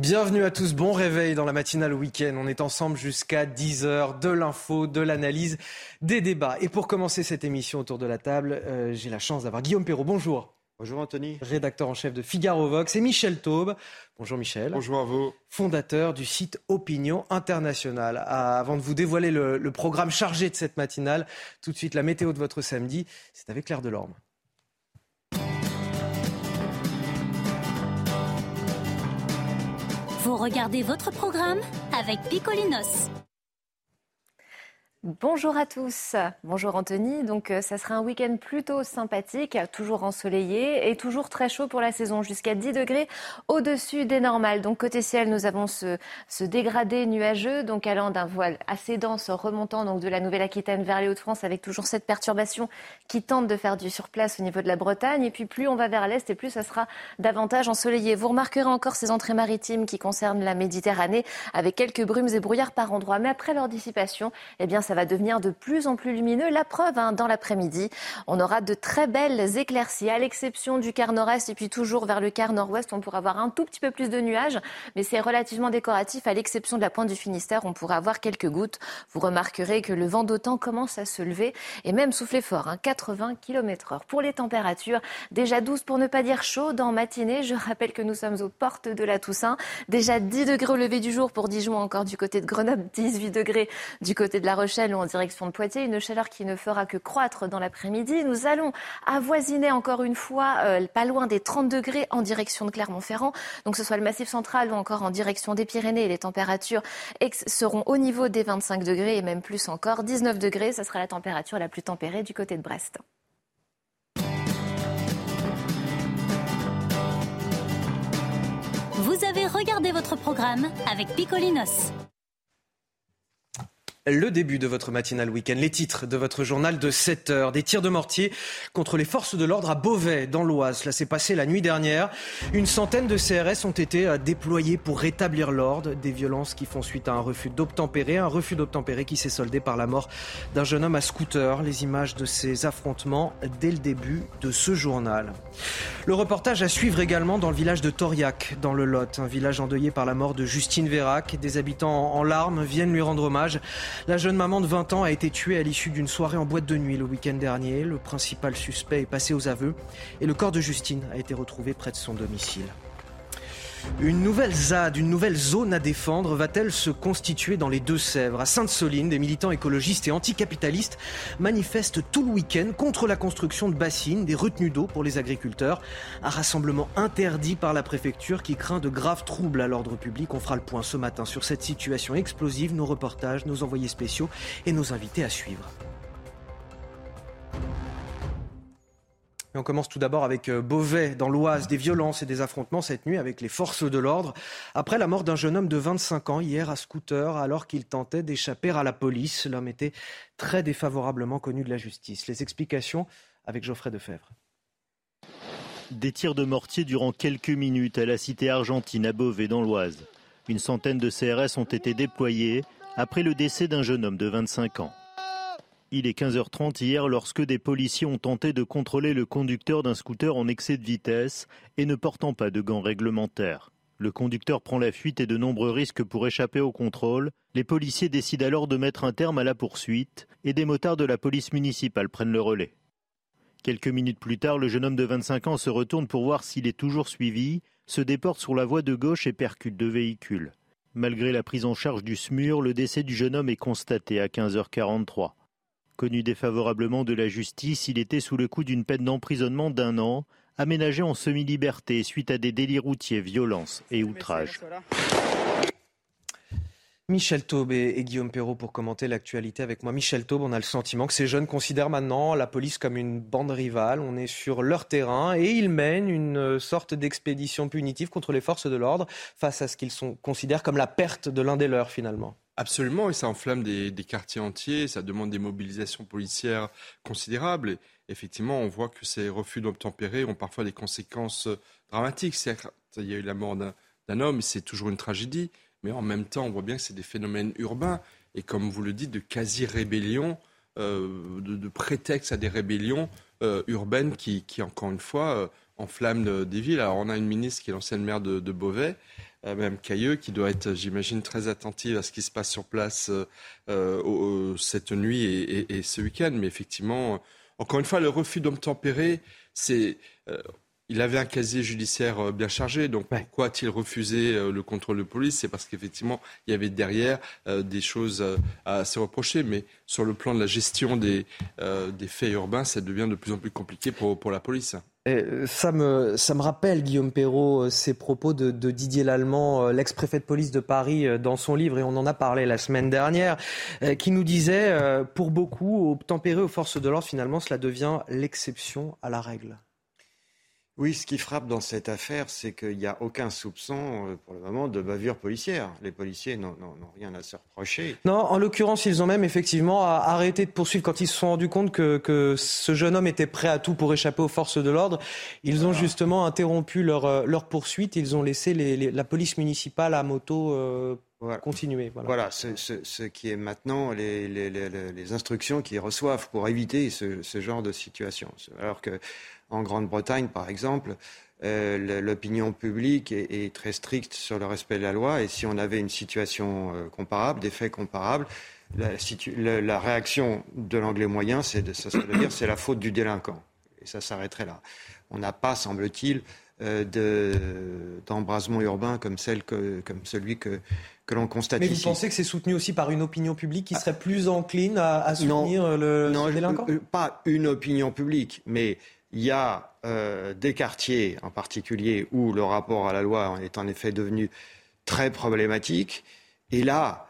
Bienvenue à tous, bon réveil dans la matinale week-end. On est ensemble jusqu'à 10h, de l'info, de l'analyse, des débats. Et pour commencer cette émission autour de la table, euh, j'ai la chance d'avoir Guillaume Perrault. Bonjour. Bonjour Anthony. Rédacteur en chef de Figaro Vox et Michel Taube. Bonjour Michel. Bonjour à vous. Fondateur du site Opinion International. Ah, avant de vous dévoiler le, le, programme chargé de cette matinale, tout de suite la météo de votre samedi, c'est avec Claire Delorme. Regardez votre programme avec Picolinos. Bonjour à tous. Bonjour Anthony. Donc, euh, ça sera un week-end plutôt sympathique, toujours ensoleillé et toujours très chaud pour la saison, jusqu'à 10 degrés au-dessus des normales. Donc, côté ciel, nous avons ce, dégradé nuageux, donc allant d'un voile assez dense remontant donc de la Nouvelle-Aquitaine vers les Hauts-de-France avec toujours cette perturbation qui tente de faire du surplace au niveau de la Bretagne. Et puis, plus on va vers l'est et plus ça sera davantage ensoleillé. Vous remarquerez encore ces entrées maritimes qui concernent la Méditerranée avec quelques brumes et brouillards par endroits. Mais après leur dissipation, eh bien, ça va devenir de plus en plus lumineux. La preuve, hein, dans l'après-midi, on aura de très belles éclaircies, à l'exception du quart nord-est et puis toujours vers le quart nord-ouest, on pourra avoir un tout petit peu plus de nuages, mais c'est relativement décoratif, à l'exception de la pointe du Finistère, on pourra avoir quelques gouttes. Vous remarquerez que le vent d'autant commence à se lever et même souffler fort, hein, 80 km heure. Pour les températures, déjà 12 pour ne pas dire chaud dans matinée. Je rappelle que nous sommes aux portes de la Toussaint. Déjà 10 degrés au lever du jour pour Dijon, encore du côté de Grenoble, 18 degrés du côté de La Rochelle ou en direction de Poitiers, une chaleur qui ne fera que croître dans l'après-midi. Nous allons avoisiner encore une fois euh, pas loin des 30 degrés en direction de Clermont-Ferrand. Donc ce soit le Massif central ou encore en direction des Pyrénées, les températures seront au niveau des 25 degrés et même plus encore. 19 degrés, ce sera la température la plus tempérée du côté de Brest. Vous avez regardé votre programme avec Picolinos le début de votre matinale week-end, les titres de votre journal de 7 heures, des tirs de mortier contre les forces de l'ordre à Beauvais, dans l'Oise. Cela s'est passé la nuit dernière. Une centaine de CRS ont été déployés pour rétablir l'ordre. Des violences qui font suite à un refus d'obtempérer, un refus d'obtempérer qui s'est soldé par la mort d'un jeune homme à scooter. Les images de ces affrontements dès le début de ce journal. Le reportage à suivre également dans le village de Toriac, dans le Lot, un village endeuillé par la mort de Justine Vérac. Des habitants en larmes viennent lui rendre hommage. La jeune maman de 20 ans a été tuée à l'issue d'une soirée en boîte de nuit le week-end dernier. Le principal suspect est passé aux aveux et le corps de Justine a été retrouvé près de son domicile. Une nouvelle ZAD, une nouvelle zone à défendre, va-t-elle se constituer dans les Deux-Sèvres? À Sainte-Soline, des militants écologistes et anticapitalistes manifestent tout le week-end contre la construction de bassines, des retenues d'eau pour les agriculteurs. Un rassemblement interdit par la préfecture qui craint de graves troubles à l'ordre public. On fera le point ce matin sur cette situation explosive, nos reportages, nos envoyés spéciaux et nos invités à suivre. On commence tout d'abord avec Beauvais, dans l'Oise, des violences et des affrontements cette nuit avec les forces de l'ordre. Après la mort d'un jeune homme de 25 ans hier à scooter, alors qu'il tentait d'échapper à la police, l'homme était très défavorablement connu de la justice. Les explications avec Geoffrey Defebvre. Des tirs de mortier durant quelques minutes à la cité argentine à Beauvais, dans l'Oise. Une centaine de CRS ont été déployés après le décès d'un jeune homme de 25 ans. Il est 15h30 hier lorsque des policiers ont tenté de contrôler le conducteur d'un scooter en excès de vitesse et ne portant pas de gants réglementaires. Le conducteur prend la fuite et de nombreux risques pour échapper au contrôle. Les policiers décident alors de mettre un terme à la poursuite et des motards de la police municipale prennent le relais. Quelques minutes plus tard, le jeune homme de 25 ans se retourne pour voir s'il est toujours suivi, se déporte sur la voie de gauche et percute deux véhicules. Malgré la prise en charge du SMUR, le décès du jeune homme est constaté à 15h43. Connu défavorablement de la justice, il était sous le coup d'une peine d'emprisonnement d'un an, aménagée en semi-liberté suite à des délits routiers, violences et outrages. Michel Taube et, Guillaume Perrault pour commenter l'actualité avec moi. Michel Taube, on a le sentiment que ces jeunes considèrent maintenant la police comme une bande rivale. On est sur leur terrain et ils mènent une sorte d'expédition punitive contre les forces de l'ordre face à ce qu'ils considèrent comme la perte de l'un des leurs finalement. Absolument, et ça enflamme des, quartiers entiers, ça demande des mobilisations policières considérables. Et effectivement, on voit que ces refus d'obtempérer ont parfois des conséquences dramatiques. Certes, il y a eu la mort d'un homme, c'est toujours une tragédie mais en même temps, on voit bien que c'est des phénomènes urbains et, comme vous le dites, de quasi-rébellion, euh, de, prétexte à des rébellions euh, urbaines qui, encore une fois, euh, enflamment des villes. Alors, on a une ministre qui est l'ancienne maire de, Beauvais, Mme Cailleux, qui doit être, j'imagine, très attentive à ce qui se passe sur place cette nuit et, ce week-end. Mais effectivement, encore une fois, le refus d'obtempérer, c'est il avait un casier judiciaire euh, bien chargé, donc pourquoi a-t-il refusé euh, le contrôle de police? C'est parce qu'effectivement, il y avait derrière euh, des choses à se reprocher, mais sur le plan de la gestion des, des faits urbains, ça devient de plus en plus compliqué pour, pour la police. Ça, me, me rappelle, Guillaume Perrault, ces propos de, Didier Lallemand, l'ex-préfet de police de Paris, dans son livre, et on en a parlé la semaine dernière, qui nous disait, pour beaucoup, tempéré aux forces de l'ordre, finalement, cela devient l'exception à la règle. Oui, ce qui frappe dans cette affaire, c'est qu'il n'y a aucun soupçon euh, pour le moment de bavure policière. Les policiers n'ont rien à se reprocher. Non, en l'occurrence, ils ont même effectivement arrêté de poursuivre quand ils se sont rendus compte que, ce jeune homme était prêt à tout pour échapper aux forces de l'ordre. Ils ont justement interrompu leur, euh, leur poursuite. Ils ont laissé la police municipale à moto. Euh, continuer. Voilà, ce, qui est maintenant les, les, instructions qu'ils reçoivent pour éviter ce, ce, genre de situation. Alors que en Grande-Bretagne, par exemple, euh, l'opinion publique est, très stricte sur le respect de la loi. Et si on avait une situation euh, comparable, des faits comparables, la, réaction de l'anglais moyen, c'est de, ça serait dire c'est la faute du délinquant. Et ça s'arrêterait là. On n'a pas, semble-t-il, euh, d'embrasement urbain comme, celle comme celui que, que l'on constate Mais vous pensez que c'est soutenu aussi par une opinion publique qui serait plus encline à, soutenir le, non, délinquant? Pas une opinion publique, mais il y a euh, des quartiers en particulier où le rapport à la loi est en effet devenu très problématique. Et là,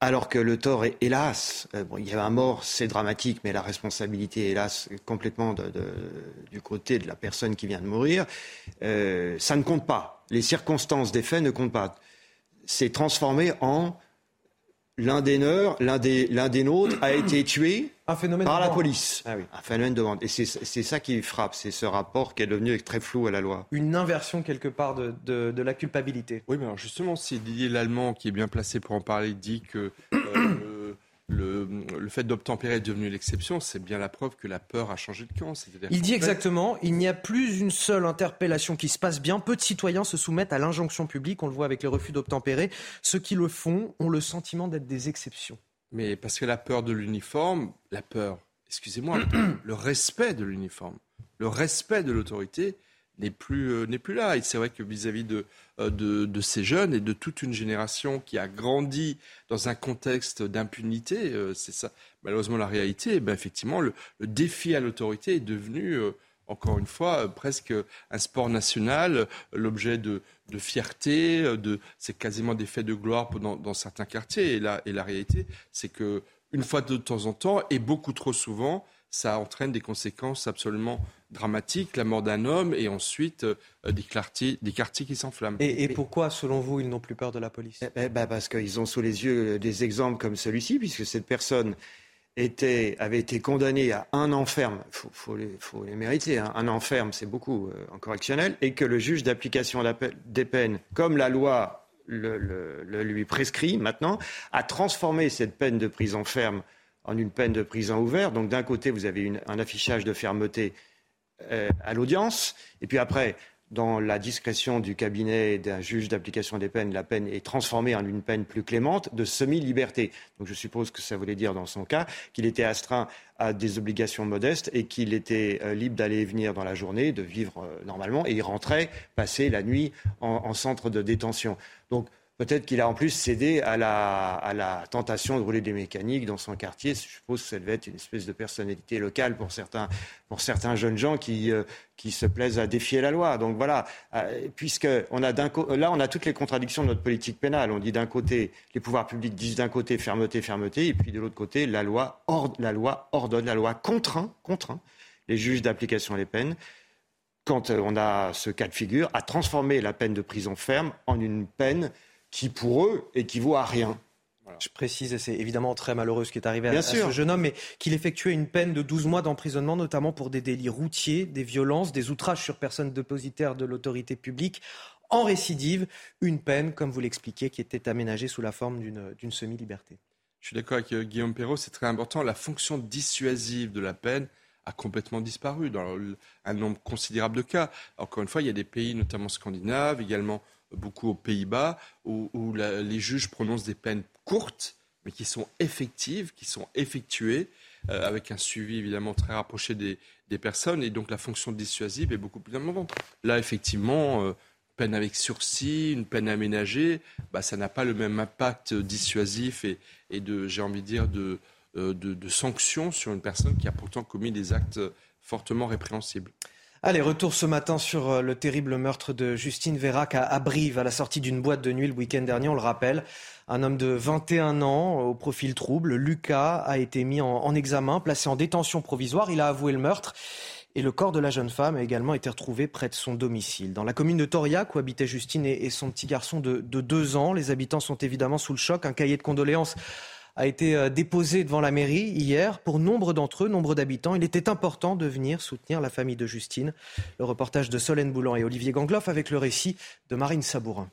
alors que le tort est, hélas, euh, il y a un mort, c'est dramatique, mais la responsabilité, hélas, complètement du côté de la personne qui vient de mourir, euh, ça ne compte pas. Les circonstances des faits ne comptent pas. C'est transformé en l'un des l'un des, l'un des nôtres a été tué par la police. Ah un phénomène de vente. Et c'est, ça qui frappe, c'est ce rapport qui est devenu très flou à la loi. Une inversion quelque part de, de, la culpabilité. Oui, mais alors justement, si Didier Lallemand, qui est bien placé pour en parler, dit que euh, le, fait d'obtempérer est devenu l'exception, c'est bien la preuve que la peur a changé de camp. Il dit exactement, il n'y a plus une seule interpellation qui se passe bien. Peu de citoyens se soumettent à l'injonction publique, on le voit avec les refus d'obtempérer. Ceux qui le font ont le sentiment d'être des exceptions. Mais parce que la peur de l'uniforme, la peur, excusez-moi, le respect de l'uniforme, le respect de l'autorité, n'est plus, euh, plus là. Et c'est vrai que vis-à-vis de, euh, de, de, ces jeunes et de toute une génération qui a grandi dans un contexte d'impunité, euh, c'est ça malheureusement la réalité, eh ben effectivement, le, le, défi à l'autorité est devenu, encore une fois, presque un sport national, l'objet de, de fierté, de, c'est quasiment des faits de gloire dans, dans certains quartiers. Et la, et la réalité, c'est que une fois de temps en temps, et beaucoup trop souvent, ça entraîne des conséquences absolument dramatiques, la mort d'un homme et ensuite euh, des, quartiers, des quartiers qui s'enflamment. Et, pourquoi, selon vous, ils n'ont plus peur de la police? Eh, eh ben, Parce qu'ils ont sous les yeux des exemples comme celui-ci, puisque cette personne était, avait été condamnée à un enferme, il faut, les, mériter, hein. un enferme c'est beaucoup euh, en correctionnel, et que le juge d'application des peines, comme la loi le, lui prescrit maintenant, a transformé cette peine de prison ferme en une peine de prison ouverte. Donc d'un côté, vous avez un affichage de fermeté euh, à l'audience, et puis après, dans la discrétion du cabinet d'un juge d'application des peines, la peine est transformée en une peine plus clémente de semi-liberté. Donc je suppose que ça voulait dire dans son cas qu'il était astreint à des obligations modestes et qu'il était euh, libre d'aller et venir dans la journée, de vivre euh, normalement, et il rentrait passer la nuit en, en centre de détention. Peut-être qu'il a en plus cédé à la, à la, tentation de rouler des mécaniques dans son quartier. Je suppose que ça devait être une espèce de personnalité locale pour certains, pour certains jeunes gens qui, euh, qui se plaisent à défier la loi. Donc voilà, euh, puisque on a là, on a toutes les contradictions de notre politique pénale. On dit d'un côté, les pouvoirs publics disent d'un côté fermeté, fermeté, et puis de l'autre côté, la loi, la loi ordonne, la loi contraint, contraint les juges d'application des peines quand euh, on a ce cas de figure, à transformer la peine de prison ferme en une peine qui, pour eux, équivaut à rien. Je précise, et c'est évidemment très malheureux ce qui est arrivé à, ce jeune homme, mais qu'il effectuait une peine de 12 mois d'emprisonnement, notamment pour des délits routiers, des violences, des outrages sur personnes dépositaires de l'autorité publique, en récidive, une peine, comme vous l'expliquiez, qui était aménagée sous la forme d'une semi-liberté. Je suis d'accord avec euh, Guillaume Perrault, c'est très important. La fonction dissuasive de la peine a complètement disparu dans un nombre considérable de cas. Encore une fois, il y a des pays, notamment scandinaves, également beaucoup aux Pays-Bas, où, les juges prononcent des peines courtes, mais qui sont effectives, qui sont effectuées, euh, avec un suivi évidemment très rapproché des, personnes, et donc la fonction dissuasive est beaucoup plus importante. Là, effectivement, euh, peine avec sursis, une peine aménagée, bah, ça n'a pas le même impact dissuasif et, de, j'ai envie de dire, de, euh, de, de sanctions sur une personne qui a pourtant commis des actes fortement répréhensibles. Allez, retour ce matin sur euh, le terrible meurtre de Justine Vérac à Brive, à la sortie d'une boîte de nuit le week-end dernier, on le rappelle. Un homme de 21 ans, au profil trouble, Lucas, a été mis en, examen, placé en détention provisoire. Il a avoué le meurtre. Et le corps de la jeune femme a également été retrouvé près de son domicile. Dans la commune de Toriac, où habitaient Justine et, son petit garçon de, de deux ans, les habitants sont évidemment sous le choc. Un cahier de condoléances a été euh, déposé devant la mairie hier. Pour nombre d'entre eux, nombre d'habitants, il était important de venir soutenir la famille de Justine. Le reportage de Solène Boulan et Olivier Gangloff avec le récit de Marine Sabourin.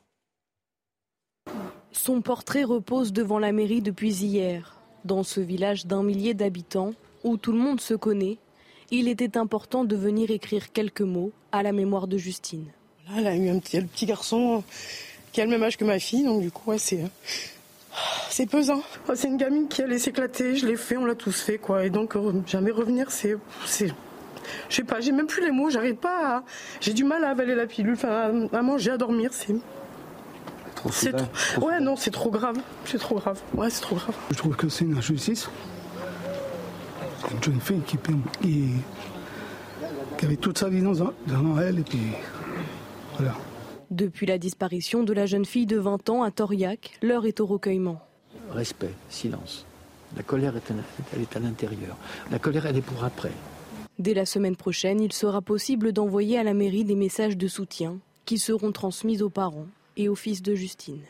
Son portrait repose devant la mairie depuis hier. Dans ce village d'un millier d'habitants, où tout le monde se connaît, il était important de venir écrire quelques mots à la mémoire de Justine. Là, elle a eu un petit, petit garçon qui a le même âge que ma fille, donc du coup, c'est c'est pesant. C'est une gamine qui allait s'éclater, je l'ai fait, on l'a tous fait, quoi. Et donc, euh, jamais revenir, c'est. Je sais pas, j'ai même plus les mots, j'arrive pas à. J'ai du mal à avaler la pilule, enfin, à manger, à dormir, c'est. Trop trop... Ouais, non, c'est trop grave. C'est trop grave. Ouais, c'est trop grave. Je trouve que c'est une injustice. Une jeune fille qui, qui, qui avait toute sa vie dans, dans elle, et puis. Voilà. Depuis la disparition de la jeune fille de 20 ans à Toriac, l'heure est au recueillement. Respect, silence. La colère, est à, elle est à l'intérieur. La colère, elle est pour après. Dès la semaine prochaine, il sera possible d'envoyer à la mairie des messages de soutien qui seront transmis aux parents et au fils de Justine.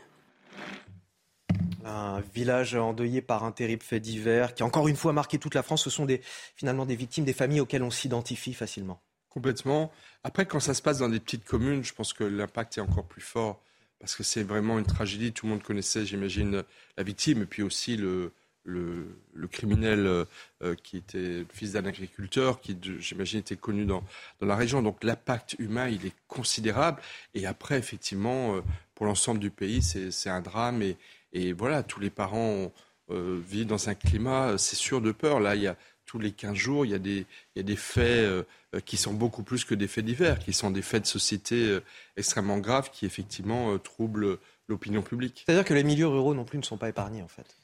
Un village endeuillé par un terrible fait divers qui, encore une fois, a marqué toute la France. Ce sont des, finalement des victimes, des familles auxquelles on s'identifie facilement. Complètement. Après, quand ça se passe dans des petites communes, je pense que l'impact est encore plus fort parce que c'est vraiment une tragédie. Tout le monde connaissait, j'imagine, la victime et puis aussi le, le, criminel euh, qui était fils d'un agriculteur qui, j'imagine, était connu dans, dans, la région. Donc l'impact humain, il est considérable. Et après, effectivement, euh, pour l'ensemble du pays, c'est un drame. Et, et, voilà, tous les parents euh, vivent dans un climat, c'est sûr, de peur. Là, il y a tous les 15 jours, il y a des, il y a des faits euh, qui sont beaucoup plus que des faits divers, qui sont des faits de société euh, extrêmement graves qui effectivement euh, troublent l'opinion publique. C'est-à-dire que les milieux ruraux non plus ne sont pas épargnés en fait.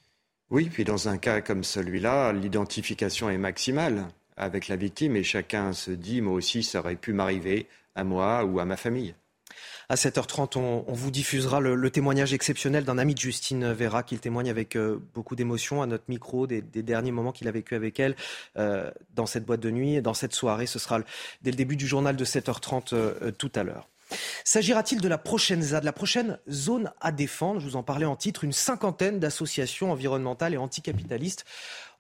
Oui, puis dans un cas comme celui-là, l'identification est maximale avec la victime et chacun se dit, moi aussi, ça aurait pu m'arriver à moi ou à ma famille. À 7h30, on, vous diffusera le, témoignage exceptionnel d'un ami de Justine Vera, qu'il témoigne avec euh, beaucoup d'émotion à notre micro des, derniers moments qu'il a vécu avec elle euh, dans cette boîte de nuit et dans cette soirée. Ce sera dès le début du journal de 7h30 euh, tout à l'heure. S'agira-t-il de la prochaine ZAD, la prochaine zone à défendre? Je vous en parlais en titre. Une cinquantaine d'associations environnementales et anticapitalistes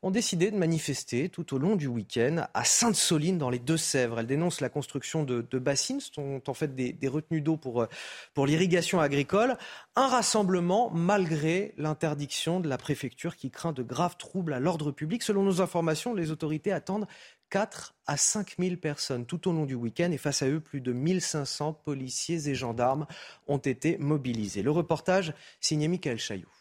ont décidé de manifester tout au long du week-end à Sainte-Soline dans les Deux-Sèvres. Elles dénoncent la construction de, bassines, ce sont en fait des, retenues d'eau pour, pour l'irrigation agricole. Un rassemblement malgré l'interdiction de la préfecture qui craint de graves troubles à l'ordre public. Selon nos informations, les autorités attendent 4 à 5 000 personnes tout au long du week-end et face à eux, plus de 1500 policiers et gendarmes ont été mobilisés. Le reportage signé Michael Chailloux.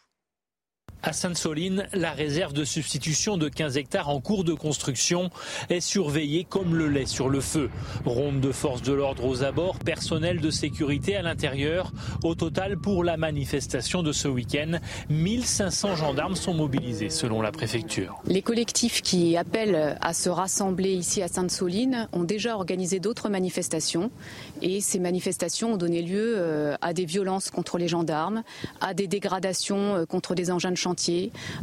À Sainte-Soline, la réserve de substitution de 15 hectares en cours de construction est surveillée comme le lait sur le feu. Ronde de force de l'ordre aux abords, personnel de sécurité à l'intérieur. Au total, pour la manifestation de ce week-end, 1500 gendarmes sont mobilisés selon la préfecture. Les collectifs qui appellent à se rassembler ici à Sainte-Soline ont déjà organisé d'autres manifestations et ces manifestations ont donné lieu euh, à des violences contre les gendarmes, à des dégradations euh, contre des engins de chantier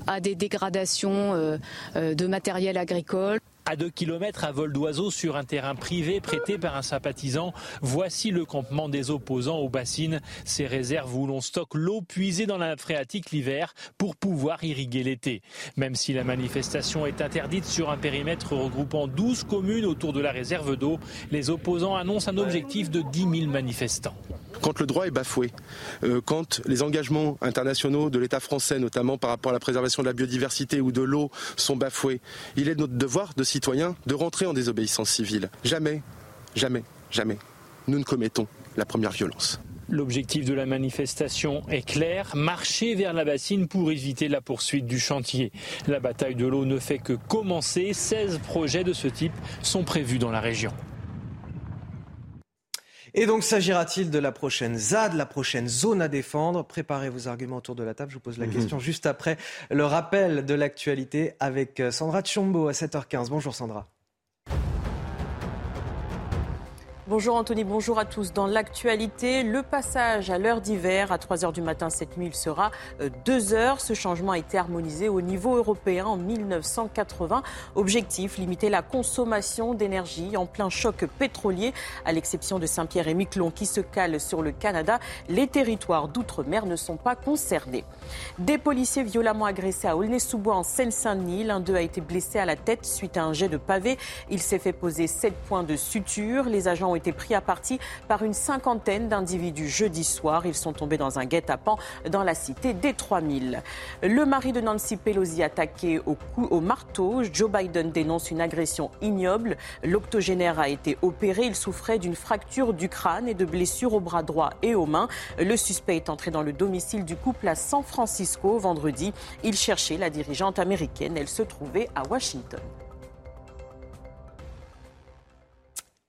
à des dégradations euh, euh, de matériel agricole. À 2 km à vol d'oiseau sur un terrain privé prêté par un sympathisant, voici le campement des opposants aux bassines, ces réserves où l'on stocke l'eau puisée dans la phréatique l'hiver pour pouvoir irriguer l'été. Même si la manifestation est interdite sur un périmètre regroupant 12 communes autour de la réserve d'eau, les opposants annoncent un objectif de 10 000 manifestants quand le droit est bafoué, euh, quand les engagements internationaux de l'État français, notamment par rapport à la préservation de la biodiversité ou de l'eau, sont bafoués, il est de notre devoir de citoyens de rentrer en désobéissance civile. Jamais, jamais, jamais, nous ne commettons la première violence. L'objectif de la manifestation est clair, marcher vers la bassine pour éviter la poursuite du chantier. La bataille de l'eau ne fait que commencer, 16 projets de ce type sont prévus dans la région. Et donc, s'agira-t-il de la prochaine ZAD, la prochaine zone à défendre? Préparez vos arguments autour de la table. Je vous pose la mhm. question juste après le rappel de l'actualité avec euh, Sandra Tchombo à 7h15. Bonjour Sandra. Bonjour Anthony, bonjour à tous. Dans l'actualité, le passage à l'heure d'hiver à 3 h du matin cette nuit, sera 2 euh, heures. Ce changement a été harmonisé au niveau européen en 1980. Objectif, limiter la consommation d'énergie en plein choc pétrolier. À l'exception de Saint-Pierre et Miquelon qui se calent sur le Canada, les territoires d'outre-mer ne sont pas concernés. Des policiers violemment agressés à Aulnay-sous-Bois en Seine-Saint-Denis. L'un d'eux a été blessé à la tête suite à un jet de pavé. Il s'est fait poser 7 points de suture. Les agents ont été pris à partie par une cinquantaine d'individus jeudi soir. Ils sont tombés dans un guet-apens dans la cité des 3000. Le mari de Nancy Pelosi attaqué au, coup, au marteau. Joe Biden dénonce une agression ignoble. L'octogénaire a été opéré. Il souffrait d'une fracture du crâne et de blessures au bras droit et aux mains. Le suspect est entré dans le domicile du couple à San Francisco vendredi. Il cherchait la dirigeante américaine. Elle se trouvait à Washington.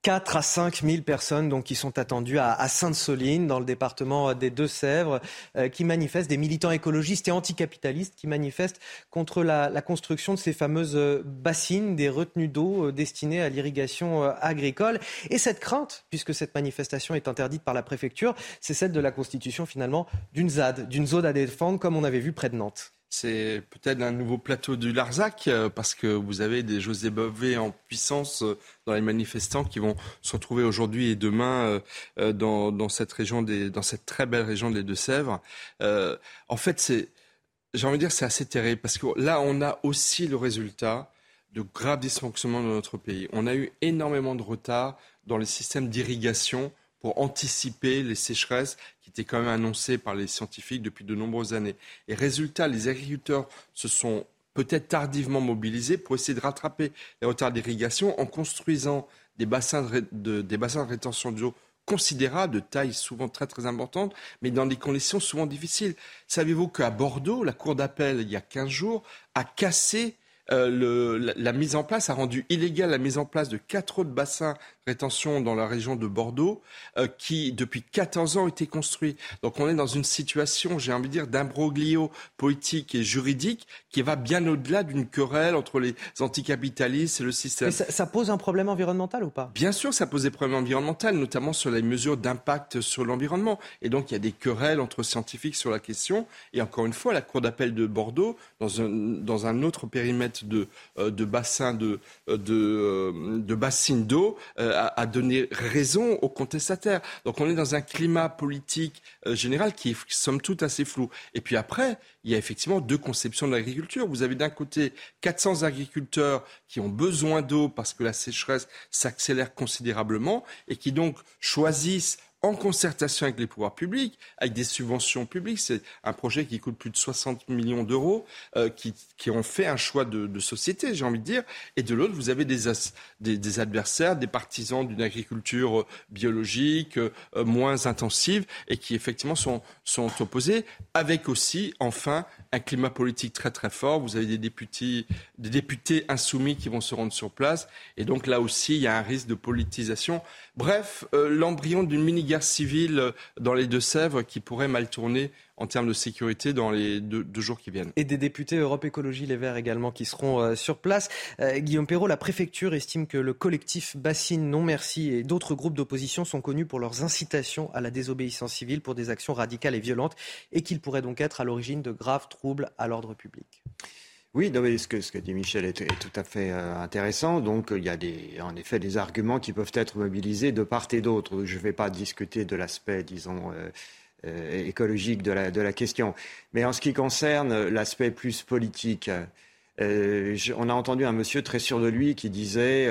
4 à 5 000 personnes donc, qui sont attendues à, Sainte-Soline, dans le département des Deux-Sèvres, euh, qui manifestent, des militants écologistes et anticapitalistes qui manifestent contre la, construction de ces fameuses euh, bassines, des retenues d'eau euh, destinées à l'irrigation agricole. Et cette crainte, puisque cette manifestation est interdite par la préfecture, c'est celle de la constitution finalement d'une ZAD, d'une zone à défendre, comme on avait vu près de Nantes c'est peut-être un nouveau plateau du Larzac, euh, parce que vous avez des José Bové en puissance euh, dans les manifestants qui vont se retrouver aujourd'hui et demain euh, dans, cette région, dans cette très belle région des Deux-Sèvres. en fait, j'ai envie de dire, c'est assez terrible, parce que là, on a aussi le résultat de graves dysfonctionnements dans notre pays. On a eu énormément de retard dans les systèmes d'irrigation pour anticiper les sécheresses qui étaient quand même annoncées par les scientifiques depuis de nombreuses années. Et résultat, les agriculteurs se sont peut-être tardivement mobilisés pour essayer de rattraper les retards d'irrigation en construisant des bassins de, des bassins de rétention d'eau considérables, de taille souvent très très importante, mais dans des conditions souvent difficiles. Savez-vous qu'à Bordeaux, la Cour d'appel, il y a 15 jours, a cassé euh, la, mise en place a rendu illégale la mise en place de quatre autres bassins rétention dans la région de Bordeaux euh, qui, depuis 14 ans, ont été construits. Donc on est dans une situation, j'ai envie de dire, d'imbroglio politique et juridique qui va bien au-delà d'une querelle entre les anticapitalistes et le système. Mais ça, pose un problème environnemental ou pas? Bien sûr, ça pose des problèmes environnementaux, notamment sur les mesures d'impact sur l'environnement. Et donc il y a des querelles entre scientifiques sur la question. Et encore une fois, la Cour d'appel de Bordeaux, dans un, dans un autre périmètre de, euh, de bassin de, euh, de, de bassines d'eau, a, donné raison aux contestataires. Donc on est dans un climat politique euh, général qui est somme toute assez flou. Et puis après, il y a effectivement deux conceptions de l'agriculture. Vous avez d'un côté 400 agriculteurs qui ont besoin d'eau parce que la sécheresse s'accélère considérablement et qui donc choisissent en concertation avec les pouvoirs publics, avec des subventions publiques. C'est un projet qui coûte plus de 60 millions d'euros, euh, qui, qui, ont fait un choix de, de société, j'ai envie de dire. Et de l'autre, vous avez des, des, des, adversaires, des partisans d'une agriculture biologique euh, moins intensive et qui effectivement sont, sont opposés, avec aussi, enfin, un climat politique très très fort. Vous avez des députés, des députés insoumis qui vont se rendre sur place. Et donc là aussi, il y a un risque de politisation. Bref, euh, l'embryon d'une mini-guerre civile euh, dans les Deux-Sèvres qui pourrait mal tourner en termes de sécurité dans les deux, jours qui viennent. Et des députés Europe Écologie Les Verts également qui seront euh, sur place. Guillaume Perrault, la préfecture estime que le collectif Bassine Non Merci et d'autres groupes d'opposition sont connus pour leurs incitations à la désobéissance civile pour des actions radicales et violentes et qu'ils pourraient donc être à l'origine de graves troubles à l'ordre public. Oui, ce, que, dit Michel est, tout à fait euh, intéressant. Donc, il y a des, en effet des arguments qui peuvent être mobilisés de part et d'autre. Je ne vais pas discuter de l'aspect, disons, euh, euh, écologique de la, question. Mais en ce qui concerne l'aspect plus politique, on a entendu un monsieur très sûr de lui qui disait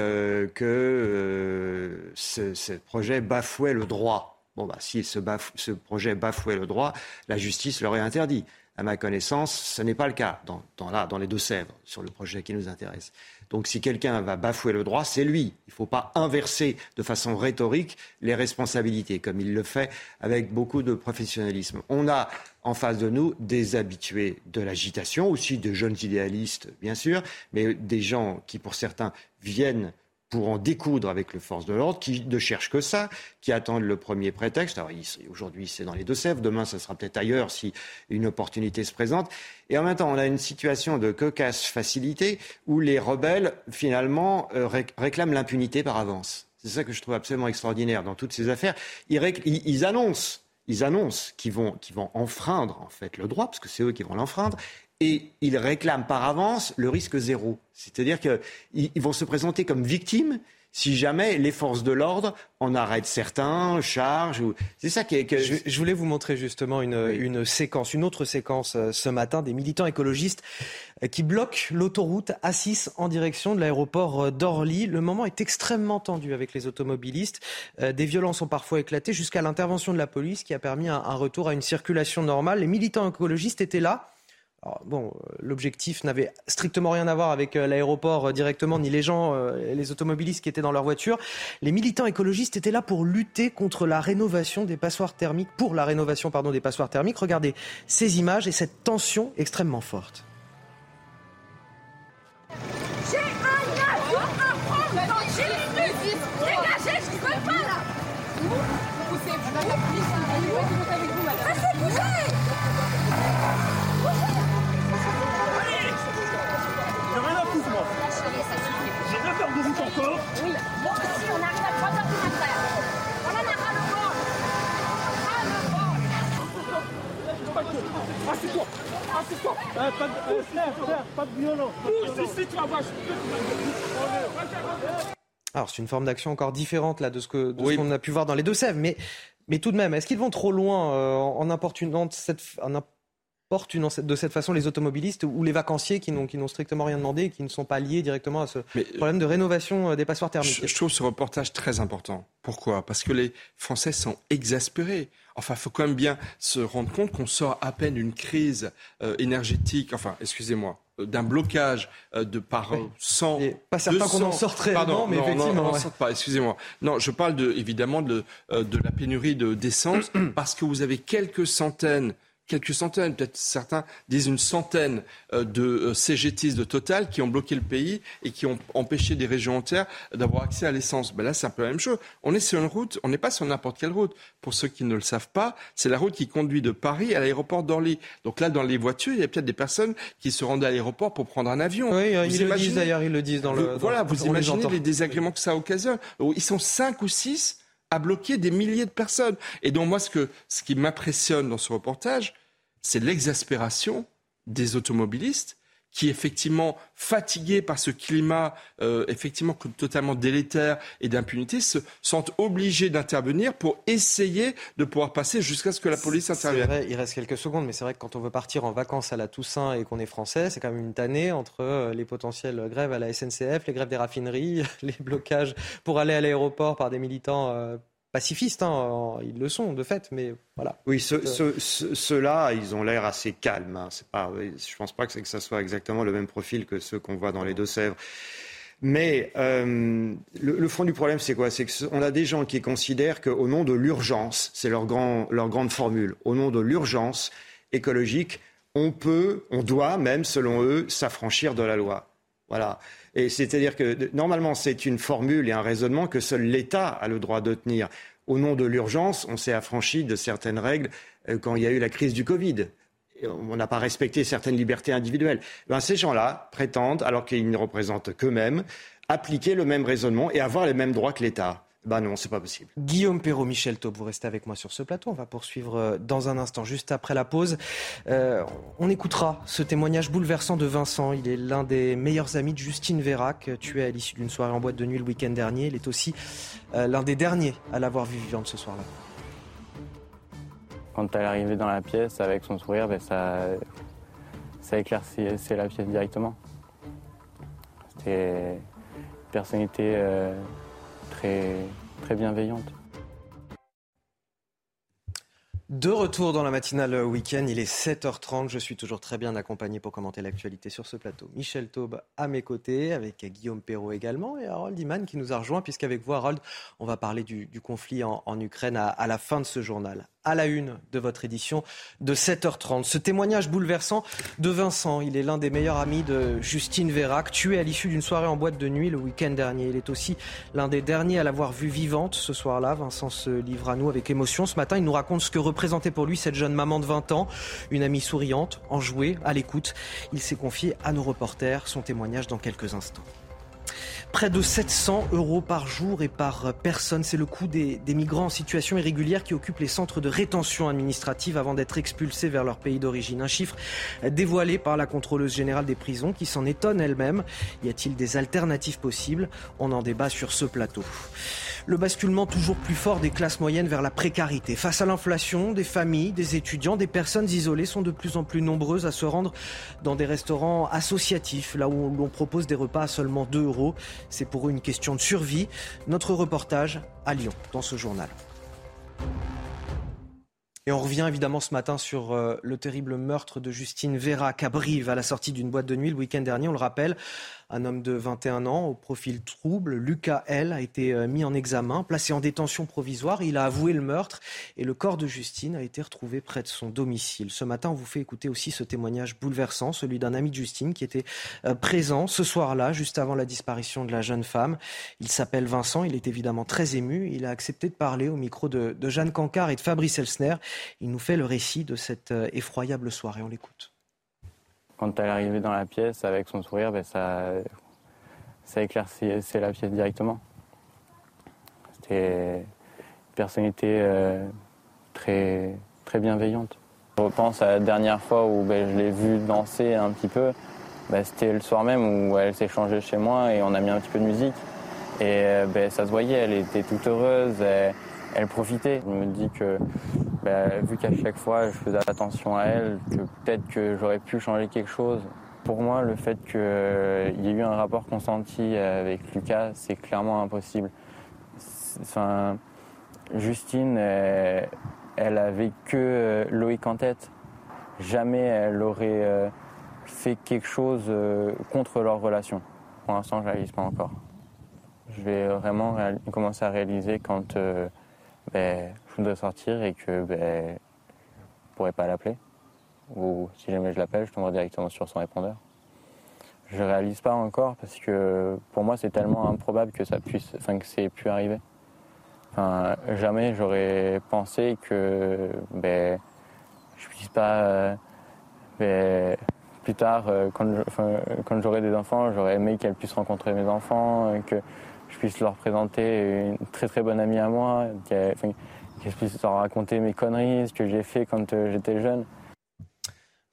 que ce, ce, projet bafouait le droit. Bon, bah, si ce, ce projet bafouait le droit, la justice l'aurait interdit. À ma connaissance, ce n'est pas le cas dans, dans, dans les Deux-Sèvres, sur le projet qui nous intéresse. Donc si quelqu'un va bafouer le droit, c'est lui. Il ne faut pas inverser de façon rhétorique les responsabilités, comme il le fait avec beaucoup de professionnalisme. On a en face de nous des habitués de l'agitation, aussi des jeunes idéalistes, bien sûr, mais des gens qui, pour certains, viennent pour en découdre avec les forces de l'ordre, qui ne cherchent que ça, qui attendent le premier prétexte. Alors aujourd'hui, c'est dans les Deux-Sèvres, demain, ça sera peut-être ailleurs si une opportunité se présente. Et en même temps, on a une situation de cocasse facilité où les rebelles, finalement, euh, réclament l'impunité par avance. C'est ça que je trouve absolument extraordinaire dans toutes ces affaires. Ils, ils annoncent ils annoncent qu'ils vont, vont enfreindre en fait le droit, parce que c'est eux qui vont l'enfreindre, et ils réclament par avance le risque zéro. C'est-à-dire qu'ils vont se présenter comme victimes si jamais les forces de l'ordre en arrêtent certains, chargent. C'est ça qui est. Que... Je, voulais vous montrer justement une, une séquence, une autre séquence euh, ce matin des militants écologistes euh, qui bloquent l'autoroute A6 en direction de l'aéroport euh, d'Orly. Le moment est extrêmement tendu avec les automobilistes. Des violences ont parfois éclaté jusqu'à l'intervention de la police qui a permis un retour à une circulation normale. Les militants écologistes étaient là bon, euh, l'objectif n'avait strictement rien à voir avec euh, l'aéroport euh, directement, ni les gens, les automobilistes qui étaient dans leur voiture. Les militants écologistes étaient là pour lutter contre la rénovation des passoires thermiques, pour la rénovation pardon, des passoires thermiques. Regardez ces images et cette tension extrêmement forte. J'ai un Euh, pas de, euh, frère, frère, pas de violence. Pousse ici, tu vas voir. Alors, c'est une forme d'action encore différente là, de ce qu'on oui. a pu voir dans les Deux-Sèvres. Mais, mais tout de même, est-ce qu'ils vont trop loin euh, en importunant cette, en portent de cette façon les automobilistes ou les vacanciers qui n'ont strictement rien demandé et qui ne sont pas liés directement à ce problème de rénovation euh, des passoires thermiques? Je, trouve ce reportage très important. Pourquoi? Parce que les Français sont exaspérés. Enfin, il faut quand même bien se rendre compte qu'on sort à peine d'une crise euh, énergétique, enfin, excusez-moi, euh, d'un blocage de par 100. pas certain qu'on en sorte réellement, mais effectivement. Non, non, pas, excusez-moi. Non, je parle de, évidemment de, de la pénurie d'essence parce que vous avez quelques centaines quelques centaines, peut-être certains disent une centaine euh, de euh, CGTistes de Total qui ont bloqué le pays et qui ont empêché des régions entières d'avoir accès à l'essence. Ben là, c'est un peu la même chose. On est sur une route, on n'est pas sur n'importe quelle route. Pour ceux qui ne le savent pas, c'est la route qui conduit de Paris à l'aéroport d'Orly. Donc là, dans les voitures, il y a peut-être des personnes qui se rendaient à l'aéroport pour prendre un avion. Oui, euh, ils le disent d'ailleurs, ils le disent dans le. Voilà, vous imaginez les, les désagréments que ça occasionne. Ils sont cinq ou six à bloquer des milliers de personnes. Et donc moi, ce, que, ce qui m'impressionne dans ce reportage, c'est l'exaspération des automobilistes qui, effectivement, fatigués par ce climat euh, effectivement totalement délétère et d'impunité, se sentent obligés d'intervenir pour essayer de pouvoir passer jusqu'à ce que la police intervienne. il reste quelques secondes, mais c'est vrai que quand on veut partir en vacances à la Toussaint et qu'on est français, c'est quand même une tannée entre euh, les potentielles grèves à la SNCF, les grèves des raffineries, les blocages pour aller à l'aéroport par des militants. Euh, pacifistes, hein, ils le sont de fait, mais voilà. Oui, ceux-là, ils ont l'air assez calmes. Hein. C'est pas, je ne pense pas que, que ça soit exactement le même profil que ceux qu'on voit dans les Deux-Sèvres. Mais euh, le, fond du problème, c'est quoi? C'est qu'on a des gens qui considèrent qu'au nom de l'urgence, c'est leur, leur grande formule, au nom de l'urgence écologique, on peut, on doit même, selon eux, s'affranchir de la loi. Voilà. Et c'est-à-dire que normalement, c'est une formule et un raisonnement que seul l'État a le droit de tenir. Au nom de l'urgence, on s'est affranchi de certaines règles euh, quand il y a eu la crise du Covid on n'a pas respecté certaines libertés individuelles. Ben, ces gens-là prétendent, alors qu'ils ne représentent qu'eux-mêmes, appliquer le même raisonnement et avoir les mêmes droits que l'État. Ben non, c'est pas possible. Guillaume Perrault, Michel Taube, vous restez avec moi sur ce plateau. On va poursuivre euh, dans un instant, juste après la pause. Euh, on écoutera ce témoignage bouleversant de Vincent. Il est l'un des meilleurs amis de Justine Vérac, tuée à l'issue d'une soirée en boîte de nuit le week-end dernier. Il est aussi euh, l'un des derniers à l'avoir vu vivante ce soir-là quand elle est arrivée dans la pièce avec son sourire, ben ça, ça éclaircissait la pièce directement. C'était une personnalité euh, très, bienveillante. De retour dans la matinale week-end, il est 7h30. Je suis toujours très bien accompagné pour commenter l'actualité sur ce plateau. Michel Taube à mes côtés, avec Guillaume Perrault également, et Harold Iman qui nous a rejoint, puisqu'avec vous, Harold, on va parler du, conflit en, Ukraine à la fin de ce journal à la une de votre édition de 7h30. Ce témoignage bouleversant de Vincent, il est l'un des meilleurs amis de Justine Vérac, tué à l'issue d'une soirée en boîte de nuit le week-end dernier. Il est aussi l'un des derniers à l'avoir vue vivante ce soir-là. Vincent se livre à nous avec émotion. Ce matin, il nous raconte ce que représentait pour lui cette jeune maman de 20 ans, une amie souriante, enjouée, à l'écoute. Il s'est confié à nos reporters. Son témoignage dans quelques instants. Près de 700 euros par jour et par personne, c'est le coût des, migrants en situation irrégulière qui occupent les centres de rétention administrative avant d'être expulsés vers leur pays d'origine. Un chiffre dévoilé par la contrôleuse générale des prisons qui s'en étonne elle-même. Y a-t-il des alternatives possibles? On en débat sur ce plateau le basculement toujours plus fort des classes moyennes vers la précarité. Face à l'inflation, des familles, des étudiants, des personnes isolées sont de plus en plus nombreuses à se rendre dans des restaurants associatifs, là où l'on propose des repas à seulement 2 euros. C'est pour eux une question de survie. Notre reportage à Lyon, dans ce journal. Et on revient évidemment ce matin sur euh, le terrible meurtre de Justine Vera Cabrive à la sortie d'une boîte de nuit le week-end dernier. On le rappelle, un homme de 21 ans au profil trouble, Lucas L, a été euh, mis en examen, placé en détention provisoire. Il a avoué le meurtre et le corps de Justine a été retrouvé près de son domicile. Ce matin, on vous fait écouter aussi ce témoignage bouleversant, celui d'un ami de Justine qui était euh, présent ce soir-là, juste avant la disparition de la jeune femme. Il s'appelle Vincent, il est évidemment très ému. Il a accepté de parler au micro de, Jeanne Cancard et de Fabrice Elsner. Il nous fait le récit de cette euh, effroyable soirée. On l'écoute. Quand elle est arrivée dans la pièce avec son sourire, ben ça, ça éclaircissait la pièce directement. C'était une personnalité euh, très, très bienveillante. Je repense à la dernière fois où ben, je l'ai vue danser un petit peu. Ben, c'était le soir même où elle s'est changée chez moi et on a mis un petit peu de musique. Et euh, ben, ça se voyait, elle était toute heureuse profitait. Je me dis que bah, vu qu'à chaque fois je faisais attention à elle, que peut-être que j'aurais pu changer quelque chose. Pour moi, le fait qu'il y ait eu un rapport consenti avec Lucas, c'est clairement impossible. Enfin, Justine, elle, elle avait que Loïc en tête. Jamais elle aurait euh, fait quelque chose euh, contre leur relation. Pour l'instant, je ne réalise pas encore. Je vais vraiment commencer à réaliser quand euh, ben, je voudrais sortir et que ben, je pourrais pas l'appeler. Ou si jamais je l'appelle, je tomberai directement sur son répondeur. Je réalise pas encore parce que pour moi c'est tellement improbable que ça puisse, enfin que c'est pu arriver. Enfin, jamais j'aurais pensé que ben, je puisse pas ben, plus tard, euh, quand, j'aurai des enfants, j'aurais aimé qu'elle puisse rencontrer mes enfants, que je puisse leur présenter une très très bonne amie à moi, je puisse leur raconter mes conneries, ce que j'ai fait quand euh, j'étais jeune.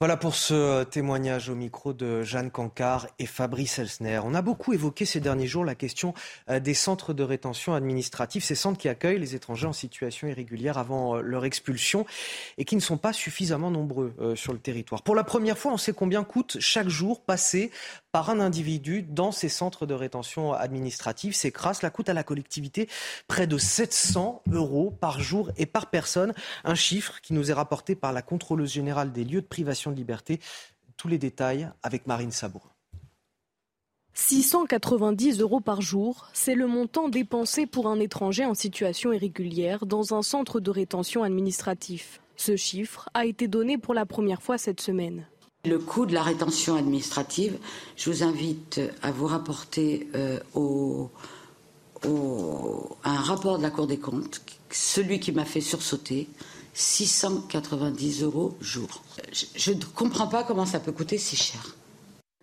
Voilà pour ce témoignage au micro de Jeanne Cancard et Fabrice Elsner. On a beaucoup évoqué ces derniers jours la question euh, des centres de rétention administrative, ces centres qui accueillent les étrangers en situation irrégulière avant euh, leur expulsion et qui ne sont pas suffisamment nombreux euh, sur le territoire. Pour la première fois, on sait combien coûte chaque jour passé par un individu dans ces centres de rétention administrative. C'est crasse, la coûte à la collectivité près de 700 euros par jour et par personne. Un chiffre qui nous est rapporté par la contrôleuse générale des lieux de privation de liberté. Tous les détails avec Marine Sabourin. 690 euros par jour, c'est le montant dépensé pour un étranger en situation irrégulière dans un centre de rétention administratif. Ce chiffre a été donné pour la première fois cette semaine. Le coût de la rétention administrative, je vous invite à vous rapporter euh, au, un rapport de la Cour des comptes, celui qui m'a fait sursauter, 690 euros jour. Je ne comprends pas comment ça peut coûter si cher.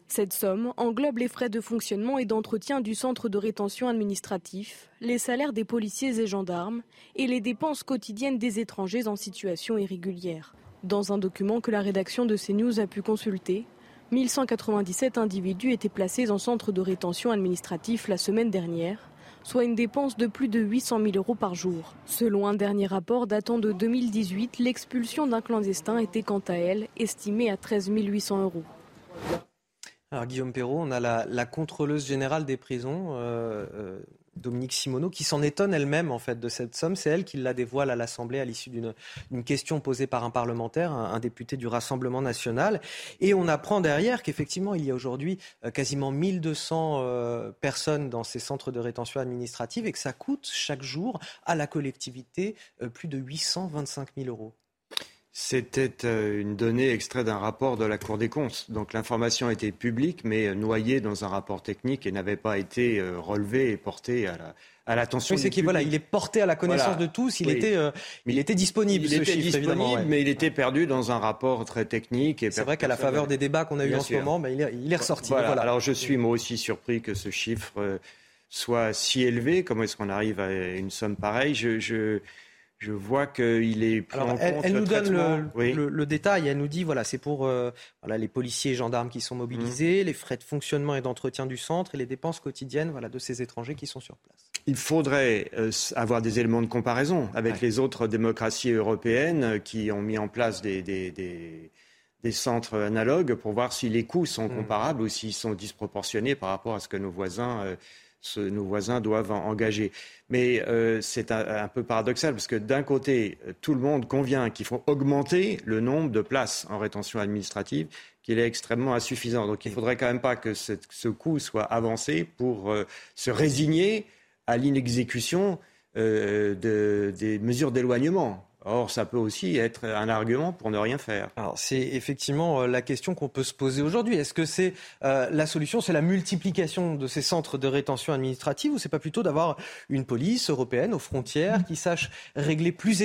Cette somme englobe les frais de fonctionnement et d'entretien du centre de rétention administratif, les salaires des policiers et gendarmes et les dépenses quotidiennes des étrangers en situation irrégulière. Dans un document que la rédaction de CNews a pu consulter, 1197 individus étaient placés en centre de rétention administratif la semaine dernière, soit une dépense de plus de 800 000 euros par jour. Selon un dernier rapport datant de 2018, l'expulsion d'un clandestin était quant à elle estimée à 13 800 euros. Alors Guillaume Perrault, on a la, contrôleuse générale des prisons, euh, euh, Dominique Simoneau, qui s'en étonne elle-même en fait de cette somme. C'est elle qui la dévoile à l'Assemblée à l'issue d'une question posée par un parlementaire, un, député du Rassemblement national. Et on apprend derrière qu'effectivement, il y a aujourd'hui euh, quasiment 1200 euh, personnes dans ces centres de rétention administrative et que ça coûte chaque jour à la collectivité euh, plus de 825 000 euros. C'était une donnée extraite d'un rapport de la Cour des comptes. Donc l'information était publique, mais noyée dans un rapport technique et n'avait pas été relevée et portée à la, à l'attention. Oui, c'est qu'il voilà, il est porté à la connaissance de tous. Il était, euh, il était disponible. Il ce était chiffre, disponible, mais il était perdu dans un rapport très technique. C'est vrai qu'à la faveur des débats qu'on a eu en ce moment, ben, il, est, il, est, ressorti. Voilà. Alors je suis moi aussi surpris que ce chiffre euh, soit si élevé. Comment est-ce qu'on arrive à une somme pareille? Je, je je vois qu'il est pris en elle, compte elle nous donne le, le, détail. Elle nous dit voilà, c'est pour euh, voilà, les policiers et gendarmes qui sont mobilisés, mmh. les frais de fonctionnement et d'entretien du centre et les dépenses quotidiennes voilà, de ces étrangers qui sont sur place. Il faudrait euh, avoir des éléments de comparaison avec les autres démocraties européennes euh, qui ont mis en place des, des, des, des centres analogues pour voir si les coûts sont mmh. comparables ou s'ils sont disproportionnés par rapport à ce que nos voisins nos voisins doivent engager. Mais euh, c'est un, peu paradoxal parce que d'un côté, tout le monde convient qu'il faut augmenter le nombre de places en rétention administrative, qu'il est extrêmement insuffisant. Donc il ne faudrait quand même pas que ce, coût soit avancé pour euh, se résigner à l'inexécution euh, des mesures d'éloignement. Or, ça peut aussi être un argument pour ne rien faire. Alors, c'est effectivement euh, la question qu'on peut se poser aujourd'hui. Est-ce que c'est euh, la solution, c'est la multiplication de ces centres de rétention administrative, ou c'est pas plutôt d'avoir une police européenne aux frontières qui sache régler plus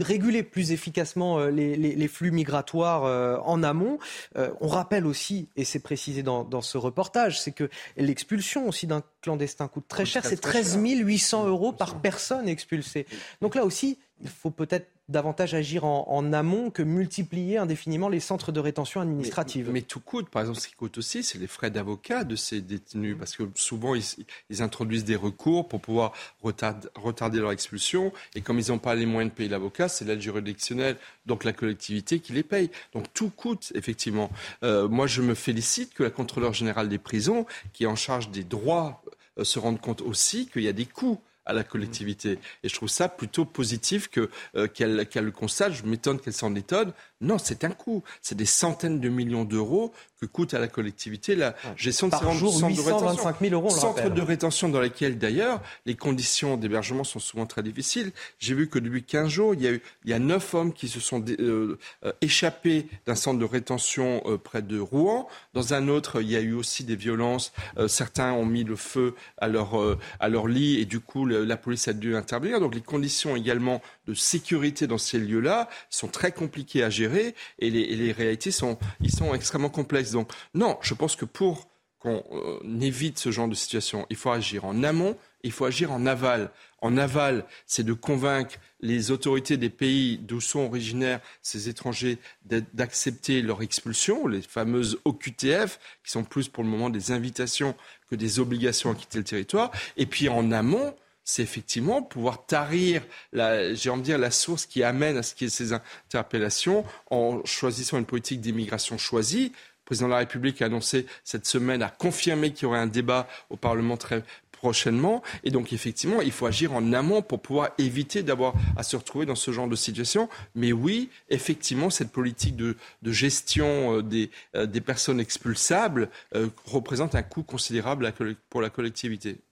réguler plus efficacement euh, les, flux migratoires en amont? On rappelle aussi, et c'est précisé dans, ce reportage, c'est que l'expulsion aussi d'un clandestin coûte très cher. C'est 13 800 euros par personne expulsée. Donc là aussi, il faut peut-être davantage agir en, amont que multiplier indéfiniment les centres de rétention administrative. Mais, tout coûte. Par exemple, ce qui coûte aussi, c'est les frais d'avocat de ces détenus. Parce que souvent, ils, introduisent des recours pour pouvoir retarder, leur expulsion. Et comme ils n'ont pas les moyens de payer l'avocat, c'est l'aide juridictionnelle, donc la collectivité qui les paye. Donc tout coûte, effectivement. Euh, moi, je me félicite que la contrôleur générale des prisons, qui est en charge des droits, euh, se rende compte aussi qu'il y a des coûts à la collectivité. Et je trouve ça plutôt positif que euh, qu'elle le constate. Je m'étonne qu'elle s'en étonne. Non, c'est un coût. C'est des centaines de millions d'euros que coûte à la collectivité la gestion de Par ces jour, centres 825 000 euros. Centres de rétention dans lesquels, d'ailleurs, les conditions d'hébergement sont souvent très difficiles. J'ai vu que depuis 15 jours, il y a eu il y a 9 hommes qui se sont euh, euh, échappés d'un centre de rétention près de Rouen. Dans un autre, il y a eu aussi des violences. certains ont mis le feu à leur, à leur lit et du coup, la police a dû intervenir. Donc les conditions également de sécurité dans ces lieux-là sont très compliquées à gérer et les, réalités sont, ils sont extrêmement complexes. Donc non, je pense que pour qu'on euh, évite ce genre de situation, il faut agir en amont il faut agir en aval. En aval, c'est de convaincre les autorités des pays d'où sont originaires ces étrangers d'accepter leur expulsion, les fameuses OQTF, qui sont plus pour le moment des invitations que des obligations à quitter le territoire. Et puis en amont, c'est effectivement pouvoir tarir, j'ai envie de dire, la source qui amène à ce qu'il y ait ces interpellations en choisissant une politique d'immigration choisie. Le président de la République a annoncé cette semaine, a confirmé qu'il y aurait un débat au Parlement très prochainement. Et donc, effectivement, il faut agir en amont pour pouvoir éviter d'avoir à se retrouver dans ce genre de situation. Mais oui, effectivement, cette politique de, gestion euh, des, euh, des, personnes expulsables euh, représente un coût considérable pour la collectivité.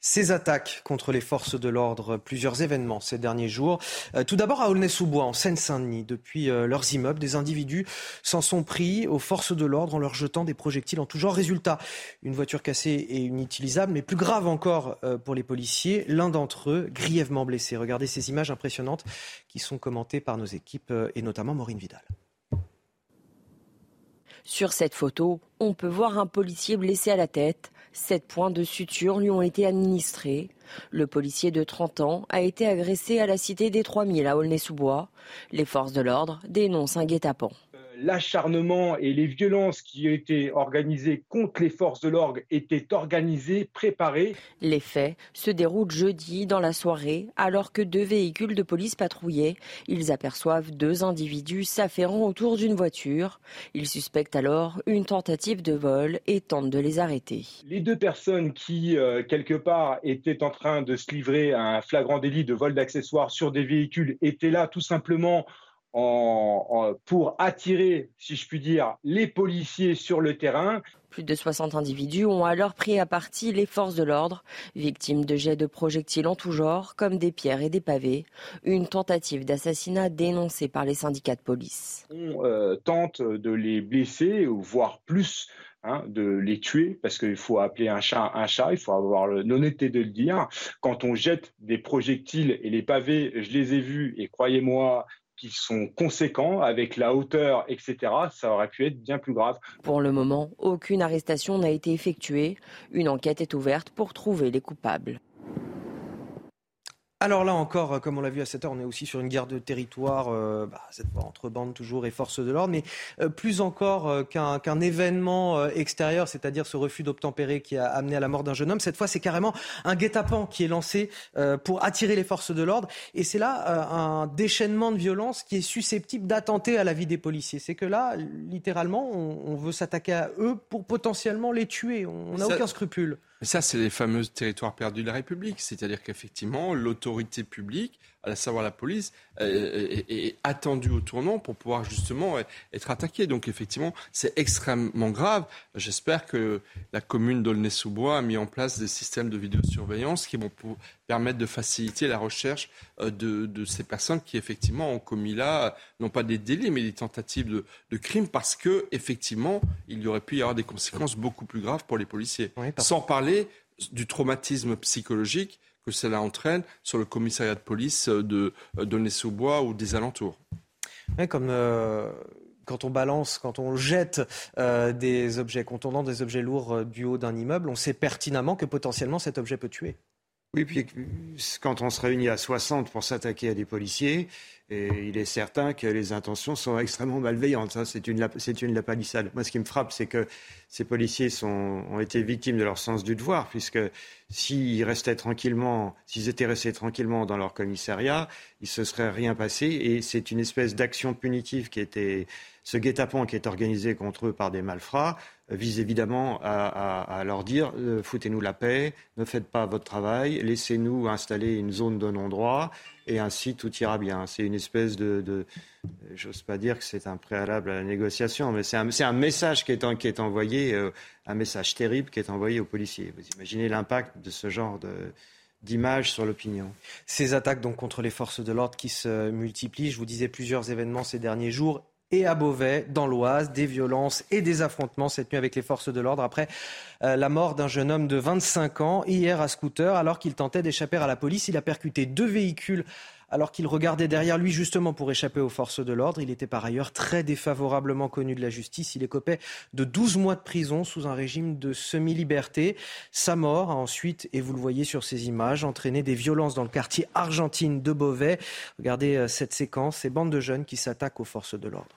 Ces attaques contre les forces de l'ordre, plusieurs événements ces derniers jours. Euh, tout d'abord à Aulnay-sous-Bois, en Seine-Saint-Denis. Depuis euh, leurs immeubles, des individus s'en sont pris aux forces de l'ordre en leur jetant des projectiles en tout genre. Résultat, une voiture cassée et inutilisable, mais plus grave encore euh, pour les policiers, l'un d'entre eux grièvement blessé. Regardez ces images impressionnantes qui sont commentées par nos équipes et notamment Maureen Vidal. Sur cette photo, on peut voir un policier blessé à la tête Sept points de suture lui ont été administrés. Le policier de 30 ans a été agressé à la cité des 3000 à Aulnay-sous-Bois. Les forces de l'ordre dénoncent un guet-apens l'acharnement et les violences qui étaient organisées contre les forces de l'ordre étaient organisées, préparées. Les faits se déroulent jeudi dans la soirée alors que deux véhicules de police patrouillaient. Ils aperçoivent deux individus s'affairant autour d'une voiture. Ils suspectent alors une tentative de vol et tentent de les arrêter. Les deux personnes qui, euh, quelque part, étaient en train de se livrer à un flagrant délit de vol d'accessoires sur des véhicules étaient là tout simplement pour attirer, si je puis dire, les policiers sur le terrain. Plus de 60 individus ont alors pris à partie les forces de l'ordre, victimes de jets de projectiles en tout genre, comme des pierres et des pavés. Une tentative d'assassinat dénoncée par les syndicats de police. On euh, tente de les blesser, voire plus. Hein, de les tuer, parce qu'il faut appeler un chat un chat, il faut avoir l'honnêteté de le dire. Quand on jette des projectiles et les pavés, je les ai vus, et croyez-moi, qui sont conséquents avec la hauteur, etc., ça aurait pu être bien plus grave. Pour le moment, aucune arrestation n'a été effectuée. Une enquête est ouverte pour trouver les coupables. Alors là encore, euh, comme on l'a vu à cette heure, on est aussi sur une guerre de territoire, euh, bah, cette fois entre bandes toujours et forces de l'ordre, mais euh, plus encore qu'un événement extérieur, c'est-à-dire ce refus d'obtempérer qui a amené à la mort d'un jeune homme. Cette fois, c'est carrément un guet-apens qui est lancé pour attirer les forces de l'ordre, et c'est là un déchaînement de violence qui est susceptible d'attenter à la vie des policiers. C'est que là, littéralement, on, veut s'attaquer à eux pour potentiellement les tuer. On n'a aucun scrupule. Mais ça, c'est les fameux territoires perdus de la République. C'est-à-dire qu'effectivement, l'autorité publique, à savoir la police, est, attendue au tournant pour pouvoir justement être attaquée. Donc effectivement, c'est extrêmement grave. J'espère que la commune d'Aulnay-sous-Bois a mis en place des systèmes de vidéosurveillance qui vont permettre de faciliter la recherche euh, de, ces personnes qui effectivement ont commis là, non pas des délits, mais des tentatives de, de crimes, parce que effectivement, il y aurait pu y avoir des conséquences beaucoup plus graves pour les policiers. Sans parler du traumatisme psychologique que cela entraîne sur le commissariat de police de, de sous bois ou des alentours. comme euh, quand on balance, quand on jette euh, des objets contondants, des objets lourds du haut d'un immeuble, on sait pertinemment que potentiellement cet objet peut tuer. Oui, puis quand on se réunit à 60 pour s'attaquer à des policiers, il est certain que les intentions sont extrêmement malveillantes. C'est une, c'est une lapalissade. Moi, ce qui me frappe, c'est que ces policiers ont été victimes de leur sens du devoir, puisque s'ils restaient tranquillement, s'ils étaient restés tranquillement dans leur commissariat, il se serait rien passé. Et c'est une espèce d'action punitive qui était, ce guet-apens qui est organisé contre eux par des malfrats, vise évidemment à, leur dire euh, foutez-nous la paix, ne faites pas votre travail, laissez-nous installer une zone de non-droit et ainsi tout ira bien. C'est une espèce de, j'ose pas dire que c'est un préalable à la négociation, mais c'est un, message qui est, envoyé, euh, un message terrible qui est envoyé aux policiers. Vous imaginez l'impact de ce genre d'image sur l'opinion. Ces attaques donc contre les forces de l'ordre qui se multiplient, je vous disais plusieurs événements ces derniers jours et à Beauvais, dans l'Oise, des violences et des affrontements cette nuit avec les forces de l'ordre après euh, la mort d'un jeune homme de 25 ans hier à scooter alors qu'il tentait d'échapper à la police. Il a percuté deux véhicules alors qu'il regardait derrière lui justement pour échapper aux forces de l'ordre. Il était par ailleurs très défavorablement connu de la justice. Il écopait de 12 mois de prison sous un régime de semi-liberté. Sa mort a ensuite, et vous le voyez sur ces images, entraîné des violences dans le quartier argentine de Beauvais. Regardez euh, cette séquence, ces bandes de jeunes qui s'attaquent aux forces de l'ordre.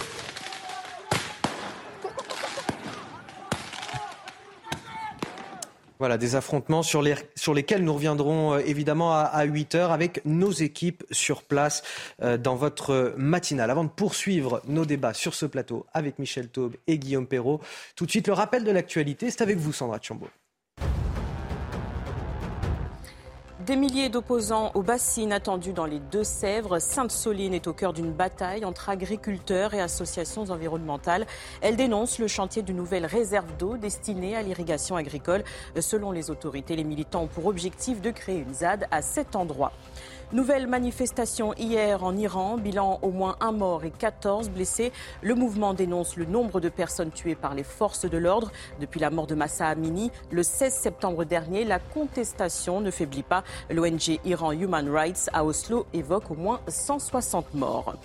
Voilà, des affrontements sur, les, sur lesquels nous reviendrons euh, évidemment à, à 8 heures avec nos équipes sur place euh, dans votre matinale. Avant de poursuivre nos débats sur ce plateau avec Michel Taube et Guillaume Perrault, tout de suite le rappel de l'actualité. C'est avec vous, Sandra Chambaud. Des milliers d'opposants aux bassines attendues dans les Deux-Sèvres. Sainte-Soline est au cœur d'une bataille entre agriculteurs et associations environnementales. Elle dénonce le chantier d'une nouvelle réserve d'eau destinée à l'irrigation agricole. Selon les autorités, les militants ont pour objectif de créer une ZAD à cet endroit. Nouvelle manifestation hier en Iran, bilan au moins un mort et 14 blessés. Le mouvement dénonce le nombre de personnes tuées par les forces de l'ordre. Depuis la mort de Massa Amini le 16 septembre dernier, la contestation ne faiblit pas. L'ONG Iran Human Rights à Oslo évoque au moins 160 morts.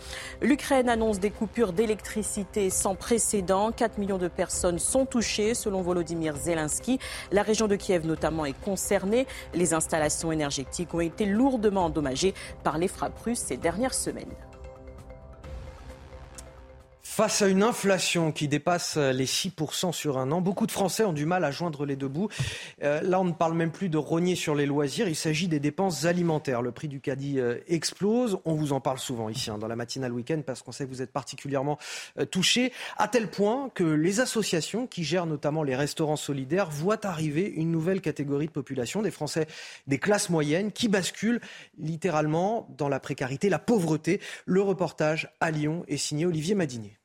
L'Ukraine annonce des coupures d'électricité sans précédent. 4 millions de personnes sont touchées selon Volodymyr Zelensky. La région de Kiev notamment est concernée. Les installations énergétiques ont été lourdement endommagées par les frappes russes ces dernières semaines. Face à une inflation qui dépasse les 6% sur un an, beaucoup de Français ont du mal à joindre les deux bouts. Euh, là, on ne parle même plus de rogner sur les loisirs, il s'agit des dépenses alimentaires. Le prix du caddie euh, explose, on vous en parle souvent ici hein, dans la matinale week-end parce qu'on sait que vous êtes particulièrement euh, touchés, à tel point que les associations qui gèrent notamment les restaurants solidaires voient arriver une nouvelle catégorie de population, des Français des classes moyennes qui basculent littéralement dans la précarité, la pauvreté. Le reportage à Lyon est signé Olivier Madinier.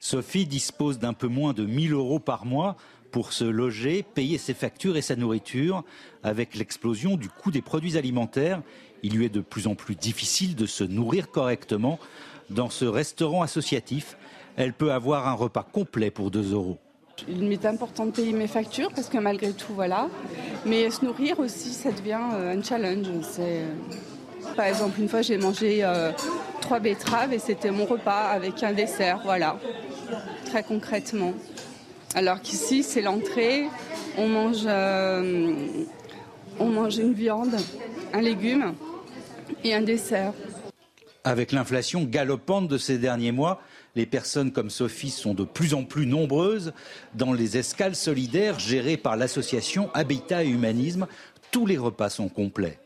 Sophie dispose d'un peu moins de 1000 euros par mois pour se loger, payer ses factures et sa nourriture. Avec l'explosion du coût des produits alimentaires, il lui est de plus en plus difficile de se nourrir correctement. Dans ce restaurant associatif, elle peut avoir un repas complet pour 2 euros. Il m'est important de payer mes factures parce que malgré tout, voilà. Mais se nourrir aussi, ça devient euh, un challenge. C'est par exemple, une fois, j'ai mangé euh, trois betteraves et c'était mon repas avec un dessert, voilà, très concrètement. Alors qu'ici, c'est l'entrée, on mange, euh, on mange une viande, un légume et un dessert. Avec l'inflation galopante de ces derniers mois, les personnes comme Sophie sont de plus en plus nombreuses dans les escales solidaires gérées par l'association Habitat et Humanisme. Tous les repas sont complets.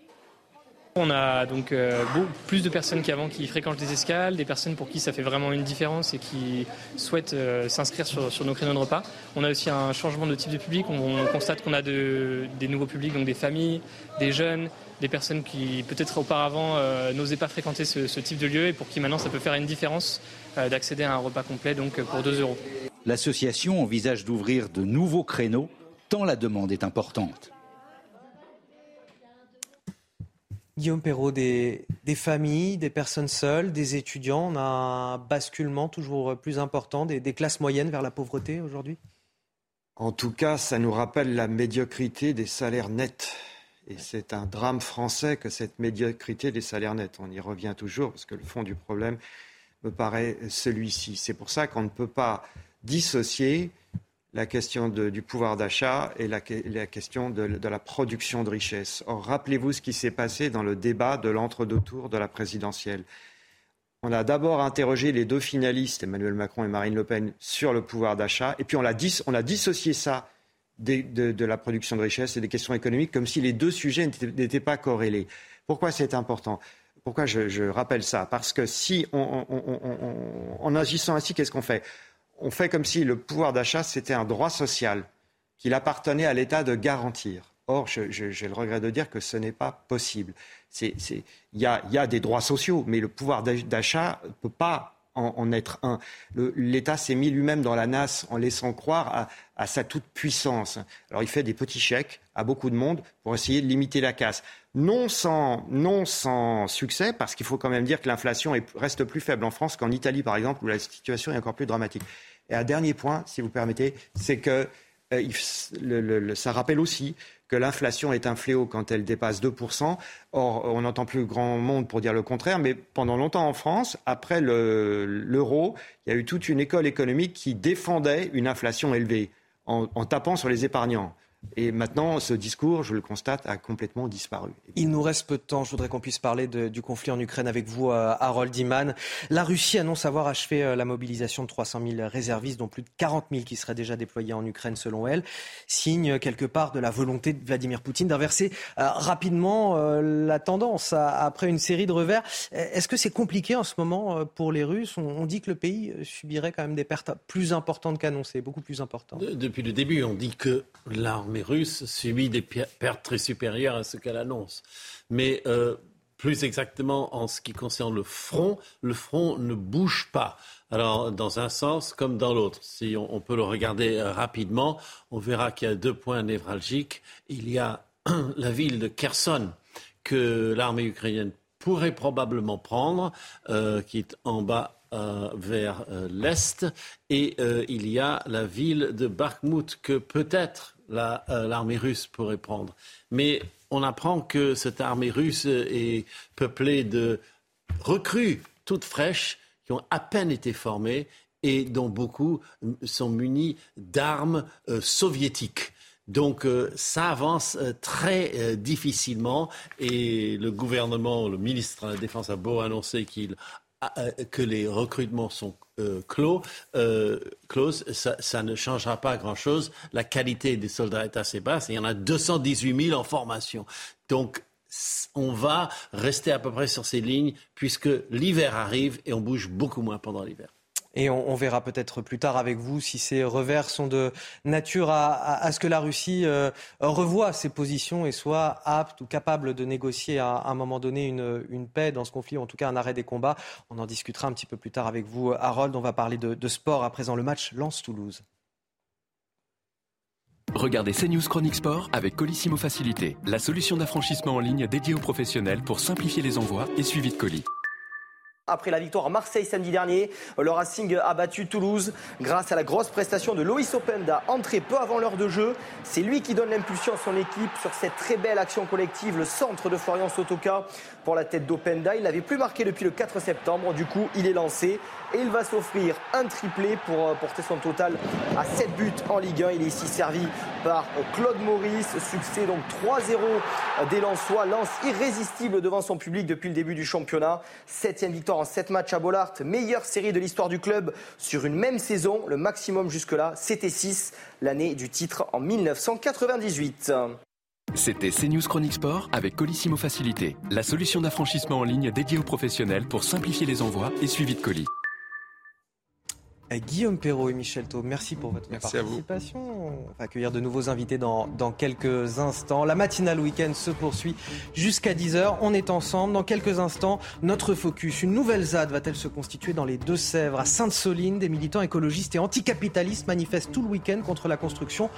On a donc euh, beaucoup plus de personnes qu'avant qui fréquentent les escales, des personnes pour qui ça fait vraiment une différence et qui souhaitent euh, s'inscrire sur, nos créneaux de repas. On a aussi un changement de type de public. On, on constate qu'on a de, des nouveaux publics, donc des familles, des jeunes, des personnes qui peut-être auparavant euh, n'osaient pas fréquenter ce, type de lieu et pour qui maintenant ça peut faire une différence d'accéder à un repas complet donc pour 2 euros. L'association envisage d'ouvrir de nouveaux créneaux tant la demande est importante. Guillaume Perrault, des, des, familles, des personnes seules, des étudiants, on a un basculement toujours plus important des, des classes moyennes vers la pauvreté aujourd'hui? En tout cas, ça nous rappelle la médiocrité des salaires nets. Et c'est un drame français que cette médiocrité des salaires nets. On y revient toujours parce que le fond du problème me paraît celui-ci. C'est pour ça qu'on ne peut pas dissocier la question du pouvoir d'achat et la, question de, la production de richesse. Or, rappelez-vous ce qui s'est passé dans le débat de l'entre-deux tours de la présidentielle. On a d'abord interrogé les deux finalistes, Emmanuel Macron et Marine Le Pen, sur le pouvoir d'achat, et puis on a, dissocié ça de, la production de richesse et des questions économiques comme si les deux sujets n'étaient pas corrélés. Pourquoi c'est important? Pourquoi je, rappelle ça? Parce que si, on, en agissant ainsi, qu'est-ce qu'on fait? On fait comme si le pouvoir d'achat, c'était un droit social qu'il appartenait à l'État de garantir. Or, j'ai le regret de dire que ce n'est pas possible. Il y, a des droits sociaux, mais le pouvoir d'achat ne peut pas en, être un. L'État s'est mis lui-même dans la nasse en laissant croire à, sa toute puissance. Alors il fait des petits chèques à beaucoup de monde pour essayer de limiter la casse. Non sans, succès, parce qu'il faut quand même dire que l'inflation reste plus faible en France qu'en Italie, par exemple, où la situation est encore plus dramatique. Et un dernier point, si vous permettez, c'est que euh, ça rappelle aussi que l'inflation est un fléau quand elle dépasse 2%. Or, on n'entend plus grand monde pour dire le contraire, mais pendant longtemps en France, après l'euro, il y a eu toute une école économique qui défendait une inflation élevée en tapant sur les épargnants. Et maintenant, ce discours, je le constate, a complètement disparu. Il nous reste peu de temps. Je voudrais qu'on puisse parler du conflit en Ukraine avec vous, euh, Harold Iman. La Russie annonce avoir achevé euh, la mobilisation de 300 000 réservistes, dont plus de 40 000 qui seraient déjà déployés en Ukraine, selon elle. Signe quelque part de la volonté de Vladimir Poutine d'inverser euh, rapidement la tendance après une série de revers. Est-ce que c'est compliqué en ce moment pour les Russes? On, dit que le pays subirait quand même des pertes plus importantes qu'annoncées, beaucoup plus importantes. Depuis le début, on dit que l'armée l'armée russe subit des pertes très supérieures à ce qu'elle annonce. Mais euh, plus exactement en ce qui concerne le front, le front ne bouge pas. Alors, dans un sens comme dans l'autre. Si on, peut le regarder euh, rapidement, on verra qu'il y a deux points névralgiques. Il y a la ville de Kherson que l'armée ukrainienne pourrait probablement prendre, euh, qui est en bas vers l'est, et il y a la ville de Bakhmut que peut-être euh, l'armée russe pourrait prendre. Mais on apprend que cette armée russe est peuplée de recrues toutes fraîches qui ont à peine été formées et dont beaucoup sont munis d'armes euh, soviétiques. Donc euh, ça avance très difficilement et le gouvernement, le ministre de la Défense a beau annoncer qu'il que les recrutements sont euh, clos, euh, ça, ne changera pas grand-chose. La qualité des soldats est assez basse. il y en a 218 000 en formation. Donc, on va rester à peu près sur ces lignes puisque l'hiver arrive et on bouge beaucoup moins pendant l'hiver. Et on, verra peut-être plus tard avec vous si ces revers sont de nature à, ce que la Russie euh, revoie ses positions et soit apte ou capable de négocier à, un moment donné une, paix dans ce conflit, ou en tout cas un arrêt des combats. On en discutera un petit peu plus tard avec vous, Harold. On va parler de, sport à présent, le match Lens-Toulouse. Regardez CNews Chronique Sport avec Colissimo Facilité, la solution d'affranchissement en ligne dédiée aux professionnels pour simplifier les envois et suivi de colis. Après la victoire à Marseille samedi dernier, le Racing a battu Toulouse grâce à la grosse prestation de Loïs Openda, entré peu avant l'heure de jeu. C'est lui qui donne l'impulsion à son équipe sur cette très belle action collective, le centre de Florian Sotoka pour la tête d'Openda. Il n'avait plus marqué depuis le 4 septembre, du coup il est lancé et il va s'offrir un triplé pour euh, porter son total à 7 buts en Ligue 1. Il est ici servi par Claude Maurice. Succès donc 3-0 des Lensois. Lance irrésistible devant son public depuis le début du championnat. Septième victoire en 7 matchs à Bollard. Meilleure série de l'histoire du club sur une même saison. Le maximum jusque-là, c'était 6, l'année du titre en 1998. C'était CNews Chronique Sport avec Colissimo Facilité, la solution d'affranchissement en ligne dédiée aux professionnels pour simplifier les envois et suivi de colis. Guillaume Perrault et Michel Thau, merci pour votre participation. On va accueillir de nouveaux invités dans, dans quelques instants. La matinale week-end se poursuit jusqu'à 10h. On est ensemble. Dans quelques instants, notre focus. Une nouvelle ZAD va-t-elle se constituer dans les Deux-Sèvres? À Sainte-Soline, des militants écologistes et anticapitalistes manifestent tout le week-end contre la construction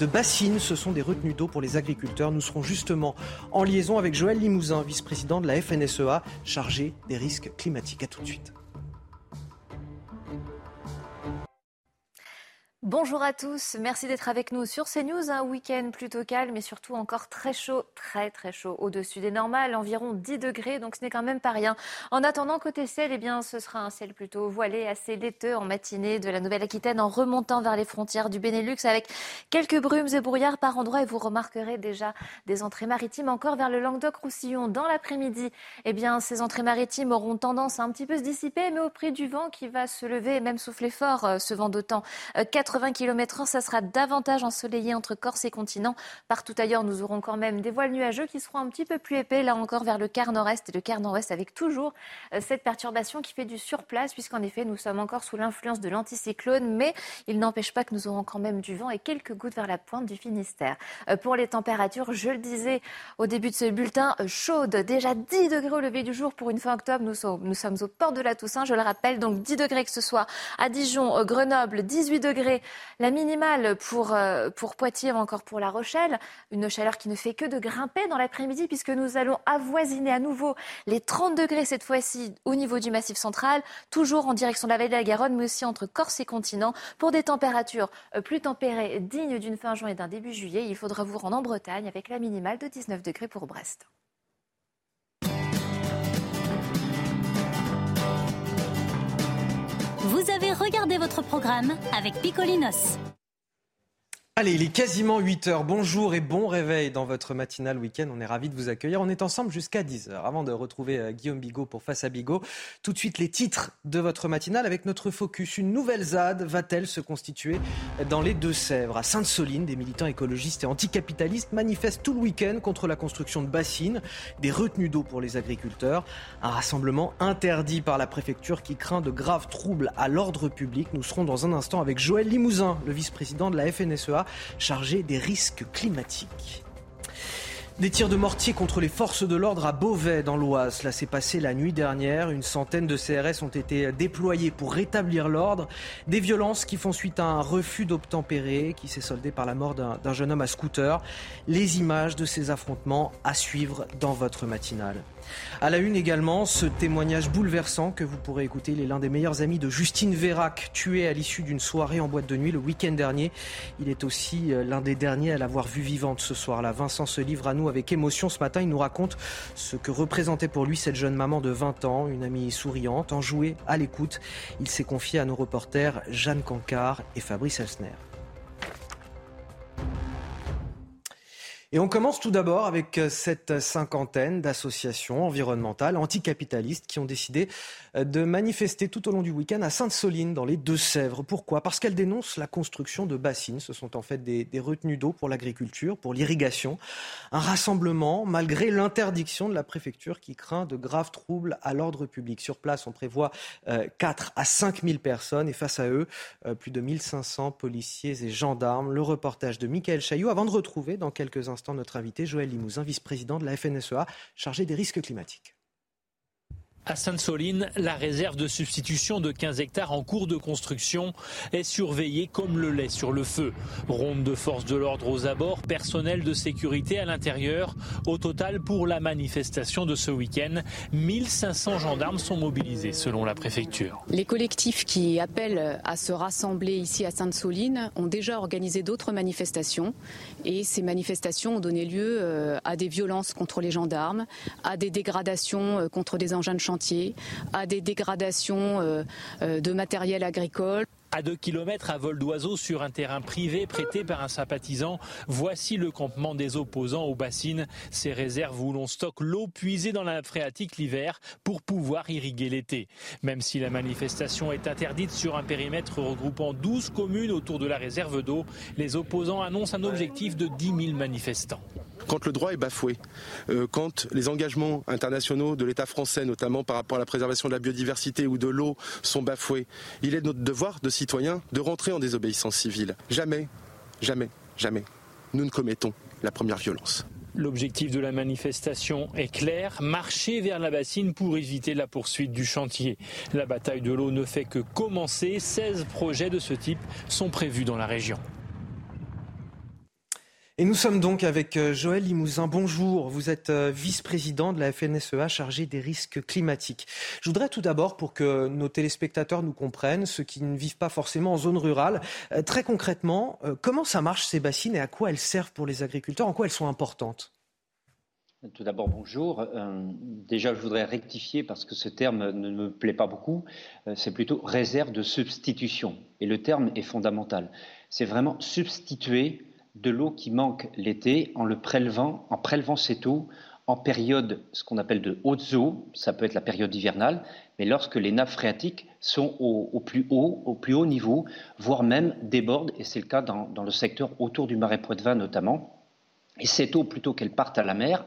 de bassines. Ce sont des retenues d'eau pour les agriculteurs. Nous serons justement en liaison avec Joël Limousin, vice-président de la FNSEA, chargé des risques climatiques. À tout de suite. Bonjour à tous, merci d'être avec nous sur CNews. Un week-end plutôt calme mais surtout encore très chaud, très très chaud, au-dessus des normales, environ 10 degrés, donc ce n'est quand même pas rien. En attendant, côté ciel, eh bien, ce sera un ciel plutôt voilé, assez laiteux en matinée de la Nouvelle-Aquitaine en remontant vers les frontières du Benelux avec quelques brumes et brouillards par endroits et vous remarquerez déjà des entrées maritimes encore vers le Languedoc-Roussillon dans l'après-midi. Eh bien, ces entrées maritimes auront tendance à un petit peu se dissiper, mais au prix du vent qui va se lever et même souffler fort, euh, ce vent d'autant. Euh, 80 km/h. Ça sera davantage ensoleillé entre Corse et continent. Partout ailleurs, nous aurons quand même des voiles nuageux qui seront un petit peu plus épais, là encore vers le quart nord-est et le quart nord-ouest, avec toujours euh, cette perturbation qui fait du surplace, puisqu'en effet, nous sommes encore sous l'influence de l'anticyclone, mais il n'empêche pas que nous aurons quand même du vent et quelques gouttes vers la pointe du Finistère. Euh, pour les températures, je le disais au début de ce bulletin, euh, chaude, déjà 10 degrés au lever du jour pour une fin octobre. Nous sommes, nous sommes au port de la Toussaint, je le rappelle, donc 10 degrés que ce soit à Dijon, Grenoble, 18 degrés, la minimale pour, pour Poitiers encore pour La Rochelle. Une chaleur qui ne fait que de grimper dans l'après-midi puisque nous allons avoisiner à nouveau les 30 degrés cette fois-ci au niveau du massif central, toujours en direction de la vallée de la Garonne, mais aussi entre Corse et continent, pour des températures euh, plus tempérées, dignes d'une fin juin et d'un début juillet. Il faudra vous rendre en Bretagne avec la minimale de 19 degrés pour Brest. Vous avez regardé votre programme avec Picolinos. Allez, il est quasiment 8 heures. Bonjour et bon réveil dans votre matinale week-end. On est ravis de vous accueillir. On est ensemble jusqu'à 10 heures. Avant de retrouver euh, Guillaume Bigot pour Face à Bigot, tout de suite les titres de votre matinale avec notre focus. Une nouvelle ZAD va-t-elle se constituer dans les Deux-Sèvres? À Sainte-Soline, des militants écologistes et anticapitalistes manifestent tout le week-end contre la construction de bassines, des retenues d'eau pour les agriculteurs. Un rassemblement interdit par la préfecture qui craint de graves troubles à l'ordre public. Nous serons dans un instant avec Joël Limousin, le vice-président de la FNSEA chargé des risques climatiques. Des tirs de mortier contre les forces de l'ordre à Beauvais dans l'Oise. Cela s'est passé la nuit dernière. Une centaine de CRS ont été déployés pour rétablir l'ordre. Des violences qui font suite à un refus d'obtempérer qui s'est soldé par la mort d'un jeune homme à scooter. Les images de ces affrontements à suivre dans votre matinale. À la une également, ce témoignage bouleversant que vous pourrez écouter. Il est l'un des meilleurs amis de Justine Vérac, tuée à l'issue d'une soirée en boîte de nuit le week-end dernier. Il est aussi euh, l'un des derniers à l'avoir vue vivante ce soir-là. Vincent se livre à nous avec émotion ce matin. Il nous raconte ce que représentait pour lui cette jeune maman de 20 ans, une amie souriante, enjouée, à l'écoute. Il s'est confié à nos reporters Jeanne Cancard et Fabrice Elsner. Et on commence tout d'abord avec euh, cette cinquantaine d'associations environnementales anticapitalistes qui ont décidé de manifester tout au long du week-end à Sainte-Soline, dans les Deux-Sèvres. Pourquoi? Parce qu'elles dénoncent la construction de bassines. Ce sont en fait des, retenues d'eau pour l'agriculture, pour l'irrigation. Un rassemblement malgré l'interdiction de la préfecture qui craint de graves troubles à l'ordre public. Sur place, on prévoit 4 euh, à 5 000 personnes et face à eux, plus de 1500 policiers et gendarmes. Le reportage de Michael Chaillot avant de retrouver dans quelques instants notre invité Joël Limousin, vice-président de la FNSEA, chargé des risques climatiques. À Sainte-Soline, la réserve de substitution de 15 hectares en cours de construction est surveillée comme le lait sur le feu. Ronde de force de l'ordre aux abords, personnel de sécurité à l'intérieur. Au total, pour la manifestation de ce week-end, 1500 gendarmes sont mobilisés selon la préfecture. Les collectifs qui appellent à se rassembler ici à Sainte-Soline ont déjà organisé d'autres manifestations et ces manifestations ont donné lieu euh, à des violences contre les gendarmes, à des dégradations euh, contre des engins de chantier à des dégradations euh, euh, de matériel agricole. À deux kilomètres à vol d'oiseau sur un terrain privé prêté par un sympathisant, voici le campement des opposants aux bassines, ces réserves où l'on stocke l'eau puisée dans la nappe phréatique l'hiver pour pouvoir irriguer l'été. Même si la manifestation est interdite sur un périmètre regroupant 12 communes autour de la réserve d'eau, les opposants annoncent un objectif de 10 000 manifestants. Quand le droit est bafoué, euh, quand les engagements internationaux de l'État français, notamment par rapport à la préservation de la biodiversité ou de l'eau, sont bafoués, il est de notre devoir de de rentrer en désobéissance civile. Jamais, jamais, jamais, nous ne commettons la première violence. L'objectif de la manifestation est clair, marcher vers la bassine pour éviter la poursuite du chantier. La bataille de l'eau ne fait que commencer, 16 projets de ce type sont prévus dans la région. Et nous sommes donc avec euh, Joël Limousin. Bonjour, vous êtes euh, vice-président de la FNSEA chargé des risques climatiques. Je voudrais tout d'abord, pour que nos téléspectateurs nous comprennent, ceux qui ne vivent pas forcément en zone rurale, euh, très concrètement, comment ça marche ces bassines et à quoi elles servent pour les agriculteurs, en quoi elles sont importantes? Tout d'abord, bonjour. déjà, je voudrais rectifier parce que ce terme ne me plaît pas beaucoup. c'est plutôt réserve de substitution. Et le terme est fondamental. C'est vraiment substituer de l'eau qui manque l'été en le prélevant, en prélevant cette eau en période, ce qu'on appelle de hautes eaux, ça peut être la période hivernale, mais lorsque les nappes phréatiques sont au, plus haut, au plus haut niveau, voire même débordent, et c'est le cas dans, dans, le secteur autour du marais Poitevin notamment. Et cette eau, plutôt qu'elle parte à la mer,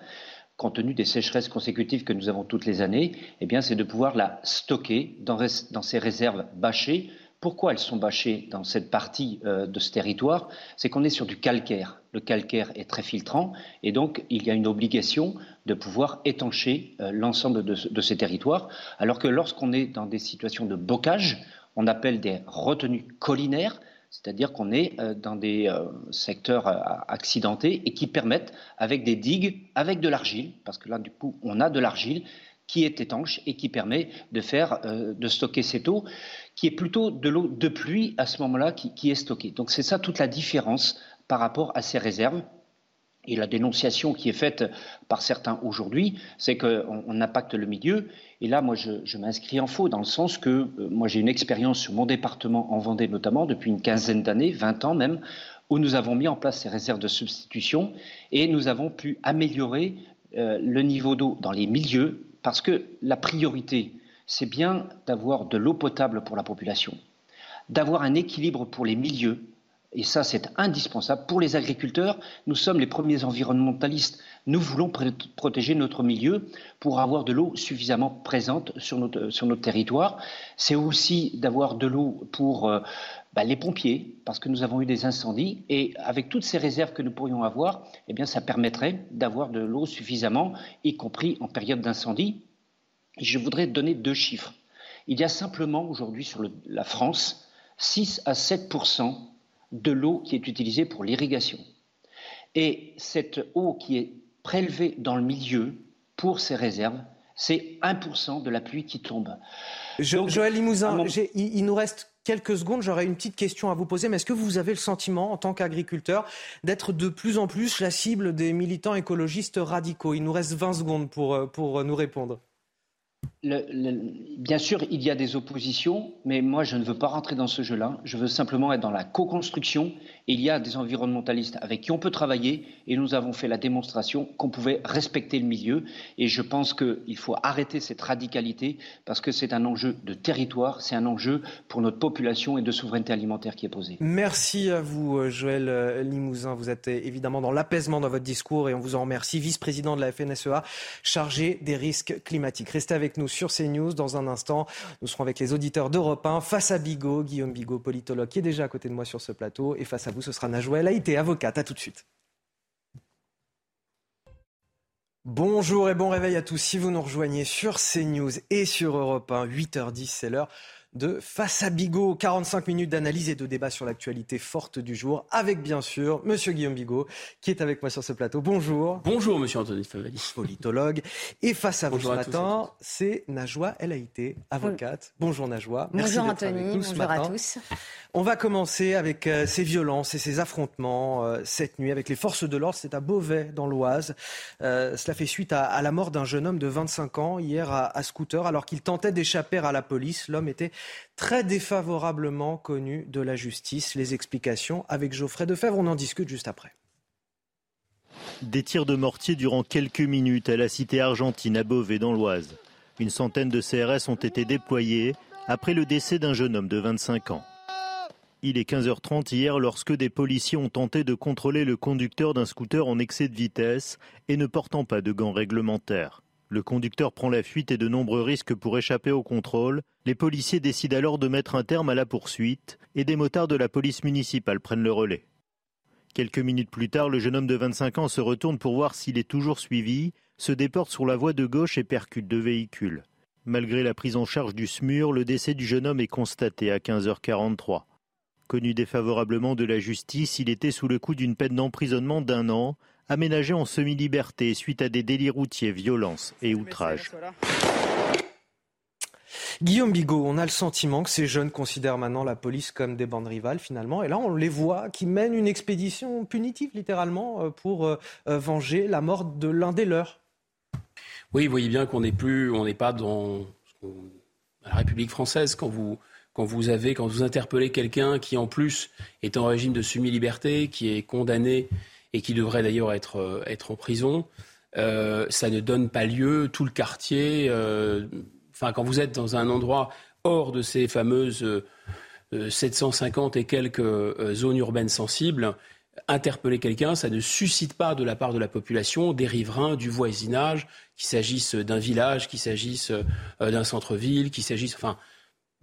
compte tenu des sécheresses consécutives que nous avons toutes les années, eh bien, c'est de pouvoir la stocker dans, dans ces réserves bâchées pourquoi elles sont bâchées dans cette partie euh, de ce territoire C'est qu'on est sur du calcaire. Le calcaire est très filtrant et donc il y a une obligation de pouvoir étancher euh, l'ensemble de, ces territoires. Alors que lorsqu'on est dans des situations de bocage, on appelle des retenues collinaires, c'est-à-dire qu'on est euh, dans des secteurs accidentés et qui permettent, avec des digues, avec de l'argile, parce que là, du coup, on a de l'argile qui est étanche et qui permet de faire, de stocker cette eau qui est plutôt de l'eau de pluie à ce moment-là qui, est stockée. Donc c'est ça toute la différence par rapport à ces réserves. Et la dénonciation qui est faite par certains aujourd'hui, c'est qu'on impacte le milieu. Et là, moi, je, m'inscris en faux, dans le sens que euh, moi, j'ai une expérience sur mon département, en Vendée notamment, depuis une quinzaine d'années, 20 ans même, où nous avons mis en place ces réserves de substitution et nous avons pu améliorer euh, le niveau d'eau dans les milieux, parce que la priorité, c'est bien d'avoir de l'eau potable pour la population, d'avoir un équilibre pour les milieux, et ça c'est indispensable. Pour les agriculteurs, nous sommes les premiers environnementalistes. Nous voulons protéger notre milieu pour avoir de l'eau suffisamment présente sur notre, sur notre territoire. C'est aussi d'avoir de l'eau pour euh, bah, les pompiers, parce que nous avons eu des incendies, et avec toutes ces réserves que nous pourrions avoir, eh bien, ça permettrait d'avoir de l'eau suffisamment, y compris en période d'incendie, je voudrais donner deux chiffres. Il y a simplement aujourd'hui sur la France 6 à 7 de l'eau qui est utilisée pour l'irrigation. Et cette eau qui est prélevée dans le milieu pour ces réserves, c'est 1% de la pluie qui tombe. Joël Limousin, il, nous reste quelques secondes. J'aurais une petite question à vous poser. Mais est-ce que vous avez le sentiment, en tant qu'agriculteur, d'être de plus en plus la cible des militants écologistes radicaux? Il nous reste 20 secondes pour, euh, pour nous répondre bien sûr, il y a des oppositions, mais moi, je ne veux pas rentrer dans ce jeu-là. Je veux simplement être dans la co-construction. Il y a des environnementalistes avec qui on peut travailler, et nous avons fait la démonstration qu'on pouvait respecter le milieu. Et je pense qu'il faut arrêter cette radicalité, parce que c'est un enjeu de territoire, c'est un enjeu pour notre population et de souveraineté alimentaire qui est posé. Merci à vous, euh, Joël euh, Limousin. Vous êtes euh, évidemment dans l'apaisement dans votre discours, et on vous en remercie. Vice-président de la FNSEA, chargé des risques climatiques. Restez avec nous sur CNews. Dans un instant, nous serons avec les auditeurs d'Europe 1 face à Bigot, Guillaume Bigot, politologue, qui est déjà à côté de moi sur ce plateau. Et face à vous, ce sera Najwa El Haïté, avocate. À tout de suite. Bonjour et bon réveil à tous. Si vous nous rejoignez sur CNews et sur Europe 1, 8h10, c'est l'heure de Face à Bigot. 45 minutes d'analyse et de débat sur l'actualité forte du jour, avec bien sûr Monsieur Guillaume Bigot, qui est avec moi sur ce plateau. Bonjour. Bonjour, Monsieur Anthony Favali. Politologue. Et face à vous ce matin, c'est Najwa El Haïté, avocate. Bonjour Najwa. Bonjour Anthony, bonjour à tous. On va commencer avec euh, ces violences et ces affrontements euh, cette nuit avec les forces de l'ordre. C'est à Beauvais, dans l'Oise. Euh, cela fait suite à, la mort d'un jeune homme de 25 ans hier à, à scooter alors qu'il tentait d'échapper à la police. L'homme était très défavorablement connu de la justice. Les explications avec Geoffrey Defebvre, on en discute juste après. Des tirs de mortier durant quelques minutes à la cité argentine à Beauvais dans l'Oise. Une centaine de CRS ont été déployés après le décès d'un jeune homme de 25 ans. Il est 15h30 hier lorsque des policiers ont tenté de contrôler le conducteur d'un scooter en excès de vitesse et ne portant pas de gants réglementaires. Le conducteur prend la fuite et de nombreux risques pour échapper au contrôle. Les policiers décident alors de mettre un terme à la poursuite et des motards de la police municipale prennent le relais. Quelques minutes plus tard, le jeune homme de 25 ans se retourne pour voir s'il est toujours suivi, se déporte sur la voie de gauche et percute deux véhicules. Malgré la prise en charge du SMUR, le décès du jeune homme est constaté à 15h43. Connu défavorablement de la justice, il était sous le coup d'une peine d'emprisonnement d'un an aménagé en semi-liberté suite à des délits routiers, violences et outrages. Guillaume Bigot, on a le sentiment que ces jeunes considèrent maintenant la police comme des bandes rivales finalement, et là on les voit qui mènent une expédition punitive littéralement euh, pour euh, euh, venger la mort de l'un des leurs. Oui, vous voyez bien qu'on n'est plus, on n'est pas dans la République française quand vous quand vous avez, quand vous interpellez quelqu'un qui en plus est en régime de semi-liberté, qui est condamné et qui devrait d'ailleurs être, euh, être en prison, ça ne donne pas lieu, tout le quartier, enfin quand vous êtes dans un endroit hors de ces fameuses 750 et quelques zones urbaines sensibles, interpeller quelqu'un, ça ne suscite pas de la part de la population, des riverains, du voisinage, qu'il s'agisse d'un village, qu'il s'agisse euh, d'un centre-ville, qu'il s'agisse. Enfin,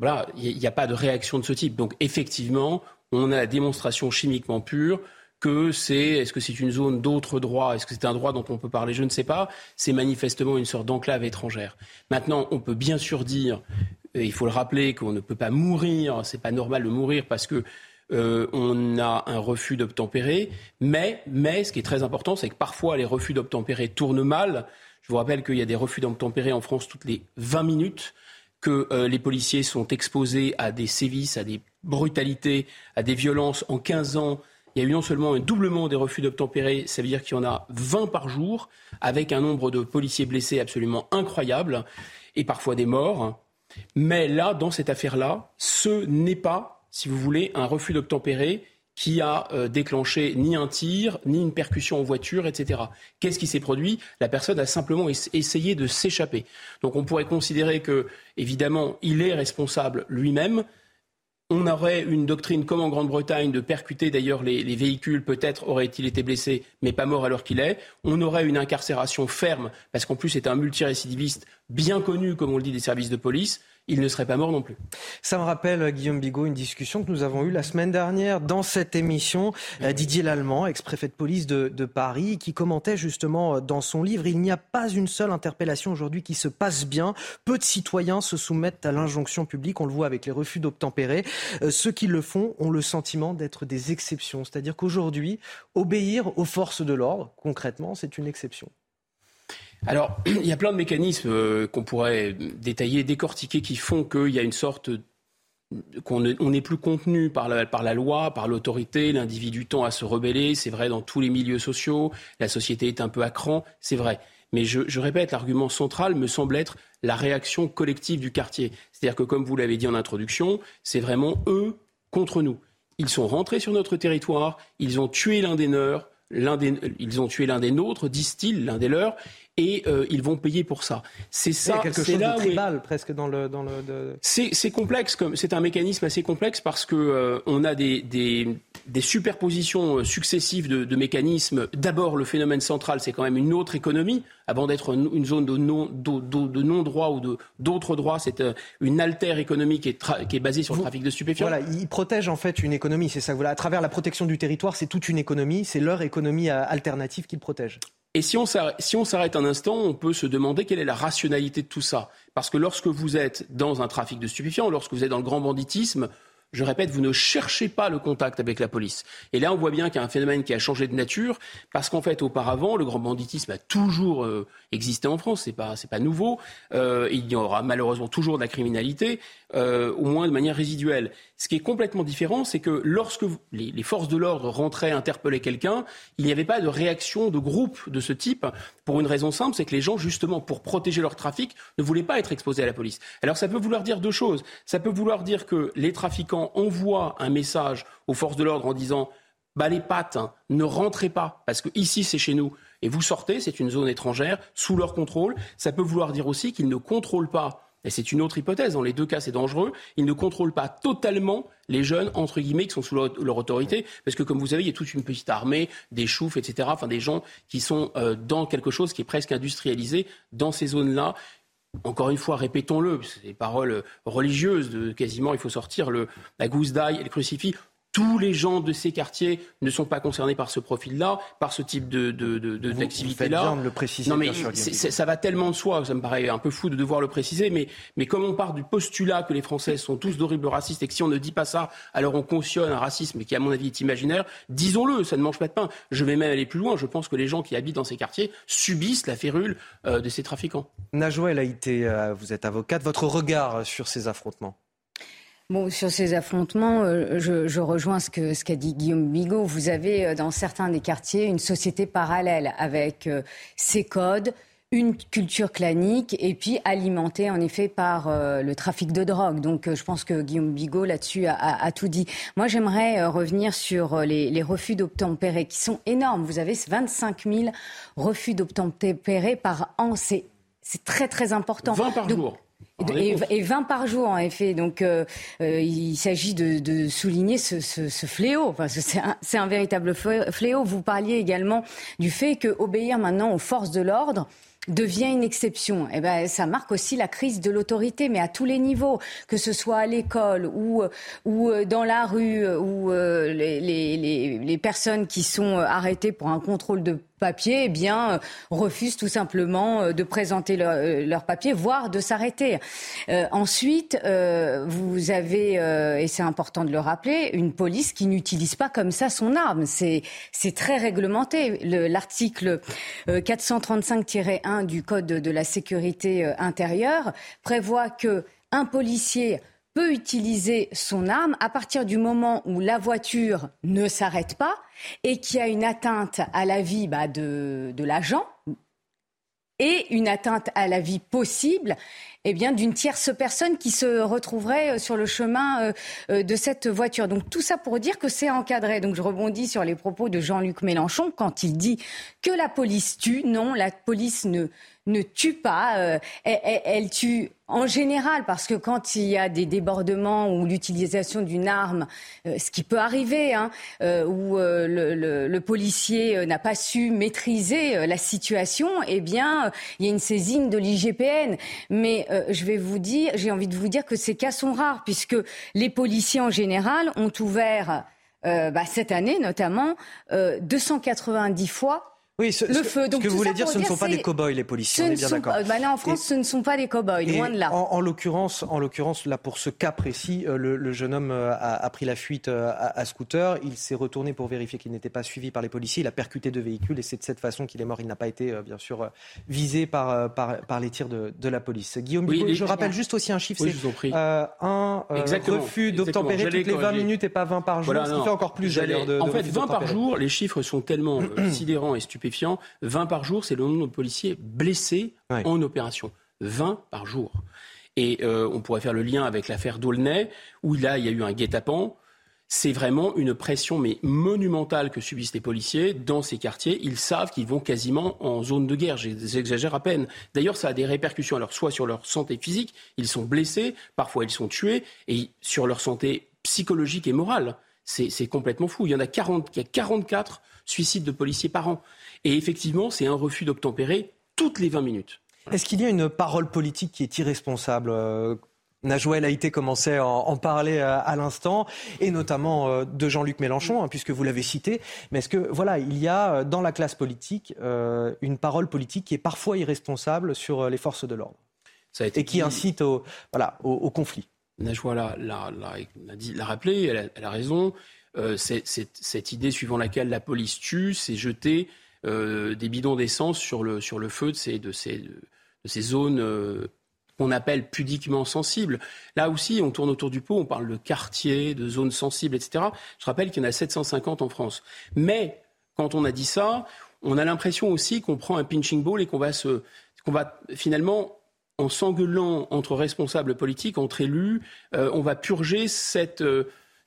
voilà, il n'y a, pas de réaction de ce type. Donc, effectivement, on a la démonstration chimiquement pure que c'est, est-ce que c'est une zone d'autres droits, est-ce que c'est un droit dont on peut parler, je ne sais pas, c'est manifestement une sorte d'enclave étrangère. Maintenant, on peut bien sûr dire, il faut le rappeler, qu'on ne peut pas mourir, c'est pas normal de mourir parce que euh, on a un refus d'obtempérer, mais, mais ce qui est très important, c'est que parfois les refus d'obtempérer tournent mal. Je vous rappelle qu'il y a des refus d'obtempérer en France toutes les 20 minutes, que euh, les policiers sont exposés à des sévices, à des brutalités, à des violences. En 15 ans, il y a eu non seulement un doublement des refus d'obtempérer, ça veut dire qu'il y en a 20 par jour, avec un nombre de policiers blessés absolument incroyable, et parfois des morts. Mais là, dans cette affaire-là, ce n'est pas si vous voulez, un refus d'obtempérer qui a euh, déclenché ni un tir, ni une percussion en voiture, etc. Qu'est-ce qui s'est produit? La personne a simplement essayé de s'échapper. Donc on pourrait considérer que, évidemment, il est responsable lui-même. On aurait une doctrine comme en Grande-Bretagne de percuter d'ailleurs les, les, véhicules, peut-être aurait-il été blessé, mais pas mort alors qu'il est. On aurait une incarcération ferme, parce qu'en plus c'est un multirécidiviste bien connu, comme on le dit, des services de police il ne serait pas mort non plus. Ça me rappelle, Guillaume Bigot, une discussion que nous avons eue la semaine dernière dans cette émission. Euh, Didier Lallemand, ex-préfet de police de, Paris, qui commentait justement euh, dans son livre Il n'y a pas une seule interpellation aujourd'hui qui se passe bien. Peu de citoyens se soumettent à l'injonction publique. On le voit avec les refus d'obtempérer. Euh, ceux qui le font ont le sentiment d'être des exceptions. C'est-à-dire qu'aujourd'hui, obéir aux forces de l'ordre, concrètement, c'est une exception. Alors, il y a plein de mécanismes euh, qu'on pourrait détailler, décortiquer, qui font qu'il y a une sorte qu'on n'est plus contenu par la, loi, par l'autorité, l'individu tend à se rebeller, c'est vrai dans tous les milieux sociaux, la société est un peu à cran, c'est vrai. Mais je, je répète, l'argument central me semble être la réaction collective du quartier. C'est-à-dire que, comme vous l'avez dit en introduction, c'est vraiment eux contre nous. Ils sont rentrés sur notre territoire, ils ont tué l'un des leurs, ils ont tué l'un des nôtres, disent-ils, l'un des leurs, et euh, ils vont payer pour ça. C'est ça. quelque chose de tribal presque dans le dans le. De... C'est complexe comme c'est un mécanisme assez complexe parce que euh, on a des, des, des superpositions euh, successives de, de mécanismes. D'abord le phénomène central, c'est quand même une autre économie avant d'être une zone de non de, de non droit ou d'autres droits. C'est une altère économique qui est, qui est basée sur le trafic de stupéfiants. Voilà, ils protègent en fait une économie. C'est ça. Voilà, à travers la protection du territoire, c'est toute une économie. C'est leur économie alternative qu'ils protègent. Et si on s'arrête un instant, on peut se demander quelle est la rationalité de tout ça. Parce que lorsque vous êtes dans un trafic de stupéfiants, lorsque vous êtes dans le grand banditisme, je répète, vous ne cherchez pas le contact avec la police. Et là, on voit bien qu'il y a un phénomène qui a changé de nature, parce qu'en fait, auparavant, le grand banditisme a toujours euh, existé en France, c'est pas, pas nouveau. Euh, il y aura malheureusement toujours de la criminalité, euh, au moins de manière résiduelle. Ce qui est complètement différent, c'est que lorsque les, forces de l'ordre rentraient interpeller quelqu'un, il n'y avait pas de réaction de groupe de ce type, pour une raison simple, c'est que les gens, justement, pour protéger leur trafic, ne voulaient pas être exposés à la police. Alors ça peut vouloir dire deux choses. Ça peut vouloir dire que les trafiquants envoient un message aux forces de l'ordre en disant bah les pattes, hein, ne rentrez pas, parce que ici c'est chez nous, et vous sortez, c'est une zone étrangère, sous leur contrôle. Ça peut vouloir dire aussi qu'ils ne contrôlent pas et c'est une autre hypothèse, dans les deux cas c'est dangereux, ils ne contrôlent pas totalement les jeunes, entre guillemets, qui sont sous leur, autorité, parce que comme vous savez, il y a toute une petite armée, des choufs, etc., enfin des gens qui sont euh, dans quelque chose qui est presque industrialisé dans ces zones-là. Encore une fois, répétons-le, c'est des paroles religieuses, de, quasiment il faut sortir la gousse d'ail et le crucifix tous les gens de ces quartiers ne sont pas concernés par ce profil-là, par ce type de, de, de, d'activité-là. le préciser. Non, mais ça va tellement de soi, ça me paraît un peu fou de devoir le préciser, mais, mais comme on part du postulat que les Français sont tous d'horribles racistes et que si on ne dit pas ça, alors on cautionne un racisme qui, à mon avis, est imaginaire, disons-le, ça ne mange pas de pain. Je vais même aller plus loin. Je pense que les gens qui habitent dans ces quartiers subissent la férule euh, de ces trafiquants. Najwa a été, euh, vous êtes avocate, votre regard sur ces affrontements? Bon, sur ces affrontements, euh, je, rejoins ce qu'a ce qu'a dit Guillaume Bigot. Vous avez euh, dans certains des quartiers une société parallèle avec euh, ses codes, une culture clanique et puis alimentée en effet par euh, le trafic de drogue. Donc euh, je pense que Guillaume Bigot là-dessus a, tout dit. Moi j'aimerais euh, revenir sur les, les refus d'obtempérer qui sont énormes. Vous avez 25 000 refus d'obtempérer par an. C'est très très important. 20 par jour. Et, 20 par jour, en effet. Donc, il s'agit de, souligner ce, fléau. Enfin, c'est un, un, véritable fléau. Vous parliez également du fait qu'obéir maintenant aux forces de l'ordre, devient une exception, eh ben, ça marque aussi la crise de l'autorité, mais à tous les niveaux, que ce soit à l'école ou, ou euh, dans la rue, ou euh, les, les, les, personnes qui sont arrêtées pour un contrôle de papier, eh bien, euh, refusent tout simplement euh, de présenter leur, euh, leur papier, voire de s'arrêter. ensuite, vous avez, et c'est important de le rappeler, une police qui n'utilise pas comme ça son arme. C'est très réglementé. L'article 435-1 du Code de la sécurité intérieure prévoit que un policier peut utiliser son arme à partir du moment où la voiture ne s'arrête pas et qu'il y a une atteinte à la vie bah, de l'agent et une atteinte à la vie possible eh bien, d'une tierce personne qui se retrouverait euh, sur le chemin euh, euh, de cette voiture. Donc tout ça pour dire que c'est encadré. Donc je rebondis sur les propos de Jean-Luc Mélenchon quand il dit que la police tue. Non, la police ne, ne tue pas, euh, elle, tue en général parce que quand il y a des débordements ou l'utilisation d'une arme, euh, ce qui peut arriver, hein, euh, où le, policier n'a pas su maîtriser la situation, eh bien, il y a une saisine de l'IGPN. Mais je vais vous dire, j'ai envie de vous dire que ces cas sont rares puisque les policiers en général ont ouvert bah, cette année notamment 290 fois oui, ce, le feu. Donc, ce que vous voulez dire, ce ne sont pas des cow-boys, les policiers, on est bien d'accord. Bah là, en France, ce ne sont pas des cow-boys, loin de là. En, l'occurrence, en l'occurrence, là, pour ce cas précis, euh, le, jeune homme euh, a, pris la fuite euh, à, scooter. Il s'est retourné pour vérifier qu'il n'était pas suivi par les policiers. Il a percuté deux véhicules et c'est de cette façon qu'il est mort. Il n'a pas été, bien sûr, visé par, par, les tirs de, de la police. Guillaume, je rappelle juste aussi un chiffre. Oui, c'est un refus d'obtempérer toutes les 20 minutes et pas 20 par jour, ce qui fait encore plus de, En fait, 20 par jour, les chiffres sont tellement sidérants et stupéfiants. 20 par jour, c'est le nombre de policiers blessés en opération. 20 par jour. Et euh, on pourrait faire le lien avec l'affaire d'Aulnay, où là, il y a eu un guet-apens. C'est vraiment une pression mais monumentale que subissent les policiers dans ces quartiers. Ils savent qu'ils vont quasiment en zone de guerre. J'exagère à peine. D'ailleurs, ça a des répercussions alors soit sur leur santé physique, ils sont blessés, parfois ils sont tués, et sur leur santé psychologique et morale. C'est complètement fou. Il y en a 40, il y a 44 suicides de policiers par an. Et effectivement, c'est un refus d'obtempérer toutes les 20 minutes. Est-ce qu'il y a une parole politique qui est irresponsable euh, Najouel a été commencé à en parler euh, à, l'instant, et notamment euh, de Jean-Luc Mélenchon, hein, puisque vous l'avez cité. Mais est-ce que, voilà, il y a dans la classe politique une parole politique qui est parfois irresponsable sur les forces de l'ordre et qui incite au, voilà, au, conflit? Najwa l'a, rappelé, elle a, raison. cette idée suivant laquelle la police tue, c'est jeter euh, des bidons d'essence sur le, sur le feu de ces, de ces, de ces zones euh, qu'on appelle pudiquement sensibles. Là aussi, on tourne autour du pot, on parle de quartiers, de zones sensibles, etc. Je rappelle qu'il y en a 750 en France. Mais quand on a dit ça, on a l'impression aussi qu'on prend un pinching ball et qu'on va se, va finalement en s'engueulant entre responsables politiques, entre élus, euh, on va purger cette,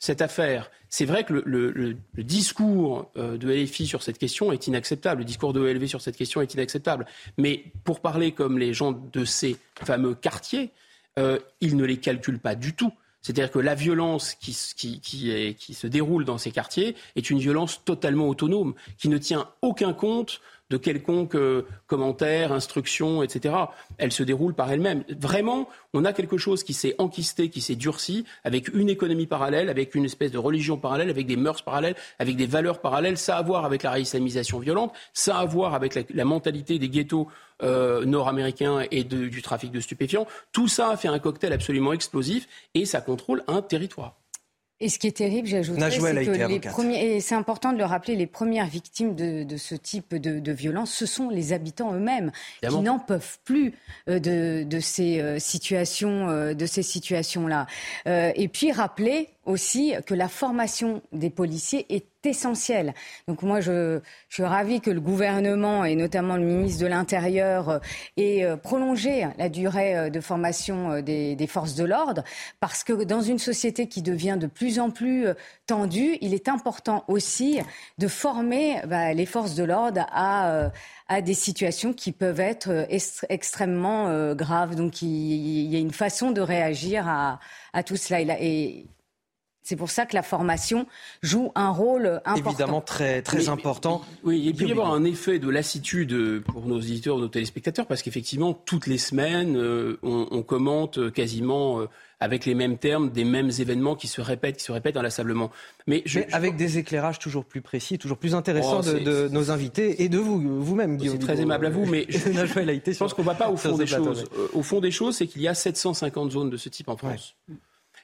cette affaire. C'est vrai que le, discours euh, de LFI sur cette question est inacceptable. Le discours de LV sur cette question est inacceptable. Mais pour parler comme les gens de ces fameux quartiers, euh, ils ne les calculent pas du tout. C'est-à-dire que la violence qui, qui, se déroule dans ces quartiers est une violence totalement autonome, qui ne tient aucun compte de quelconque euh, commentaire, instruction, etc. Elle se déroule par elle-même. Vraiment, on a quelque chose qui s'est enquisté, qui s'est durci, avec une économie parallèle, avec une espèce de religion parallèle, avec des mœurs parallèles, avec des valeurs parallèles. Ça a à voir avec la réislamisation violente, ça a à voir avec la, mentalité des ghettos euh, nord-américains et du trafic de stupéfiants. Tout ça fait un cocktail absolument explosif et ça contrôle un territoire. Et ce qui est terrible, j'ajouterais, c'est que les premiers, et c'est important de le rappeler, les premières victimes de, ce type de, violence, ce sont les habitants eux-mêmes qui n'en peuvent plus euh, de, ces euh, situations, euh, de ces situations-là. Et puis rappeler aussi que la formation des policiers est essentielle. Donc moi, je, suis ravie que le gouvernement et notamment le ministre de l'Intérieur euh, ait euh, prolongé la durée euh, de formation des, forces de l'ordre, parce que dans une société qui devient de plus en plus tendue, il est important aussi de former bah, les forces de l'ordre à, des situations qui peuvent être extrêmement graves. Donc il, y a une façon de réagir à, à tout cela. Et, c'est pour ça que la formation joue un rôle important. Évidemment très, très important. Oui, il peut y avoir un effet de lassitude pour nos éditeurs, nos téléspectateurs, parce qu'effectivement, toutes les semaines, euh, on, commente quasiment euh, avec les mêmes termes des mêmes événements qui se répètent, qui se répètent inlassablement. Mais, avec des éclairages toujours plus précis, toujours plus intéressants oh, de, nos invités et de vous, vous-même, Guillaume. C'est très aimable à vous, mais je, je pense qu'on ne va pas au fond des choses. Euh, au fond des choses, c'est qu'il y a 750 zones de ce type en France.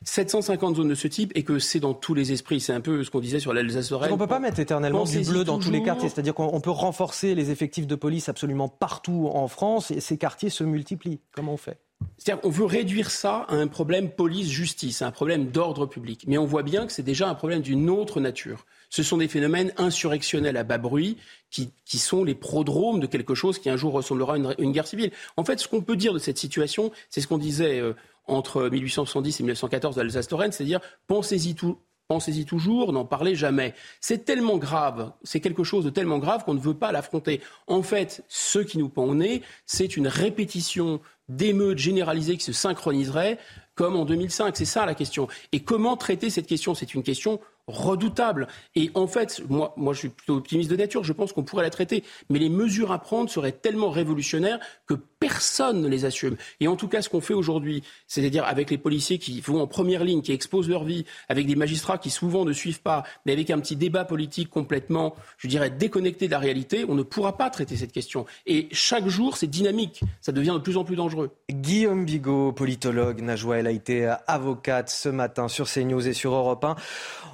750 zones de ce type et que c'est dans tous les esprits. C'est un peu ce qu'on disait sur l'Alsace-Lorraine. On ne peut pas mettre éternellement du bleu dans tous les quartiers. C'est-à-dire qu'on peut renforcer les effectifs de police absolument partout en France et ces quartiers se multiplient. Comment on fait? C'est-à-dire qu'on veut réduire ça à un problème police-justice, à un problème d'ordre public. Mais on voit bien que c'est déjà un problème d'une autre nature. Ce sont des phénomènes insurrectionnels à bas bruit qui, sont les prodromes de quelque chose qui un jour ressemblera à une, guerre civile. En fait, ce qu'on peut dire de cette situation, c'est ce qu'on disait euh, entre 1870 et 1914 de l'Alsace-Lorraine, c'est-à-dire pensez-y tout, Pensez-y toujours, n'en parlez jamais. C'est tellement grave, c'est quelque chose de tellement grave qu'on ne veut pas l'affronter. En fait, ce qui nous pend au nez, c'est une répétition d'émeutes généralisées qui se synchroniseraient comme en 2005. C'est ça la question. Et comment traiter cette question? C'est une question redoutable. Et en fait, moi, moi, je suis plutôt optimiste de nature, je pense qu'on pourrait la traiter. Mais les mesures à prendre seraient tellement révolutionnaires que personne ne les assume. Et en tout cas, ce qu'on fait aujourd'hui, c'est-à-dire avec les policiers qui vont en première ligne, qui exposent leur vie, avec des magistrats qui souvent ne suivent pas, mais avec un petit débat politique complètement, je dirais, déconnecté de la réalité, on ne pourra pas traiter cette question. Et chaque jour, c'est dynamique. Ça devient de plus en plus dangereux. Guillaume Bigot, politologue, Najwa, elle a été avocate ce matin sur CNews et sur Europe 1.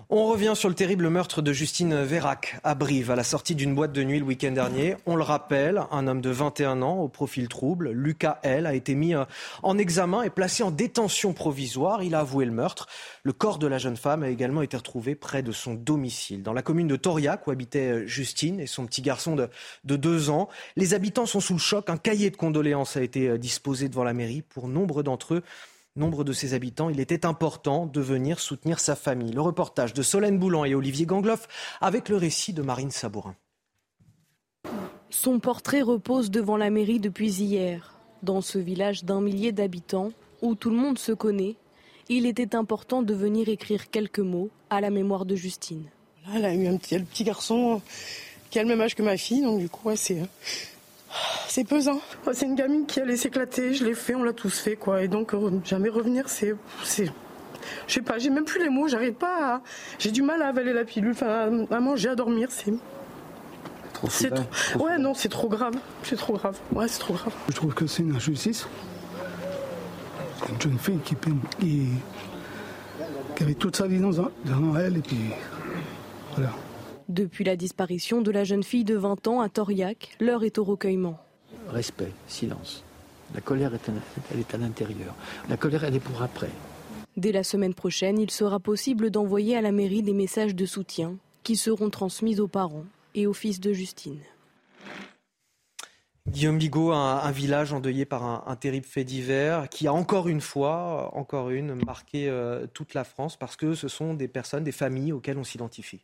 On revient sur le terrible meurtre de Justine Vérac à Brive à la sortie d'une boîte de nuit le week-end dernier. On le rappelle, un homme de 21 ans au profil trouble, Lucas L, a été mis euh, en examen et placé en détention provisoire. Il a avoué le meurtre. Le corps de la jeune femme a également été retrouvé près de son domicile, dans la commune de Toriac où habitait euh, Justine et son petit garçon de, de deux ans. Les habitants sont sous le choc. Un cahier de condoléances a été euh, disposé devant la mairie. Pour nombre d'entre eux, nombre de ses habitants, il était important de venir soutenir sa famille. Le reportage de Solène Boulan et Olivier Gangloff avec le récit de Marine Sabourin. Son portrait repose devant la mairie depuis hier. Dans ce village d'un millier d'habitants, où tout le monde se connaît, il était important de venir écrire quelques mots à la mémoire de Justine. elle a eu un petit, petit garçon qui a le même âge que ma fille, donc du coup, c'est c'est pesant. C'est une gamine qui allait s'éclater, je l'ai fait, on l'a tous fait, quoi. Et donc, euh, jamais revenir, c'est. Je sais pas, j'ai même plus les mots, j'arrive pas à. J'ai du mal à avaler la pilule, enfin, à manger, à dormir, c'est. Trop c'est trop... Ouais, non, c'est trop grave. C'est trop grave. Ouais, c'est trop grave. Je trouve que c'est une injustice. Une jeune fille qui, qui, qui avait toute sa vie dans, dans elle, et puis. Voilà. Depuis la disparition de la jeune fille de 20 ans à Toriac, l'heure est au recueillement. Respect, silence. La colère, est, elle est à l'intérieur. La colère, elle est pour après. Dès la semaine prochaine, il sera possible d'envoyer à la mairie des messages de soutien qui seront transmis aux parents et au fils de Justine. Guillaume Bigot, un, village endeuillé par un, terrible fait divers qui a encore une fois, encore une, marqué euh, toute la France parce que ce sont des personnes, des familles auxquelles on s'identifie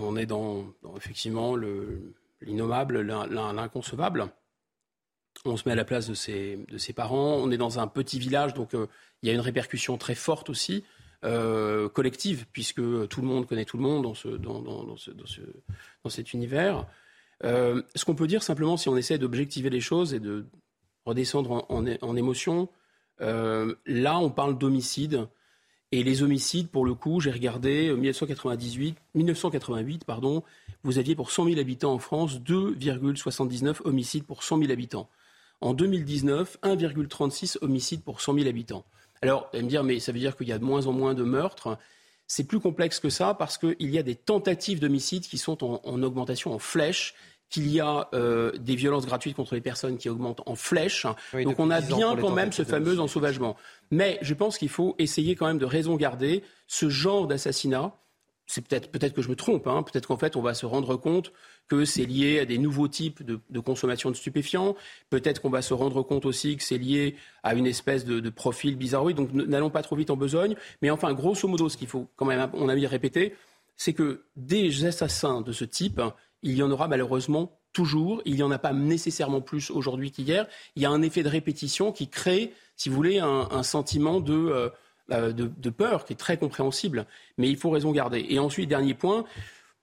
on est dans, effectivement l'innommable, l'inconcevable. On se met à la place de ses, parents. On est dans un petit village, donc euh, il y a une répercussion très forte aussi, euh, collective, puisque tout le monde connaît tout le monde dans, cet univers. Euh, ce qu'on peut dire simplement, si on essaie d'objectiver les choses et de redescendre en émotion, là, on parle d'homicide et les homicides, pour le coup, j'ai regardé 1998, euh, 1988, pardon, vous aviez pour 100 000 habitants en France 2,79 homicides pour 100 000 habitants. En 2019, 1,36 homicides pour 100 000 habitants. Alors, elle me dire, mais ça veut dire qu'il y a de moins en moins de meurtres. C'est plus complexe que ça parce qu'il y a des tentatives d'homicide qui sont en, augmentation en flèche qu'il y a euh, des violences gratuites contre les personnes qui augmentent en flèche. Donc on a bien quand même ce fameux ensauvagement. Mais je pense qu'il faut essayer quand même de raison garder ce genre d'assassinat c'est peut-être peut-être que je me trompe, hein. peut-être qu'en fait on va se rendre compte que c'est lié à des nouveaux types de, consommation de stupéfiants, peut-être qu'on va se rendre compte aussi que c'est lié à une espèce de, profil bizarroïde, donc n'allons pas trop vite en besogne, mais enfin grosso modo ce qu'il faut quand même, on a mis répéter, c'est que des assassins de ce type, il y en aura malheureusement toujours, il n'y en a pas nécessairement plus aujourd'hui qu'hier, il y a un effet de répétition qui crée, si vous voulez, un, sentiment de... Euh, euh, de, peur qui est très compréhensible, mais il faut raison garder. Et ensuite, dernier point,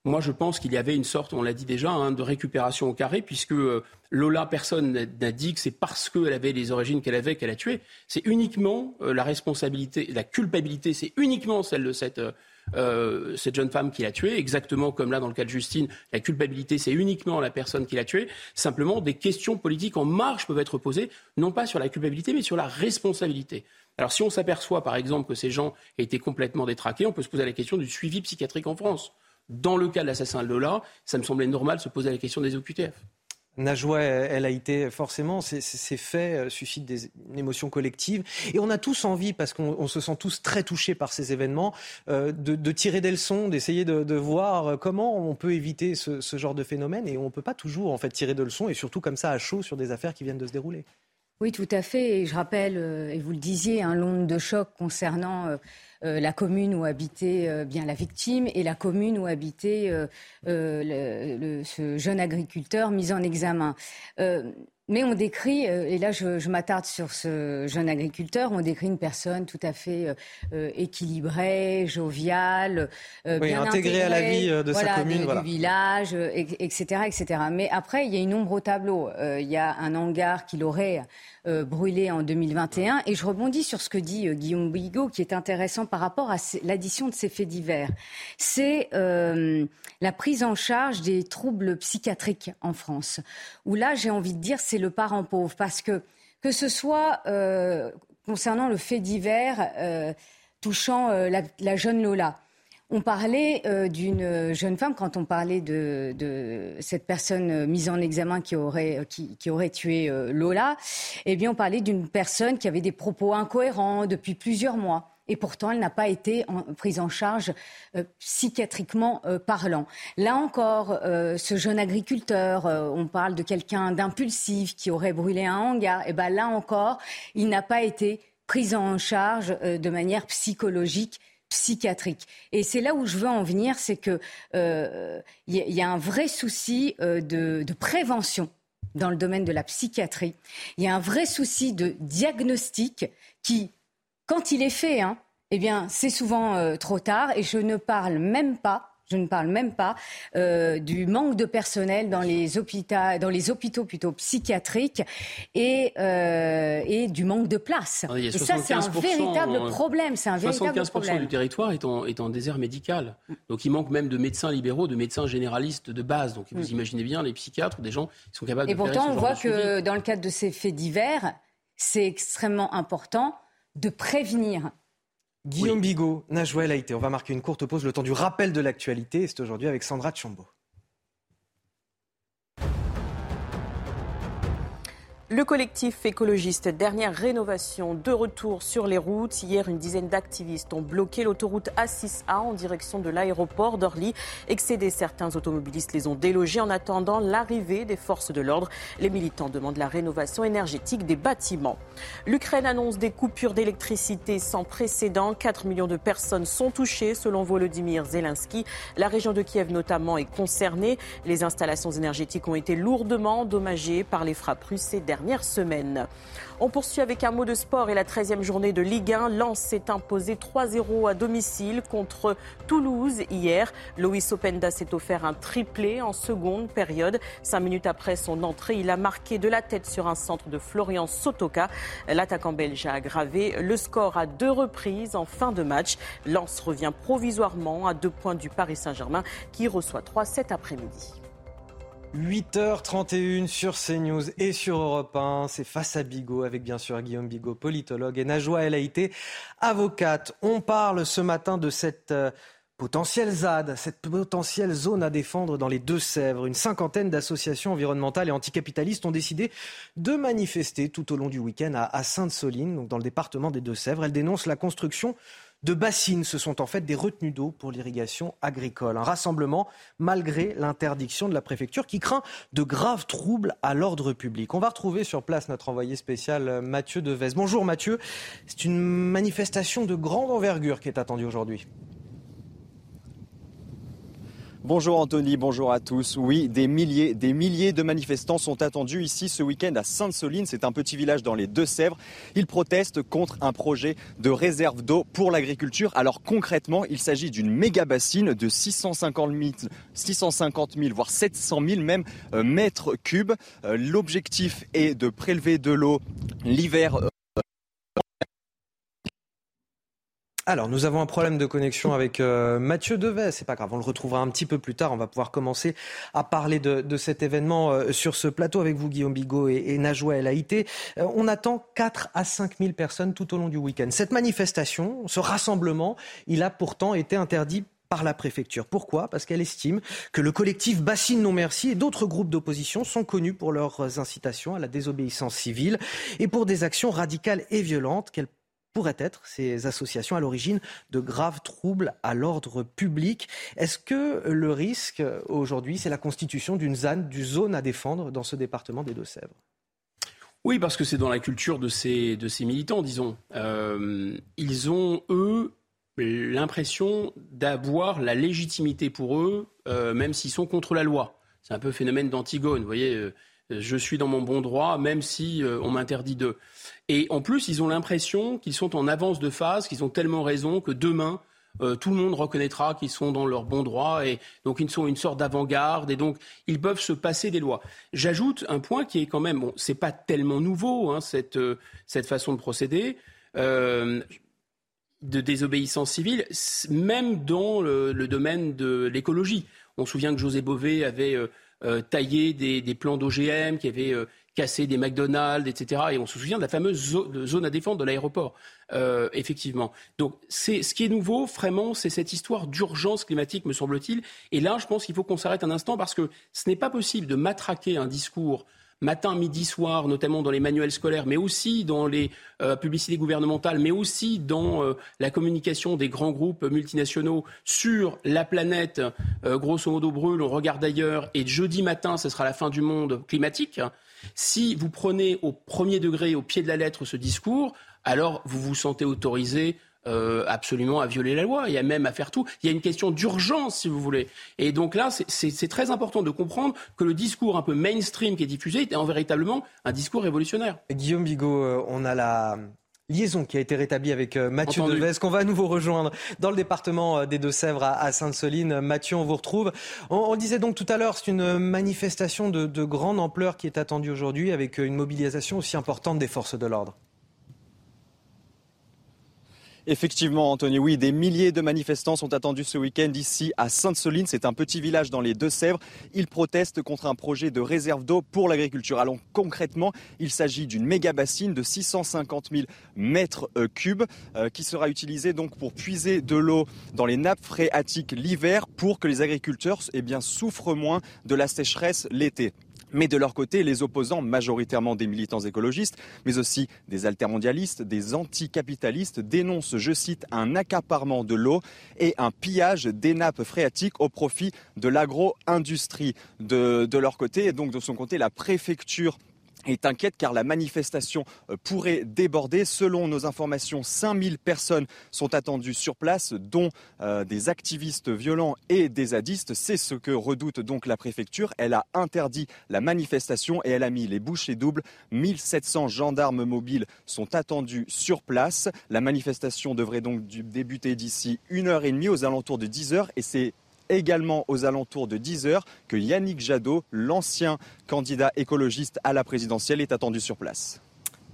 moi je pense qu'il y avait une sorte, on l'a dit déjà, hein, de récupération au carré, puisque euh, Lola, personne n'a dit que c'est parce qu'elle avait les origines qu'elle avait qu'elle a tué. C'est uniquement la responsabilité, la culpabilité, c'est uniquement celle de cette... cette jeune femme qui l'a tuée, exactement comme là dans le cas de Justine, la culpabilité c'est uniquement la personne qui l'a tuée. Simplement, des questions politiques en marche peuvent être posées, non pas sur la culpabilité, mais sur la responsabilité. Alors si on s'aperçoit par exemple que ces gens étaient complètement détraqués, on peut se poser la question du suivi psychiatrique en France. Dans le cas de l'assassin Lola, ça me semblait normal de se poser la question des OQTF. Najwa elle a été forcément, ces, faits euh, suscitent des, une émotion collective. Et on a tous envie, parce qu'on se sent tous très touchés par ces événements, euh, de, tirer des leçons, d'essayer de, voir comment on peut éviter ce, genre de phénomène. Et on ne peut pas toujours en fait tirer de leçons, et surtout comme ça à chaud sur des affaires qui viennent de se dérouler. Oui, tout à fait. Et je rappelle, euh, et vous le disiez, un long de choc concernant euh, euh, la commune où habitait bien la victime et la commune où habitait ce jeune agriculteur mis en examen. Mais on décrit, et là je, m'attarde sur ce jeune agriculteur, on décrit une personne tout à fait équilibrée, joviale, bien intégrée, à la vie de sa commune, du village, etc., etc. Mais après, il y a une ombre au tableau. il y a un hangar qu'il aurait euh, brûlé en 2021. Et je rebondis sur ce que dit euh, Guillaume Bigot, qui est intéressant par rapport à l'addition de ces faits divers. C'est euh, la prise en charge des troubles psychiatriques en France. Où là, j'ai envie de dire, c'est le parent pauvre. Parce que, que ce soit concernant le fait divers touchant la jeune Lola, on parlait euh, d'une jeune femme, quand on parlait de, cette personne mise en examen qui aurait, qui, aurait tué euh, Lola, eh bien on parlait d'une personne qui avait des propos incohérents depuis plusieurs mois. Et pourtant, elle n'a pas été prise en charge euh, psychiatriquement parlant. Là encore, ce jeune agriculteur, on parle de quelqu'un d'impulsif qui aurait brûlé un hangar. Et eh ben là encore, il n'a pas été pris en charge de manière psychologique psychiatrique. Et c'est là où je veux en venir, c'est que il euh, y, a un vrai souci euh, de, prévention dans le domaine de la psychiatrie. Il y a un vrai souci de diagnostic qui, quand il est fait, hein, eh bien, c'est souvent euh, trop tard. Et je ne parle même pas je ne parle même pas euh, du manque de personnel dans les hôpitaux, dans les hôpitaux plutôt psychiatriques et, euh, et du manque de place. Ah, et ça, c'est un véritable problème. C'est un véritable 75% du territoire est en, est en, désert médical. Donc il manque même de médecins libéraux, de médecins généralistes de base. Donc vous mm. imaginez bien les psychiatres, des gens qui sont capables et de faire Et pourtant, on voit que dans le cadre de ces faits divers, c'est extrêmement important de prévenir Guillaume Bigot, Najouel été. On va marquer une courte pause, le temps du rappel de l'actualité. C'est aujourd'hui avec Sandra Chambaud. Le collectif écologiste Dernière Rénovation de retour sur les routes. Hier, une dizaine d'activistes ont bloqué l'autoroute A6A en direction de l'aéroport d'Orly. Excédés, certains automobilistes les ont délogés en attendant l'arrivée des forces de l'ordre. Les militants demandent la rénovation énergétique des bâtiments. L'Ukraine annonce des coupures d'électricité sans précédent. 4 millions de personnes sont touchées selon Volodymyr Zelensky. La région de Kiev notamment est concernée. Les installations énergétiques ont été lourdement endommagées par les frappes russes ces On poursuit avec un mot de sport et la 13e journée de Ligue 1. Lens s'est imposé 3-0 à domicile contre Toulouse hier. Loïs Openda s'est offert un triplé en seconde période. Cinq minutes après son entrée, il a marqué de la tête sur un centre de Florian Sotoka. L'attaquant belge a aggravé le score à deux reprises en fin de match. Lens revient provisoirement à deux points du Paris Saint-Germain qui reçoit 3 cet après-midi. 8h31 sur CNews et sur Europe 1. C'est face à Bigot avec bien sûr Guillaume Bigot, politologue, et Najwa El Haïté, avocate. On parle ce matin de cette euh, potentielle ZAD, cette potentielle zone à défendre dans les Deux-Sèvres. Une cinquantaine d'associations environnementales et anticapitalistes ont décidé de manifester tout au long du week-end à Sainte-Soline, dans le département des Deux-Sèvres. Elles dénoncent la construction de bassines. Ce sont en fait des retenues d'eau pour l'irrigation agricole. Un rassemblement malgré l'interdiction de la préfecture qui craint de graves troubles à l'ordre public. On va retrouver sur place notre envoyé spécial euh, Mathieu Devez. Bonjour Mathieu. C'est une manifestation de grande envergure qui est attendue aujourd'hui. Bonjour Anthony, bonjour à tous. Oui, des milliers, des milliers de manifestants sont attendus ici ce week-end à Sainte-Soline. C'est un petit village dans les Deux-Sèvres. Ils protestent contre un projet de réserve d'eau pour l'agriculture. Alors concrètement, il s'agit d'une méga bassine de 650 000, 650 000 voire 700 000 même euh, mètres cubes. Euh, l'objectif est de prélever de l'eau l'hiver euh, Alors, nous avons un problème de connexion avec euh, Mathieu Devet. C'est pas grave, on le retrouvera un petit peu plus tard. On va pouvoir commencer à parler de, cet événement euh, sur ce plateau avec vous, Guillaume Bigot et, et Najwa El. Euh, on attend 4 à 5 000 personnes tout au long du week-end. Cette manifestation, ce rassemblement, il a pourtant été interdit par la préfecture. Pourquoi? Parce qu'elle estime que le collectif Bassine Non Merci et d'autres groupes d'opposition sont connus pour leurs incitations à la désobéissance civile et pour des actions radicales et violentes qu'elles pourraient être ces associations à l'origine de graves troubles à l'ordre public. Est-ce que le risque aujourd'hui, c'est la constitution d'une zone à défendre dans ce département des Deux-Sèvres? Oui, parce que c'est dans la culture de ces, militants, disons. Euh, ils ont, eux, l'impression d'avoir la légitimité pour eux, euh, même s'ils sont contre la loi. C'est un peu le phénomène d'Antigone. Vous voyez, euh, je suis dans mon bon droit, même si on m'interdit de. Et en plus, ils ont l'impression qu'ils sont en avance de phase, qu'ils ont tellement raison que demain, euh, tout le monde reconnaîtra qu'ils sont dans leur bon droit et donc ils sont une sorte d'avant-garde et donc ils peuvent se passer des lois. J'ajoute un point qui est quand même, bon, c'est pas tellement nouveau hein, cette, euh, cette façon de procéder. Euh, de désobéissance civile, même dans le, domaine de l'écologie. On se souvient que José Bové avait taillé des, plans d'OGM, qui avait casser des McDonald's, etc. Et on se souvient de la fameuse zone à défendre de l'aéroport, euh, effectivement. Donc, c'est ce qui est nouveau, vraiment, c'est cette histoire d'urgence climatique, me semble-t-il. Et là, je pense qu'il faut qu'on s'arrête un instant parce que ce n'est pas possible de matraquer un discours matin, midi, soir, notamment dans les manuels scolaires, mais aussi dans les euh, publicités gouvernementales, mais aussi dans euh, la communication des grands groupes multinationaux sur la planète, grosso modo brûle, on regarde ailleurs, et jeudi matin, ce sera la fin du monde climatique. Si vous prenez au premier degré, au pied de la lettre, ce discours, alors vous vous sentez autorisé euh, absolument à violer la loi et à même à faire tout. Il y a une question d'urgence, si vous voulez. Et donc là, c'est très important de comprendre que le discours un peu mainstream qui est diffusé est en véritablement un discours révolutionnaire. Guillaume Bigot, euh, on a la, liaison qui a été rétablie avec euh, Mathieu Deves, qu'on va à nouveau rejoindre dans le département des Deux-Sèvres à Sainte-Soline. Mathieu, on vous retrouve. On, disait donc tout à l'heure, c'est une manifestation de, de grande ampleur qui est attendue aujourd'hui avec une mobilisation aussi importante des forces de l'ordre. Effectivement, Anthony, oui, des milliers de manifestants sont attendus ce week-end ici à Sainte-Soline. C'est un petit village dans les Deux-Sèvres. Ils protestent contre un projet de réserve d'eau pour l'agriculture. Alors concrètement, il s'agit d'une méga bassine de 650 000 mètres euh, cubes euh, qui sera utilisée donc pour puiser de l'eau dans les nappes phréatiques l'hiver pour que les agriculteurs eh bien, souffrent moins de la sécheresse l'été. Mais de leur côté, les opposants, majoritairement des militants écologistes, mais aussi des altermondialistes, des anticapitalistes, dénoncent, je cite, un accaparement de l'eau et un pillage des nappes phréatiques au profit de l'agro-industrie. De, leur côté, et donc de son côté, la préfecture est inquiète car la manifestation euh, pourrait déborder. Selon nos informations, 5000 personnes sont attendues sur place, dont euh, des activistes violents et des zadistes. C'est ce que redoute donc la préfecture. Elle a interdit la manifestation et elle a mis les bouchées doubles. 1700 gendarmes mobiles sont attendus sur place. La manifestation devrait donc débuter d'ici une heure et demie aux alentours de 10 heures et c'est également aux alentours de 10 heures que Yannick Jadot, l'ancien candidat écologiste à la présidentielle, est attendu sur place.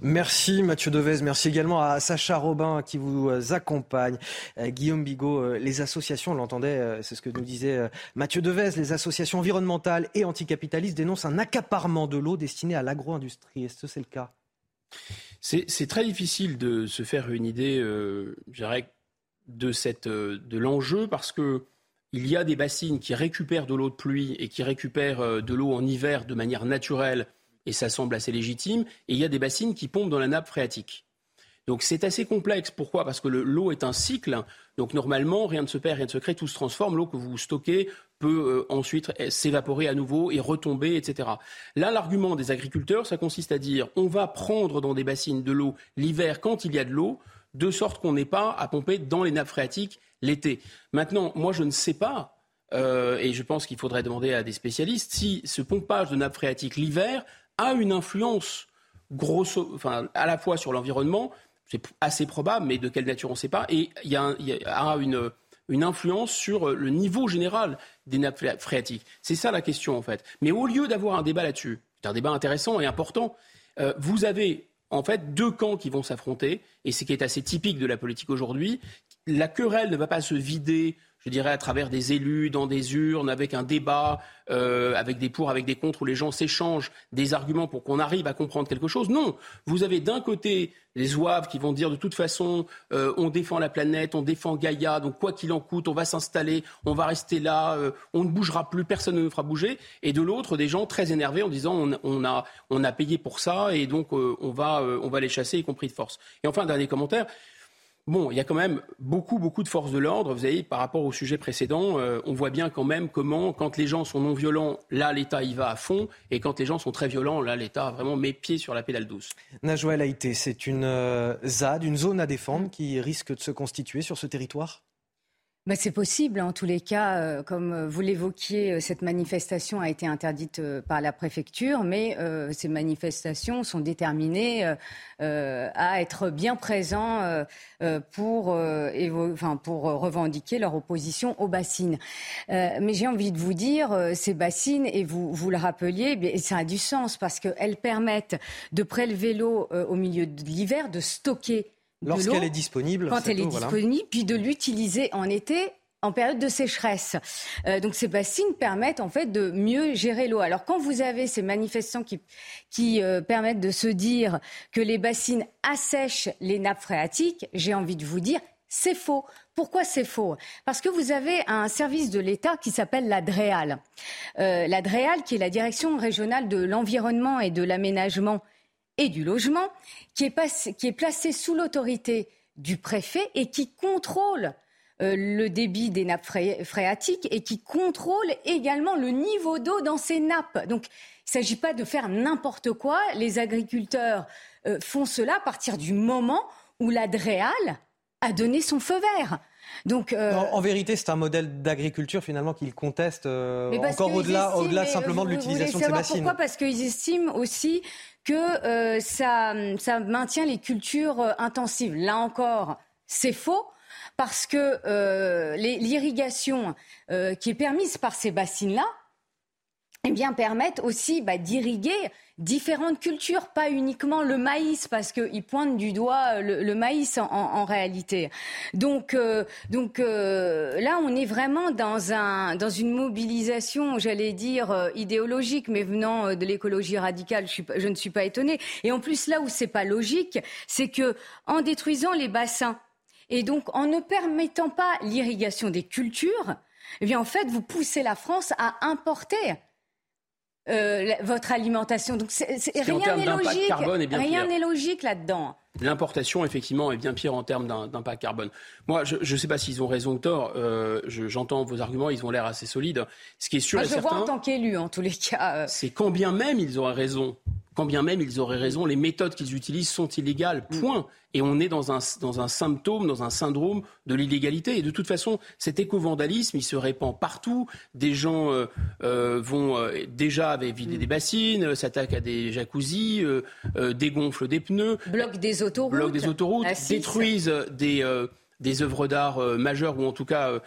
Merci Mathieu Devez, merci également à Sacha Robin qui vous accompagne. Euh, Guillaume Bigot, euh, les associations, on l'entendait, euh, c'est ce que nous disait Mathieu Devez, les associations environnementales et anticapitalistes dénoncent un accaparement de l'eau destiné à l'agro-industrie. Est-ce que c'est le cas? C'est très difficile de se faire une idée, euh, de, cette, de l'enjeu parce que il y a des bassines qui récupèrent de l'eau de pluie et qui récupèrent de l'eau en hiver de manière naturelle et ça semble assez légitime. Et il y a des bassines qui pompent dans la nappe phréatique. Donc c'est assez complexe. Pourquoi? Parce que l'eau est un cycle. Donc normalement, rien ne se perd, rien ne se crée, tout se transforme. L'eau que vous stockez peut euh, ensuite s'évaporer à nouveau et retomber, etc. Là, l'argument des agriculteurs, ça consiste à dire on va prendre dans des bassines de l'eau l'hiver quand il y a de l'eau, de sorte qu'on n'ait pas à pomper dans les nappes phréatiques l'été. Maintenant, moi, je ne sais pas euh, et je pense qu'il faudrait demander à des spécialistes si ce pompage de nappes phréatiques l'hiver a une influence grosso, enfin, à la fois sur l'environnement, c'est assez probable, mais de quelle nature on ne sait pas, et il y a, une, une influence sur le niveau général des nappes phréatiques. C'est ça la question en fait. Mais au lieu d'avoir un débat là-dessus, c'est un débat intéressant et important, euh, vous avez en fait deux camps qui vont s'affronter, et ce qui est assez typique de la politique aujourd'hui. La querelle ne va pas se vider je dirais, à travers des élus, dans des urnes, avec un débat, euh, avec des pour, avec des contre, où les gens s'échangent des arguments pour qu'on arrive à comprendre quelque chose. Non, vous avez d'un côté les ouaves qui vont dire de toute façon, euh, on défend la planète, on défend Gaïa, donc quoi qu'il en coûte, on va s'installer, on va rester là, euh, on ne bougera plus, personne ne nous fera bouger. Et de l'autre, des gens très énervés en disant on, on, a, on a payé pour ça et donc on, va, on va les chasser, y compris de force. Et enfin, dernier commentaire. Bon, il y a quand même beaucoup, beaucoup de forces de l'ordre. Vous savez, par rapport au sujet précédent, euh, on voit bien quand même comment, quand les gens sont non violents, là, l'État y va à fond, et quand les gens sont très violents, là, l'État vraiment met pied sur la pédale douce. Najwa Haïté, c'est une euh, ZAD, une zone à défendre qui risque de se constituer sur ce territoire? Bah, c'est possible. En tous les cas, euh, comme vous l'évoquiez, euh, cette manifestation a été interdite euh, par la préfecture, mais ces manifestations sont déterminées à être bien présents pour revendiquer leur opposition aux bassines. mais j'ai envie de vous dire, ces bassines, et vous, vous le rappeliez, eh ça a du sens parce qu'elles permettent de prélever l'eau au milieu de l'hiver, de stocker Lorsqu'elle est disponible. Quand elle est disponible, puis de l'utiliser en été en période de sécheresse. Euh, donc ces bassines permettent en fait de mieux gérer l'eau. Alors quand vous avez ces manifestants qui, qui euh, permettent de se dire que les bassines assèchent les nappes phréatiques, j'ai envie de vous dire c'est faux. Pourquoi c'est faux? Parce que vous avez un service de l'État qui s'appelle la DREAL. Euh, la DREAL, qui est la Direction régionale de l'environnement et de l'aménagement et du logement, qui est, qui est placé sous l'autorité du préfet et qui contrôle euh, le débit des nappes phréatiques et qui contrôle également le niveau d'eau dans ces nappes. Donc, il ne s'agit pas de faire n'importe quoi. Les agriculteurs euh, font cela à partir du moment où la DREAL a donné son feu vert. Donc, euh, en, vérité, c'est un modèle d'agriculture finalement qu'ils contestent encore au-delà, au-delà simplement de l'utilisation de ces bassines. Pourquoi? Parce qu'ils estiment aussi que euh, ça, ça, maintient les cultures euh, intensives. Là encore, c'est faux parce que euh, l'irrigation qui est permise par ces bassines-là, eh bien, permettent aussi bah, d'irriguer différentes cultures, pas uniquement le maïs, parce qu'ils pointent du doigt le, maïs en, réalité. Donc, euh, donc euh, là, on est vraiment dans, un, dans une mobilisation, j'allais dire, euh, idéologique, mais venant de l'écologie radicale, je, je, ne suis pas étonnée. Et en plus, là où c'est pas logique, c'est que en détruisant les bassins, et donc en ne permettant pas l'irrigation des cultures, eh bien, en fait, vous poussez la France à importer euh, votre alimentation. Donc rien n'est logique. Rien n'est logique là-dedans. L'importation, effectivement, est bien pire en termes d'impact carbone. Moi, je ne sais pas s'ils ont raison ou tort. Euh, j'entends vos arguments, ils ont l'air assez solides. Ce qui est sûr Moi, et je vois en tant qu'élu, en tous les cas. Euh. C'est quand bien même ils auraient raison quand bien même ils auraient raison, les méthodes qu'ils utilisent sont illégales. Mm. Point. Et on est dans un, dans un symptôme, dans un syndrome de l'illégalité. Et de toute façon, cet éco-vandalisme, il se répand partout. Des gens euh, euh, vont euh, déjà vider mm. des bassines, s'attaquent à des jacuzzis, dégonflent des pneus, bloquent des autoroutes, bloquent des autoroutes détruisent des des œuvres d'art majeures ou en tout cas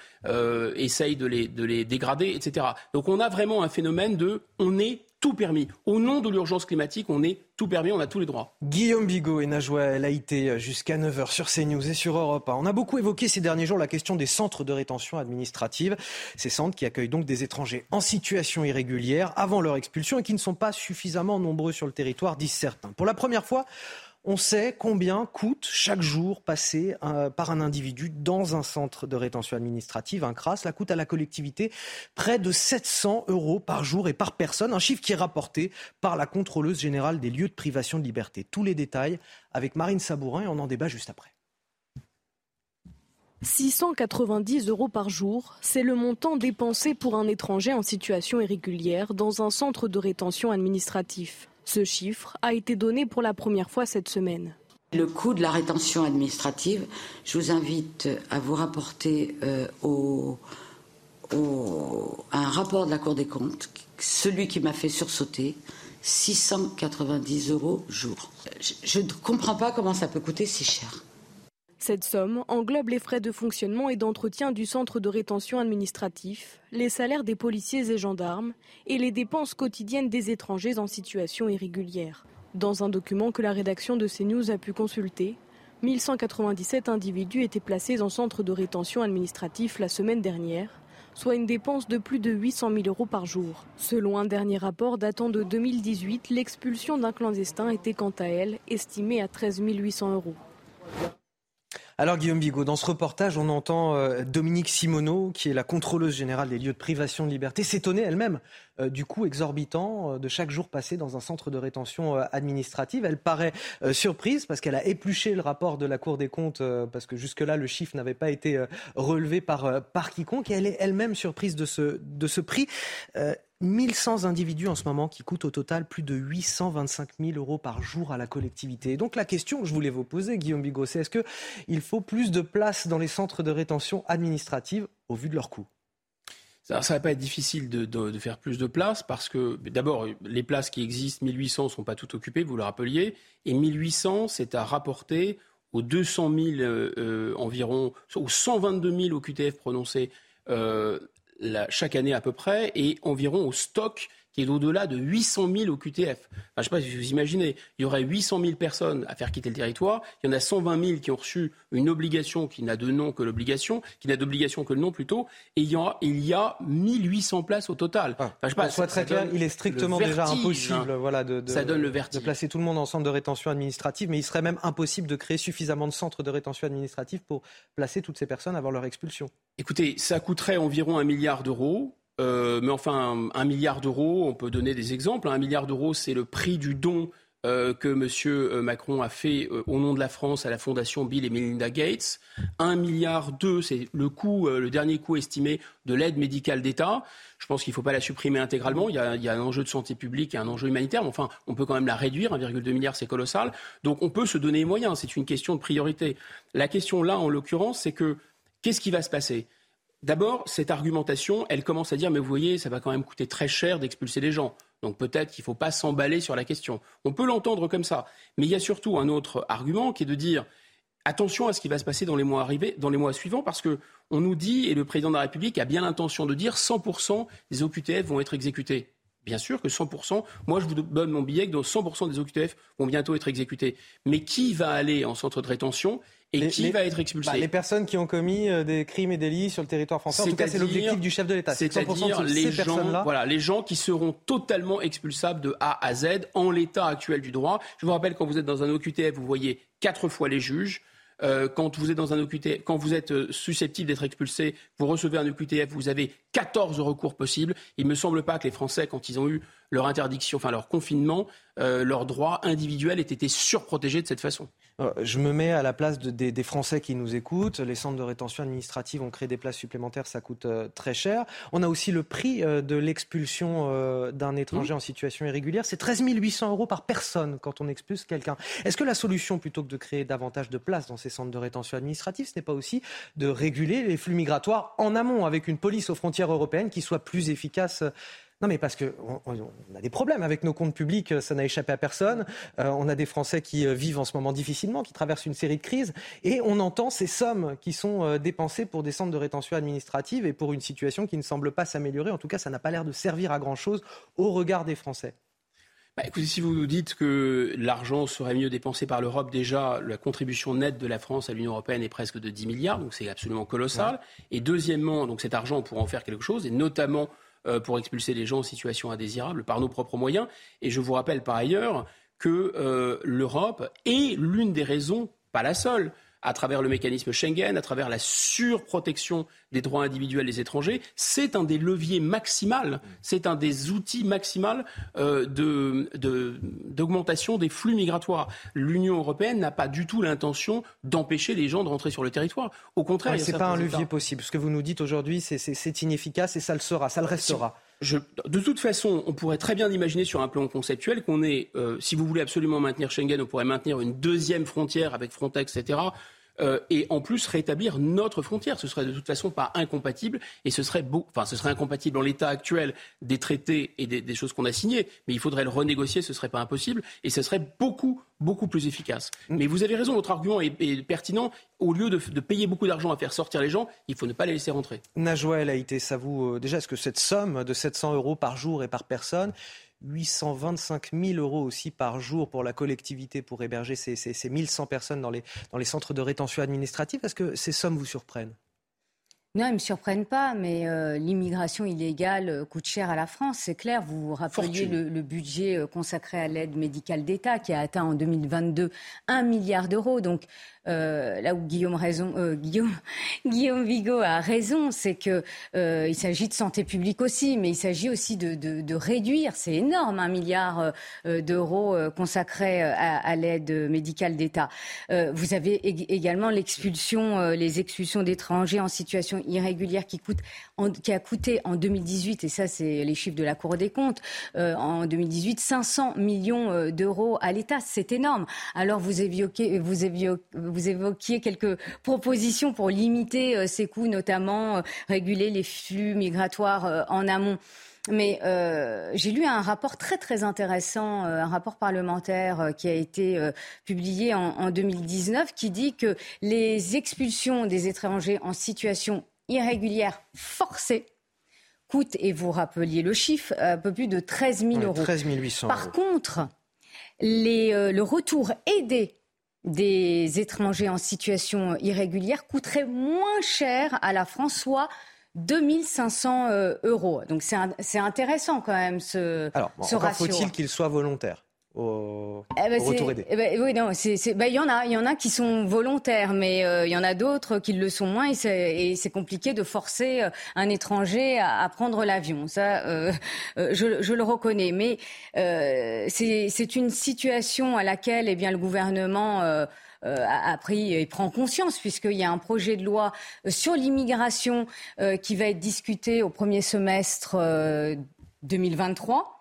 essayent de les, de les dégrader, etc. Donc on a vraiment un phénomène de on est tout permis. Au nom de l'urgence climatique, on est tout permis, on a tous les droits. Guillaume Bigot et Najwa Laïté jusqu'à 9h sur CNews et sur Europe. On a beaucoup évoqué ces derniers jours la question des centres de rétention administrative. Ces centres qui accueillent donc des étrangers en situation irrégulière avant leur expulsion et qui ne sont pas suffisamment nombreux sur le territoire, disent certains. Pour la première fois, on sait combien coûte chaque jour passé euh, par un individu dans un centre de rétention administrative, un CRAS. La coûte à la collectivité près de 700 euros par jour et par personne, un chiffre qui est rapporté par la contrôleuse générale des lieux de privation de liberté. Tous les détails avec Marine Sabourin et on en débat juste après. 690 euros par jour, c'est le montant dépensé pour un étranger en situation irrégulière dans un centre de rétention administratif. Ce chiffre a été donné pour la première fois cette semaine. Le coût de la rétention administrative, je vous invite à vous rapporter euh, au, un rapport de la Cour des comptes, celui qui m'a fait sursauter, 690 euros jour. Je ne comprends pas comment ça peut coûter si cher. Cette somme englobe les frais de fonctionnement et d'entretien du centre de rétention administratif, les salaires des policiers et gendarmes et les dépenses quotidiennes des étrangers en situation irrégulière. Dans un document que la rédaction de CNews a pu consulter, 1197 individus étaient placés en centre de rétention administratif la semaine dernière, soit une dépense de plus de 800 000 euros par jour. Selon un dernier rapport datant de 2018, l'expulsion d'un clandestin était quant à elle estimée à 13 800 euros. Alors Guillaume Bigot, dans ce reportage, on entend euh, Dominique Simoneau, qui est la contrôleuse générale des lieux de privation de liberté, s'étonner elle-même euh, du coût exorbitant euh, de chaque jour passé dans un centre de rétention administrative. Elle paraît surprise parce qu'elle a épluché le rapport de la Cour des comptes, parce que jusque-là, le chiffre n'avait pas été relevé par, par quiconque, et elle est elle-même surprise de ce, de ce prix. 1100 individus en ce moment qui coûtent au total plus de 825 000 euros par jour à la collectivité. donc la question que je voulais vous poser, Guillaume Bigot, c'est est-ce qu'il faut plus de place dans les centres de rétention administrative au vu de leur coût ça, ça va pas être difficile de, faire plus de places parce que d'abord les places qui existent, 1800 ne sont pas toutes occupées, vous le rappeliez, et 1800 c'est à rapporter aux 200 000 euh, euh, environ, aux 122 000 au QTF prononcés euh, chaque année à peu près, et environ au stock qui est au-delà de 800 000 au QTF. je ne sais pas si vous imaginez, il y aurait 800 000 personnes à faire quitter le territoire, il y en a 120 000 qui ont reçu une obligation qui n'a de nom que l'obligation, qui n'a d'obligation que le nom plutôt, et il y, a, il y a 1800 places au total. Ah, je pas, soit très clair, il est strictement déjà impossible hein. voilà, de, ça donne le vertige. de placer tout le monde en centre de rétention administrative, mais il serait même impossible de créer suffisamment de centres de rétention administrative pour placer toutes ces personnes avant leur expulsion. Écoutez, ça coûterait environ un milliard d'euros. Euh, mais enfin, un, milliard d'euros, on peut donner des exemples. Un milliard d'euros, c'est le prix du don euh, que M. Euh, Macron a fait au nom de la France à la fondation Bill et Melinda Gates. Un milliard d'euros, c'est le dernier coût estimé de l'aide médicale d'État. Je pense qu'il ne faut pas la supprimer intégralement. Il y, a, il y, a, un enjeu de santé publique et un enjeu humanitaire. Mais enfin, on peut quand même la réduire. 1,2 milliard, c'est colossal. Donc, on peut se donner les moyens. C'est une question de priorité. La question là, en l'occurrence, c'est que qu'est-ce qui va se passer? D'abord, cette argumentation, elle commence à dire, mais vous voyez, ça va quand même coûter très cher d'expulser les gens. Donc peut-être qu'il ne faut pas s'emballer sur la question. On peut l'entendre comme ça. Mais il y a surtout un autre argument qui est de dire, attention à ce qui va se passer dans les mois arrivés, dans les mois suivants, parce que on nous dit, et le président de la République a bien l'intention de dire, 100% des OQTF vont être exécutés. Bien sûr que 100%, moi je vous donne mon billet que 100% des OQTF vont bientôt être exécutés. Mais qui va aller en centre de rétention? Et qui va être expulsé bah, Les personnes qui ont commis euh, des crimes et délits sur le territoire français. En tout cas, c'est l'objectif du chef de l'État. C'est-à-dire les gens, voilà, les gens qui seront totalement expulsables de A à Z en l'état actuel du droit. Je vous rappelle, quand vous êtes dans un OQTF, vous voyez quatre fois les juges. Euh, quand vous êtes dans un OQTF, quand vous êtes euh, susceptible d'être expulsé, vous recevez un OQTF, vous avez 14 recours possibles. Il ne me semble pas que les Français, quand ils ont eu leur interdiction, enfin leur confinement, euh, leurs droits individuels aient été surprotégés de cette façon. Euh, je me mets à la place des, Français qui nous écoutent. Les centres de rétention administrative ont créé des places supplémentaires, ça coûte euh, très cher. On a aussi le prix euh, de l'expulsion d'un étranger en situation irrégulière. C'est 13 800 euros par personne quand on expulse quelqu'un. Est-ce que la solution, plutôt que de créer davantage de places dans ces centres de rétention administrative, ce n'est pas aussi de réguler les flux migratoires en amont avec une police aux frontières européennes qui soit plus efficace Non, mais parce qu'on on a des problèmes avec nos comptes publics, ça n'a échappé à personne. Euh, on a des Français qui euh, vivent en ce moment difficilement, qui traversent une série de crises, et on entend ces sommes qui sont euh, dépensées pour des centres de rétention administrative et pour une situation qui ne semble pas s'améliorer. En tout cas, ça n'a pas l'air de servir à grand-chose au regard des Français. Bah, écoutez, si vous nous dites que l'argent serait mieux dépensé par l'Europe, déjà, la contribution nette de la France à l'Union européenne est presque de 10 milliards, donc c'est absolument colossal. Et deuxièmement, donc cet argent, on pourra en faire quelque chose, et notamment euh, pour expulser les gens en situation indésirable par nos propres moyens. Et je vous rappelle par ailleurs que euh, l'Europe est l'une des raisons, pas la seule, à travers le mécanisme Schengen, à travers la surprotection des droits individuels des étrangers, c'est un des leviers maximaux, c'est un des outils maximaux euh, d'augmentation des flux migratoires. L'Union européenne n'a pas du tout l'intention d'empêcher les gens de rentrer sur le territoire. Au contraire, ce n'est pas un levier possible. Ce que vous nous dites aujourd'hui, c'est inefficace et ça le sera, ça le restera. De toute façon, on pourrait très bien imaginer sur un plan conceptuel qu'on ait, euh, si vous voulez absolument maintenir Schengen, on pourrait maintenir une deuxième frontière avec Frontex, etc. Euh, et en plus rétablir notre frontière. Ce serait de toute façon pas incompatible et ce serait, enfin, ce serait incompatible en l'état actuel des traités et des, choses qu'on a signées, mais il faudrait le renégocier, ce serait pas impossible et ce serait beaucoup beaucoup plus efficace. Mm. Mais vous avez raison, votre argument est, pertinent. Au lieu de, payer beaucoup d'argent à faire sortir les gens, il faut ne pas les laisser rentrer. Najouel a été, ça vous euh, déjà, est-ce que cette somme de 700 euros par jour et par personne 825 000 euros aussi par jour pour la collectivité pour héberger ces, ces, 1100 personnes dans les, dans les centres de rétention administrative. Est-ce que ces sommes vous surprennent? Non, ils ne me surprennent pas, mais euh, l'immigration illégale euh, coûte cher à la France, c'est clair. Vous vous rappeliez le, le, budget euh, consacré à l'aide médicale d'État qui a atteint en 2022 1 milliard d'euros. Donc euh, là où Guillaume, raison, euh, Guillaume, Guillaume Vigo a raison, c'est que euh, il s'agit de santé publique aussi, mais il s'agit aussi de, de, réduire, c'est énorme, un milliard d'euros consacrés à, l'aide médicale d'État. vous avez également l'expulsion, les expulsions d'étrangers en situation irrégulière qui, coûte, qui a coûté en 2018, et ça c'est les chiffres de la Cour des comptes, en 2018 500 millions d'euros à l'État, c'est énorme. Alors vous évoquez, vous évoquez évoquiez quelques propositions pour limiter euh, ces coûts, notamment euh, réguler les flux migratoires euh, en amont. Mais j'ai lu un rapport très très intéressant, un rapport parlementaire qui a été publié en, en, 2019, qui dit que les expulsions des étrangers en situation irrégulière forcée coûtent, et vous rappeliez le chiffre, un peu plus de 13 000 euros. 13 800 Par contre, les, le retour aidé des étrangers en situation irrégulière coûterait moins cher à la France, soit 2500 euh, euros. Donc c'est intéressant quand même ce, Alors, ce ratio. faut-il qu'il soit volontaire au, eh ben, retour aidé eh ben, Oui, non, ben, il y en a, il y en a qui sont volontaires, mais euh, il y en a d'autres qui le sont moins, et c'est compliqué de forcer euh, un étranger à, prendre l'avion. Ça, euh, je, je, le reconnais, mais c'est une situation à laquelle, eh bien, le gouvernement a pris et prend conscience puisqu'il y a un projet de loi sur l'immigration qui va être discuté au premier semestre 2023.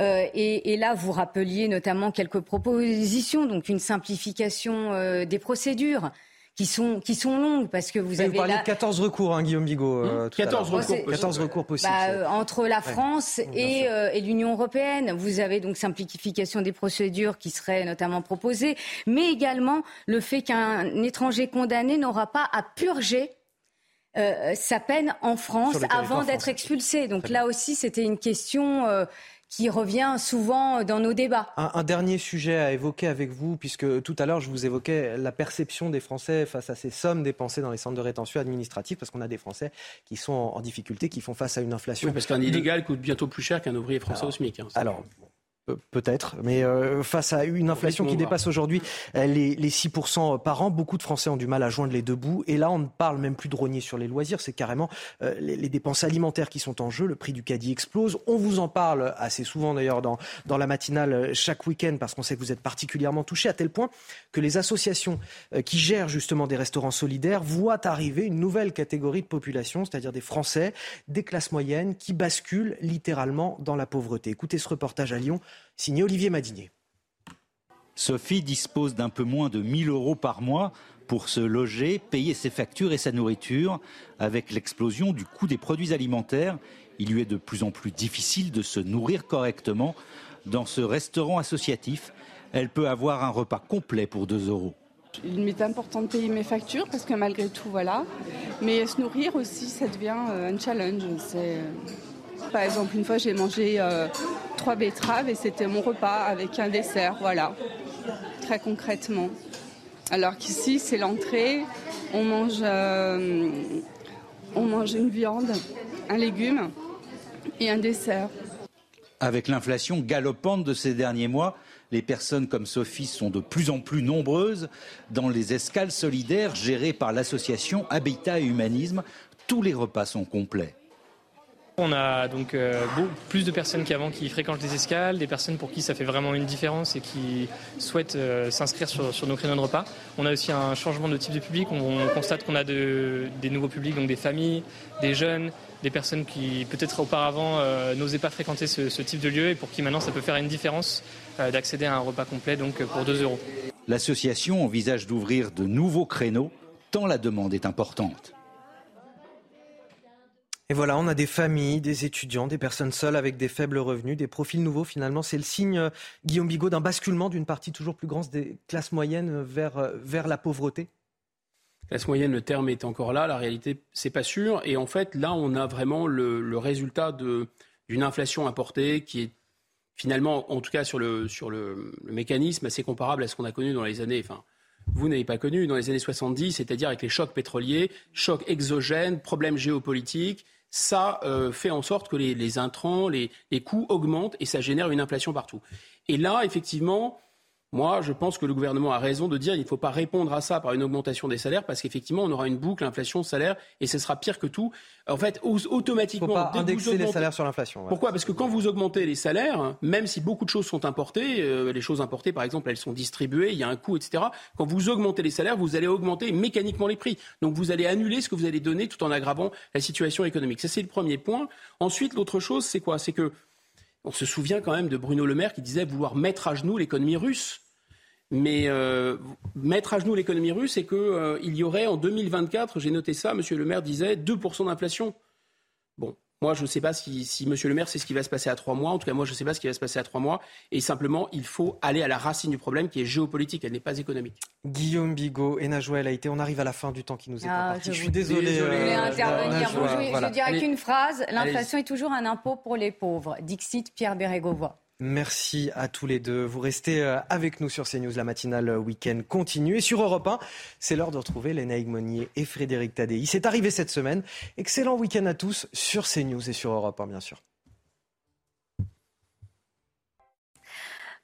Euh, et, là, vous rappeliez notamment quelques propositions, donc une simplification euh, des procédures qui sont, qui sont longues parce que vous avez. Vous parliez de 14 recours, hein, Guillaume Bigot. Euh, 14 recours, 14 recours possibles. Bah, entre la France et, et l'Union européenne, vous avez donc simplification des procédures qui seraient notamment proposées, mais également le fait qu'un étranger condamné n'aura pas à purger sa peine en France avant d'être expulsé. Donc là aussi, c'était une question qui revient souvent dans nos débats. Un, dernier sujet à évoquer avec vous, puisque tout à l'heure je vous évoquais la perception des Français face à ces sommes dépensées dans les centres de rétention administrative, parce qu'on a des Français qui sont en, difficulté, qui font face à une inflation. Oui, parce qu'un illégal coûte bientôt plus cher qu'un ouvrier français au SMIC. Hein, alors, Peut-être, mais euh, face à une inflation qui dépasse aujourd'hui euh, les, les 6% par an, beaucoup de Français ont du mal à joindre les deux bouts. Et là, on ne parle même plus de rogner sur les loisirs, c'est carrément euh, les, les, dépenses alimentaires qui sont en jeu. Le prix du caddie explose. On vous en parle assez souvent d'ailleurs dans, dans la matinale chaque week-end parce qu'on sait que vous êtes particulièrement touchés à tel point que les associations qui gèrent justement des restaurants solidaires voient arriver une nouvelle catégorie de population, c'est-à-dire des Français, des classes moyennes qui basculent littéralement dans la pauvreté. Écoutez ce reportage à Lyon signé Olivier Madinier. Sophie dispose d'un peu moins de 1000 euros par mois pour se loger, payer ses factures et sa nourriture. Avec l'explosion du coût des produits alimentaires, Il lui est de plus en plus difficile de se nourrir correctement. Dans ce restaurant associatif, elle peut avoir un repas complet pour 2 euros. Il m'est important de payer mes factures parce que malgré tout, voilà. Mais se nourrir aussi, ça devient euh, un challenge. Euh, par exemple, une fois, j'ai mangé euh, trois betteraves et c'était mon repas avec un dessert, voilà. Très concrètement. Alors qu'ici, c'est l'entrée, mange, on mange une viande, un légume et un dessert. Avec l'inflation galopante de ces derniers mois, les personnes comme Sophie sont de plus en plus nombreuses dans les escales solidaires gérées par l'association Habitat et Humanisme. Tous les repas sont complets. On a donc euh, plus de personnes qu'avant qui fréquentent les escales, des personnes pour qui ça fait vraiment une différence et qui souhaitent euh, s'inscrire sur, nos créneaux de repas. On a aussi un changement de type de public. On, constate qu'on a des nouveaux publics, donc des familles, des jeunes, des personnes qui peut-être auparavant euh, n'osaient pas fréquenter ce, type de lieu et pour qui maintenant ça peut faire une différence d'accéder à un repas complet donc pour 2 euros. L'association envisage d'ouvrir de nouveaux créneaux tant la demande est importante. Et voilà, on a des familles, des étudiants, des personnes seules avec des faibles revenus, des profils nouveaux finalement. C'est le signe, euh, Guillaume Bigot, d'un basculement d'une partie toujours plus grande des classes moyennes vers, vers la pauvreté classe moyenne, le terme est encore là. La réalité, c'est pas sûr. Et en fait, là, on a vraiment le, résultat d'une inflation importée qui est finalement, en tout cas sur le, sur le, mécanisme, assez comparable à ce qu'on a connu dans les années. Enfin, vous n'avez pas connu dans les années 70, c'est-à-dire avec les chocs pétroliers, chocs exogènes, problèmes géopolitiques. Ça euh, fait en sorte que les, intrants, les, les coûts augmentent et ça génère une inflation partout. Et là, effectivement, moi, je pense que le gouvernement a raison de dire qu'il ne faut pas répondre à ça par une augmentation des salaires parce qu'effectivement, on aura une boucle inflation-salaire et ce sera pire que tout. En fait, automatiquement, faut pas indexer les salaires sur l'inflation. Pourquoi? Parce que quand vous augmentez les salaires, même si beaucoup de choses sont importées, euh, les choses importées, par exemple, elles sont distribuées, il y a un coût, etc. Quand vous augmentez les salaires, vous allez augmenter mécaniquement les prix. Donc vous allez annuler ce que vous allez donner tout en aggravant la situation économique. Ça, c'est le premier point. Ensuite, l'autre chose, c'est quoi? C'est que on se souvient quand même de Bruno Le Maire qui disait vouloir mettre à genoux l'économie russe. Mais euh, mettre à genoux l'économie russe, c'est qu'il euh, y aurait en 2024, j'ai noté ça, Monsieur le maire disait 2% d'inflation. Moi je ne sais pas si, si Monsieur le maire sait ce qui va se passer à trois mois. En tout cas, moi je ne sais pas ce qui va se passer à trois mois. Et simplement, il faut aller à la racine du problème qui est géopolitique, elle n'est pas économique. Guillaume Bigot et Najouel a été. On arrive à la fin du temps qui nous est ah, imparti. Je, suis désolé. Je voulais euh, intervenir. je, dirais qu'une phrase l'inflation est toujours un impôt pour les pauvres. Dixit Pierre Bérégovoy. Merci à tous les deux. Vous restez euh, avec nous sur CNews. La matinale euh, week-end continue. Et sur Europe 1, c'est l'heure de retrouver Léna Monnier et Frédéric Tadei. C'est arrivé cette semaine. Excellent week-end à tous sur CNews et sur Europe 1, bien sûr.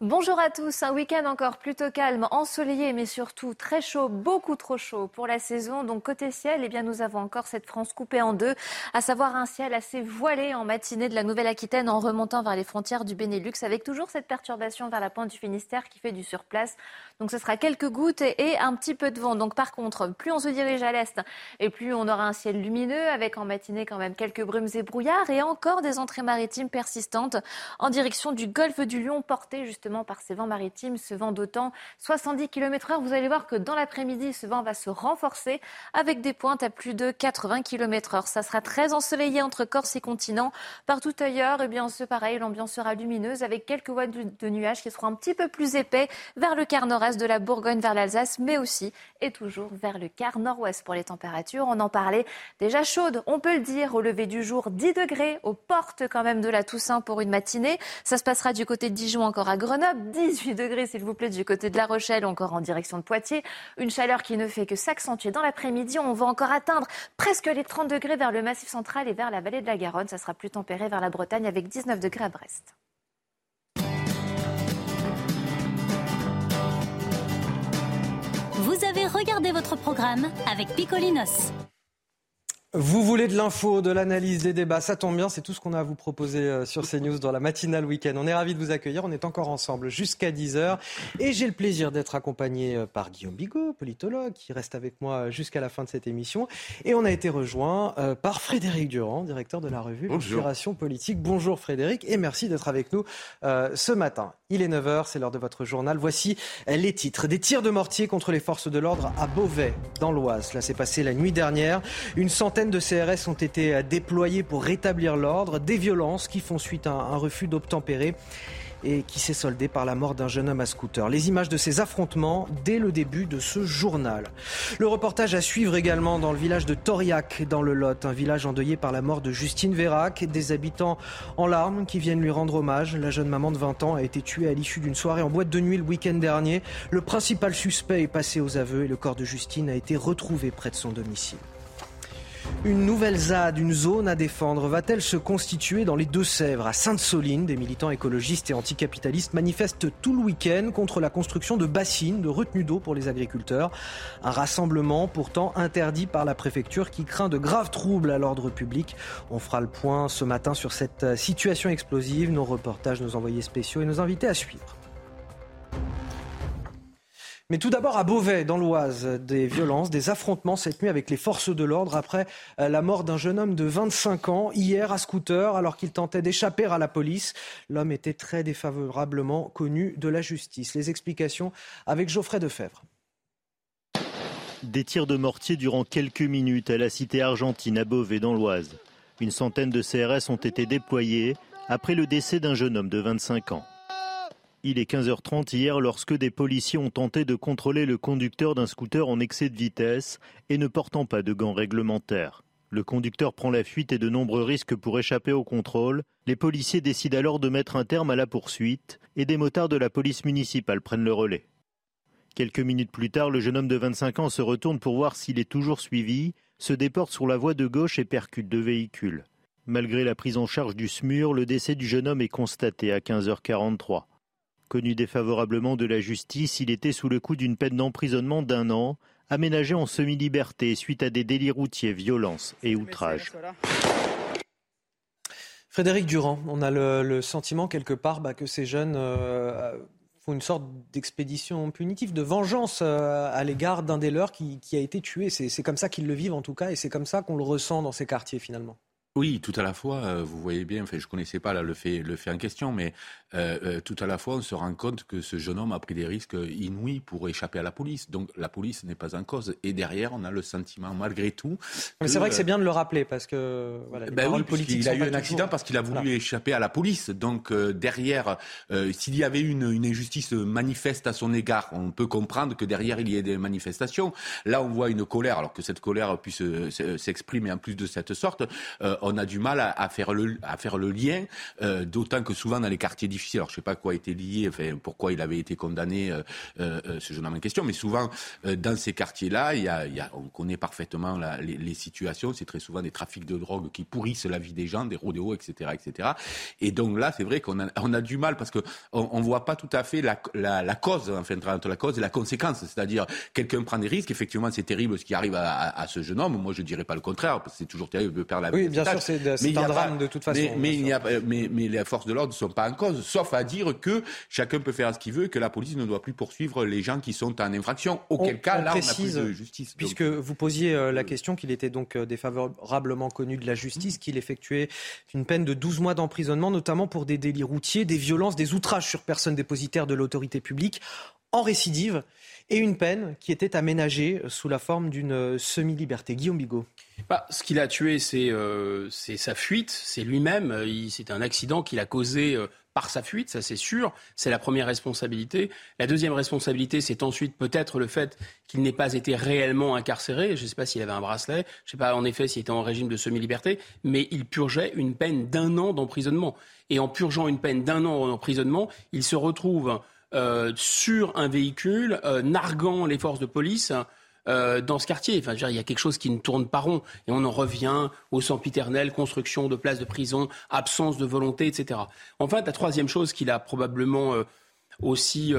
Bonjour à tous, un week-end encore plutôt calme, ensoleillé, mais surtout très chaud, beaucoup trop chaud pour la saison. Donc côté ciel, eh bien nous avons encore cette France coupée en deux, à savoir un ciel assez voilé en matinée de la Nouvelle-Aquitaine en remontant vers les frontières du Benelux, avec toujours cette perturbation vers la pointe du Finistère qui fait du surplace. Donc ce sera quelques gouttes et un petit peu de vent. Donc par contre, plus on se dirige à l'est, et plus on aura un ciel lumineux, avec en matinée quand même quelques brumes et brouillards, et encore des entrées maritimes persistantes en direction du golfe du Lion, porté justement par ces vents maritimes, ce vent d'autant 70 km heure. Vous allez voir que dans l'après-midi, ce vent va se renforcer avec des pointes à plus de 80 km heure. Ça sera très ensoleillé entre Corse et continent. Partout ailleurs, eh bien, c'est pareil, l'ambiance sera lumineuse avec quelques voiles de nuages qui seront un petit peu plus épais vers le quart nord-est de la Bourgogne, vers l'Alsace, mais aussi et toujours vers le quart nord-ouest pour les températures. On en parlait déjà chaude, on peut le dire, au lever du jour, 10 degrés aux portes quand même de la Toussaint pour une matinée. Ça se passera du côté de Dijon encore à Grenoble 18 degrés s'il vous plaît du côté de La Rochelle, encore en direction de Poitiers. Une chaleur qui ne fait que s'accentuer dans l'après-midi. On va encore atteindre presque les 30 degrés vers le Massif central et vers la vallée de la Garonne. Ça sera plus tempéré vers la Bretagne avec 19 degrés à Brest. Vous avez regardé votre programme avec Picolinos. Vous voulez de l'info, de l'analyse, des débats, ça tombe bien, c'est tout ce qu'on a à vous proposer euh, sur CNews dans la matinale week-end. On est ravis de vous accueillir, on est encore ensemble jusqu'à 10h et j'ai le plaisir d'être accompagné euh, par Guillaume Bigot, politologue, qui reste avec moi jusqu'à la fin de cette émission. Et on a été rejoint euh, par Frédéric Durand, directeur de la revue Inspiration Politique. Bonjour Frédéric et merci d'être avec nous ce matin. Il est 9h, c'est l'heure de votre journal. Voici les titres. Des tirs de mortier contre les forces de l'ordre à Beauvais, dans l'Oise. Cela s'est passé la nuit dernière. Une centaine de CRS ont été déployés pour rétablir l'ordre. Des violences qui font suite à un refus d'obtempérer et qui s'est soldé par la mort d'un jeune homme à scooter. Les images de ces affrontements dès le début de ce journal. Le reportage à suivre également dans le village de Toriac, dans le Lot, un village endeuillé par la mort de Justine Vérac. Des habitants en larmes qui viennent lui rendre hommage. La jeune maman de 20 ans a été tuée à l'issue d'une soirée en boîte de nuit le week-end dernier. Le principal suspect est passé aux aveux et le corps de Justine a été retrouvé près de son domicile. Une nouvelle ZAD, une zone à défendre, va-t-elle se constituer dans les Deux-Sèvres? À Sainte-Soline, des militants écologistes et anticapitalistes manifestent tout le week-end contre la construction de bassines de retenue d'eau pour les agriculteurs. Un rassemblement pourtant interdit par la préfecture qui craint de graves troubles à l'ordre public. On fera le point ce matin sur cette situation explosive, nos reportages, nos envoyés spéciaux et nos invités à suivre. Mais tout d'abord à Beauvais, dans l'Oise, des violences, des affrontements cette nuit avec les forces de l'ordre après euh, la mort d'un jeune homme de 25 ans hier à scooter alors qu'il tentait d'échapper à la police. L'homme était très défavorablement connu de la justice. Les explications avec Geoffrey Defebvre. Des tirs de mortier durant quelques minutes à la cité argentine à Beauvais dans l'Oise. Une centaine de CRS ont été déployés après le décès d'un jeune homme de 25 ans. Il est 15h30 hier lorsque des policiers ont tenté de contrôler le conducteur d'un scooter en excès de vitesse et ne portant pas de gants réglementaires. Le conducteur prend la fuite et de nombreux risques pour échapper au contrôle. Les policiers décident alors de mettre un terme à la poursuite et des motards de la police municipale prennent le relais. Quelques minutes plus tard, le jeune homme de 25 ans se retourne pour voir s'il est toujours suivi, se déporte sur la voie de gauche et percute deux véhicules. Malgré la prise en charge du SMUR, le décès du jeune homme est constaté à 15h43. Connu défavorablement de la justice, il était sous le coup d'une peine d'emprisonnement d'un an, aménagée en semi-liberté suite à des délits routiers, violences et outrages. Frédéric Durand, on a le, sentiment quelque part bah, que ces jeunes euh, font une sorte d'expédition punitive, de vengeance euh, à l'égard d'un des leurs qui a été tué. C'est comme ça qu'ils le vivent en tout cas, et c'est comme ça qu'on le ressent dans ces quartiers finalement. Oui, tout à la fois, euh, vous voyez bien, enfin, je ne connaissais pas là, le, fait, le fait en question, mais euh, euh, tout à la fois, on se rend compte que ce jeune homme a pris des risques inouïs pour échapper à la police. Donc la police n'est pas en cause. Et derrière, on a le sentiment, malgré tout. Mais c'est vrai que c'est bien de le rappeler, parce que voilà, ben oui, il a eu un accident parce qu'il a voulu échapper à la police. Donc derrière, s'il y avait une, une injustice manifeste à son égard, on peut comprendre que derrière, il y ait des manifestations. Là, on voit une colère, alors que cette colère puisse s'exprimer en plus de cette sorte on a du mal à, faire, le, à faire le lien, euh, d'autant que souvent dans les quartiers difficiles, alors je ne sais pas quoi a été lié, enfin, pourquoi il avait été condamné, euh, euh, ce jeune homme en question, mais souvent dans ces quartiers-là, il y a, on connaît parfaitement les, situations, c'est très souvent des trafics de drogue qui pourrissent la vie des gens, des rodéos, etc. etc. Et donc là, c'est vrai qu'on a, on a du mal parce qu'on ne voit pas tout à fait la, la, cause, enfin, entre la cause et la conséquence, c'est-à-dire quelqu'un prend des risques, effectivement c'est terrible ce qui arrive à, ce jeune homme, moi je ne dirais pas le contraire, parce que c'est toujours terrible de perdre la vie c'est un drame de toute façon. Mais, mais, mais, les forces de l'ordre ne sont pas en cause, sauf à dire que chacun peut faire ce qu'il veut et que la police ne doit plus poursuivre les gens qui sont en infraction. Auquel cas, là, précise, on n'a plus de justice. Puisque vous posiez euh, la question qu'il était donc euh, défavorablement connu de la justice, qu'il effectuait une peine de 12 mois d'emprisonnement, notamment pour des délits routiers, des violences, des outrages sur personnes dépositaires de l'autorité publique en récidive et une peine qui était aménagée sous la forme d'une semi-liberté. Guillaume Bigot. Bah, ce qu'il a tué, c'est euh, sa fuite, c'est lui-même. C'est un accident qu'il a causé euh, par sa fuite, ça c'est sûr. C'est la première responsabilité. La deuxième responsabilité, c'est ensuite peut-être le fait qu'il n'ait pas été réellement incarcéré. Je ne sais pas s'il avait un bracelet, je ne sais pas en effet s'il était en régime de semi-liberté, mais il purgeait une peine d'un an d'emprisonnement. Et en purgeant une peine d'un an d'emprisonnement, il se retrouve euh, sur un véhicule, euh, narguant les forces de police. Euh, dans ce quartier. Enfin, il y a quelque chose qui ne tourne pas rond. Et on en revient au sempiternel, construction de places de prison, absence de volonté, etc. Enfin, la troisième chose qu'il a probablement aussi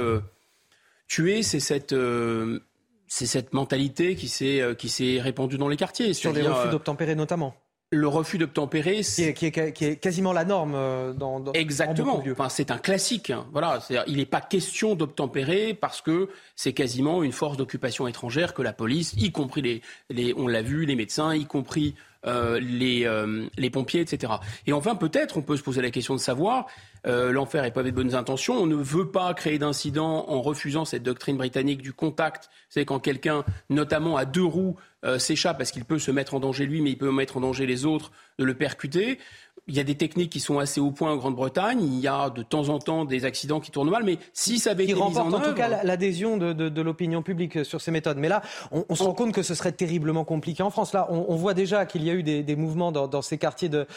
tué, c'est cette, c'est cette mentalité qui s'est, qui s'est répandue dans les quartiers. Sur les refus d'obtempérer notamment le refus d'obtempérer, c'est qui, est quasiment la norme euh, dans, dans exactement. enfin, c'est un classique. Hein. Voilà, il n'est pas question d'obtempérer parce que c'est quasiment une force d'occupation étrangère que la police, y compris les, les on l'a vu, les médecins, y compris les, les pompiers, etc. Et enfin, peut-être, on peut se poser la question de savoir euh, l'enfer est pavé de bonnes intentions. On ne veut pas créer d'incidents en refusant cette doctrine britannique du contact. C'est quand quelqu'un, notamment à deux roues, euh, s'échappe parce qu'il peut se mettre en danger lui, mais il peut mettre en danger les autres, de le percuter. Il y a des techniques qui sont assez au point en Grande-Bretagne. Il y a de temps en temps des accidents qui tournent mal, mais si ça avait été mis en, en tout cas l'adhésion de, l'opinion publique sur ces méthodes. Mais là, on, se rend compte que ce serait terriblement compliqué en France. Là, on, voit déjà qu'il y a eu des, mouvements dans, ces quartiers de,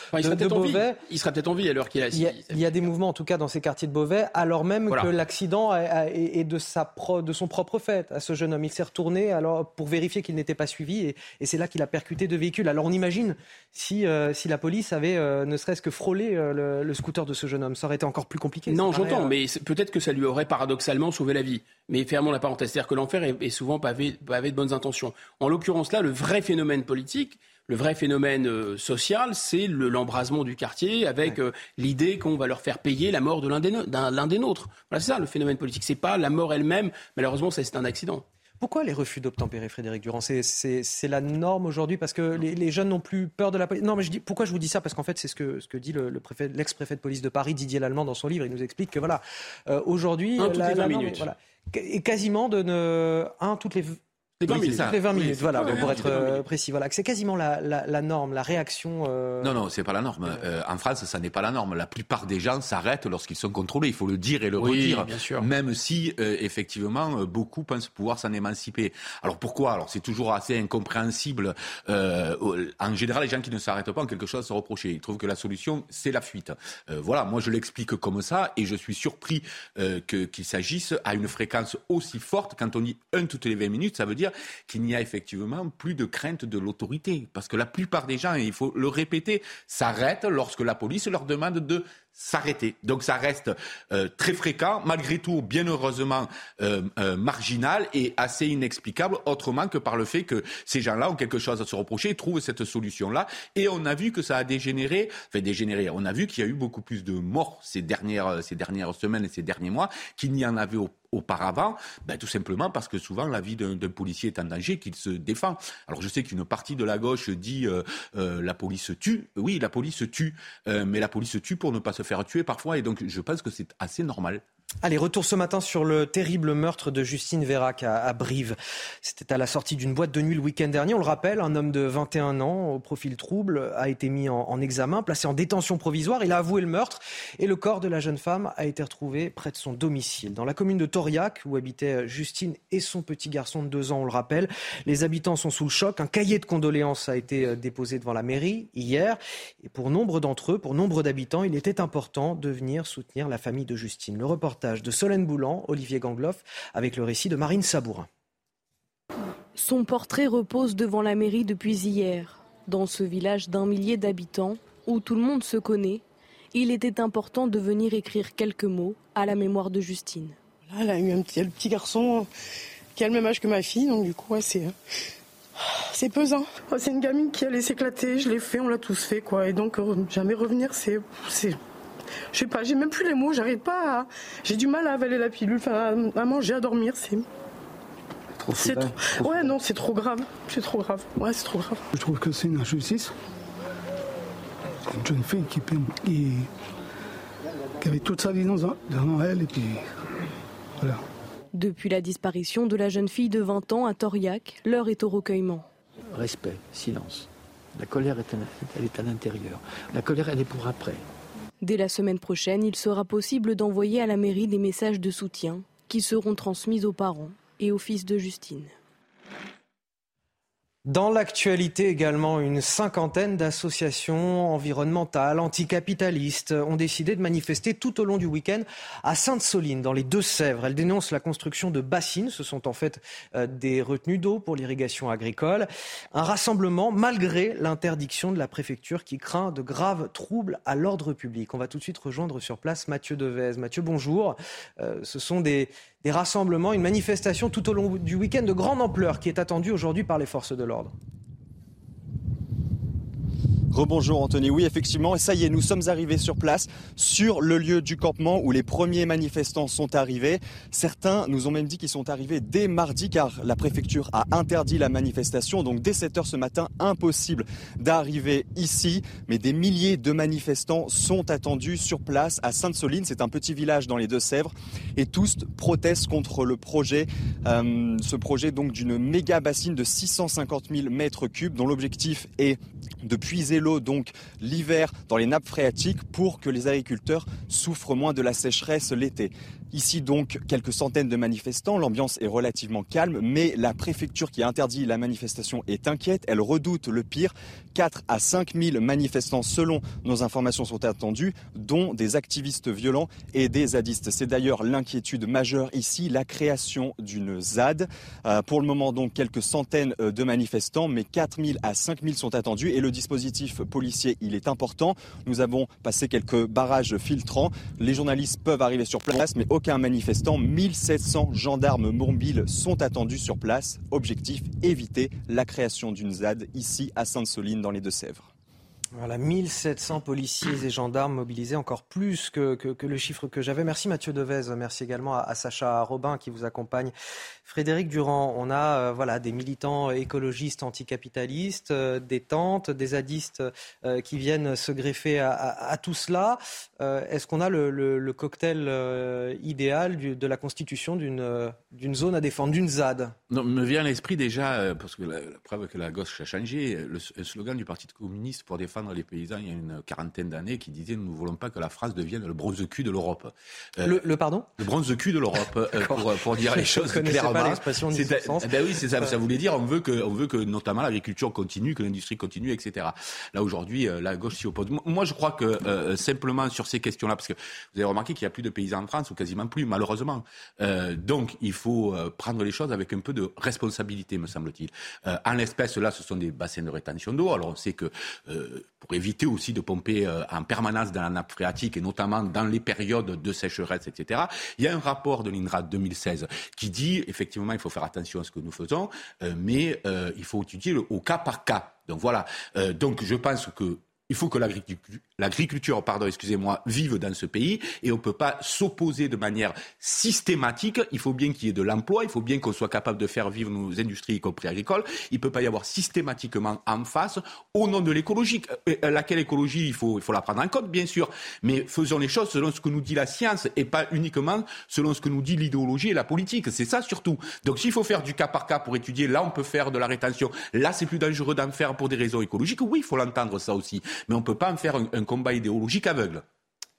Beauvais. Il serait peut-être en vie à l'heure qu'il a. Il y a, il y a des mouvements, en tout cas, dans ces quartiers de Beauvais, alors même que l'accident est de, sa de son propre fait à ce jeune homme. Il s'est retourné alors pour vérifier qu'il n'était pas suivi, et, c'est là qu'il a percuté deux véhicules. Alors on imagine si, euh, si la police avait euh, ne serait-ce que frôlé euh, le, scooter de ce jeune homme, ça aurait été encore plus compliqué. Non, j'entends, mais peut-être que ça lui aurait paradoxalement sauvé la vie. Mais fermons la parenthèse, c'est-à-dire que l'enfer est, souvent pavé, pavé de bonnes intentions. En l'occurrence là, le vrai phénomène politique, le vrai phénomène euh, social, c'est l'embrasement du quartier avec euh, l'idée qu'on va leur faire payer la mort de l'un des, des, nôtres. Voilà, c'est ça le phénomène politique. C'est pas la mort elle-même. Malheureusement, c'est un accident. Pourquoi les refus d'obtempérer, Frédéric Durand? C'est la norme aujourd'hui parce que les, jeunes n'ont plus peur de la police? Non, mais je dis, pourquoi je vous dis ça? Parce qu'en fait, c'est ce que, ce que dit l'ex-préfet de police de Paris, Didier Lallemand, dans son livre. Il nous explique que voilà, euh, aujourd'hui, la, la minutes. voilà, et quasiment de ne, un toutes les les 20 minutes. les 20 minutes, voilà, pour être euh, précis. Voilà, c'est quasiment la, la, la, norme, la réaction. Euh... Non, non, c'est pas la norme. Euh, en France, ça n'est pas la norme. La plupart des gens s'arrêtent lorsqu'ils sont contrôlés. Il faut le dire et le redire. Bien sûr. Même si, euh, effectivement, beaucoup pensent pouvoir s'en émanciper. Alors pourquoi? Alors c'est toujours assez incompréhensible. en général, les gens qui ne s'arrêtent pas ont quelque chose à se reprocher. Ils trouvent que la solution, c'est la fuite. voilà, moi je l'explique comme ça et je suis surpris qu'il s'agisse à une fréquence aussi forte. Quand on dit un toutes les 20 minutes, ça veut dire qu'il n'y a effectivement plus de crainte de l'autorité. Parce que la plupart des gens, et il faut le répéter, s'arrêtent lorsque la police leur demande de s'arrêter. Donc ça reste euh, très fréquent, malgré tout, bien heureusement, euh, euh, marginal et assez inexplicable, autrement que par le fait que ces gens-là ont quelque chose à se reprocher et trouvent cette solution-là. Et on a vu que ça a dégénéré, enfin dégénéré, on a vu qu'il y a eu beaucoup plus de morts ces dernières, ces dernières semaines et ces derniers mois qu'il n'y en avait au auparavant, ben, tout simplement parce que souvent la vie d'un policier est en danger, qu'il se défend. Alors je sais qu'une partie de la gauche dit la police tue. Oui, la police tue, mais la police tue pour ne pas se tuer parfois, et donc je pense que c'est assez normal. Allez, retour ce matin sur le terrible meurtre de Justine Vérac à, Brive. C'était à la sortie d'une boîte de nuit le week-end dernier. On le rappelle, un homme de 21 ans au profil trouble a été mis en, examen, placé en détention provisoire. Il a avoué le meurtre et le corps de la jeune femme a été retrouvé près de son domicile. Dans la commune de Toriac, où habitaient Justine et son petit garçon de 2 ans, on le rappelle, les habitants sont sous le choc. Un cahier de condoléances a été euh, déposé devant la mairie hier. Et pour nombre d'entre eux, pour nombre d'habitants, il était important de venir soutenir la famille de Justine. De Solène Boulan, Olivier Gangloff, avec le récit de Marine Sabourin. Son portrait repose devant la mairie depuis hier. Dans ce village d'un millier d'habitants, où tout le monde se connaît, il était important de venir écrire quelques mots à la mémoire de Justine. Là, elle a eu un petit, petit garçon qui a le même âge que ma fille, donc du coup, c'est. C'est pesant. C'est une gamine qui allait s'éclater, je l'ai fait, on l'a tous fait, quoi. Et donc, euh, jamais revenir, c'est je sais pas, j'ai même plus les mots, j'arrive pas à... J'ai du mal à avaler la pilule, enfin, à, manger, à dormir, c'est... Trop c'est trop... Ouais, non, c'est trop grave. C'est trop grave. Ouais, c'est trop grave. Je trouve que c'est une injustice. Une jeune fille qui, qui, qui avait toute sa vie devant elle, et puis... Voilà. Depuis la disparition de la jeune fille de 20 ans à Toriac, l'heure est au recueillement. Respect, silence. La colère, est elle est à l'intérieur. La colère, elle est pour après. Dès la semaine prochaine, il sera possible d'envoyer à la mairie des messages de soutien qui seront transmis aux parents et aux fils de Justine. Dans l'actualité également, une cinquantaine d'associations environnementales, anticapitalistes ont décidé de manifester tout au long du week-end à Sainte-Soline, dans les Deux-Sèvres. Elles dénoncent la construction de bassines. Ce sont en fait euh, des retenues d'eau pour l'irrigation agricole. Un rassemblement malgré l'interdiction de la préfecture qui craint de graves troubles à l'ordre public. On va tout de suite rejoindre sur place Mathieu Devez. Mathieu, bonjour. Euh, ce sont des, des rassemblements, une manifestation tout au long du week-end de grande ampleur qui est attendue aujourd'hui par les forces de l'ordre. Rebonjour Anthony. Oui, effectivement, ça y est, nous sommes arrivés sur place, sur le lieu du campement où les premiers manifestants sont arrivés. Certains nous ont même dit qu'ils sont arrivés dès mardi car la préfecture a interdit la manifestation. Donc dès 7 heures ce matin, impossible d'arriver ici. Mais des milliers de manifestants sont attendus sur place à Sainte-Soline. C'est un petit village dans les Deux-Sèvres. Et tous protestent contre le projet, euh, ce projet donc d'une méga bassine de 650 000 mètres cubes dont l'objectif est de puiser l'eau donc l'hiver dans les nappes phréatiques pour que les agriculteurs souffrent moins de la sécheresse l'été. Ici donc quelques centaines de manifestants, l'ambiance est relativement calme, mais la préfecture qui interdit la manifestation est inquiète, elle redoute le pire. 4 à 5 000 manifestants selon nos informations sont attendus, dont des activistes violents et des zadistes. C'est d'ailleurs l'inquiétude majeure ici, la création d'une ZAD. Euh, pour le moment donc quelques centaines euh, de manifestants, mais 4 000 à 5 000 sont attendus et le dispositif policier il est important. Nous avons passé quelques barrages filtrants, les journalistes peuvent arriver sur place, mais aucun manifestant. 1700 gendarmes mobiles sont attendus sur place. Objectif, éviter la création d'une ZAD ici à Sainte-Soline dans les Deux-Sèvres. Voilà, 1700 policiers et gendarmes mobilisés, encore plus que, le chiffre que j'avais. Merci Mathieu Devez, merci également à, Sacha Robin qui vous accompagne. Frédéric Durand, on a euh, voilà, des militants écologistes anticapitalistes, euh, des tentes, des zadistes euh, qui viennent se greffer à, tout cela. Est-ce qu'on a le, cocktail idéal de la constitution d'une zone à défendre, d'une ZAD? Non, Me vient à l'esprit déjà, parce que la, preuve que la gauche a changé, le, slogan du Parti communiste pour défendre les paysans il y a une quarantaine d'années qui disait nous ne voulons pas que la France devienne le bronze cul de l'Europe. Le, pardon? Le bronze cul de l'Europe, pour, pour, dire les choses clairement. Pas l'expression du sens. Eh ben oui, c'est ça. Ça voulait dire on veut que, on veut que notamment l'agriculture continue, que l'industrie continue, etc. Là aujourd'hui, euh, la gauche s'y oppose. Moi, je crois que simplement sur ces questions-là, parce que vous avez remarqué qu'il n'y a plus de paysans en France ou quasiment plus, malheureusement. donc il faut prendre les choses avec un peu de responsabilité, me semble-t-il. en l'espèce, là, ce sont des bassins de rétention d'eau. Alors on sait que pour éviter aussi de pomper euh, en permanence dans la nappe phréatique et notamment dans les périodes de sécheresse, etc. Il y a un rapport de l'INRA 2016 qui dit effectivement il faut faire attention à ce que nous faisons, euh, mais euh, il faut étudier au cas par cas. Donc voilà. donc je pense que il faut que l'agriculture, pardon, excusez-moi, vive dans ce pays et on ne peut pas s'opposer de manière systématique. Il faut bien qu'il y ait de l'emploi, il faut bien qu'on soit capable de faire vivre nos industries, y compris agricoles. Il ne peut pas y avoir systématiquement en face, au nom de l'écologie. Euh, euh, laquelle écologie, il faut, il faut la prendre en compte, bien sûr, mais faisons les choses selon ce que nous dit la science et pas uniquement selon ce que nous dit l'idéologie et la politique. C'est ça surtout. Donc s'il faut faire du cas par cas pour étudier, là on peut faire de la rétention. Là c'est plus dangereux d'en faire pour des raisons écologiques. Oui, il faut l'entendre ça aussi mais on ne peut pas en faire un, combat idéologique aveugle.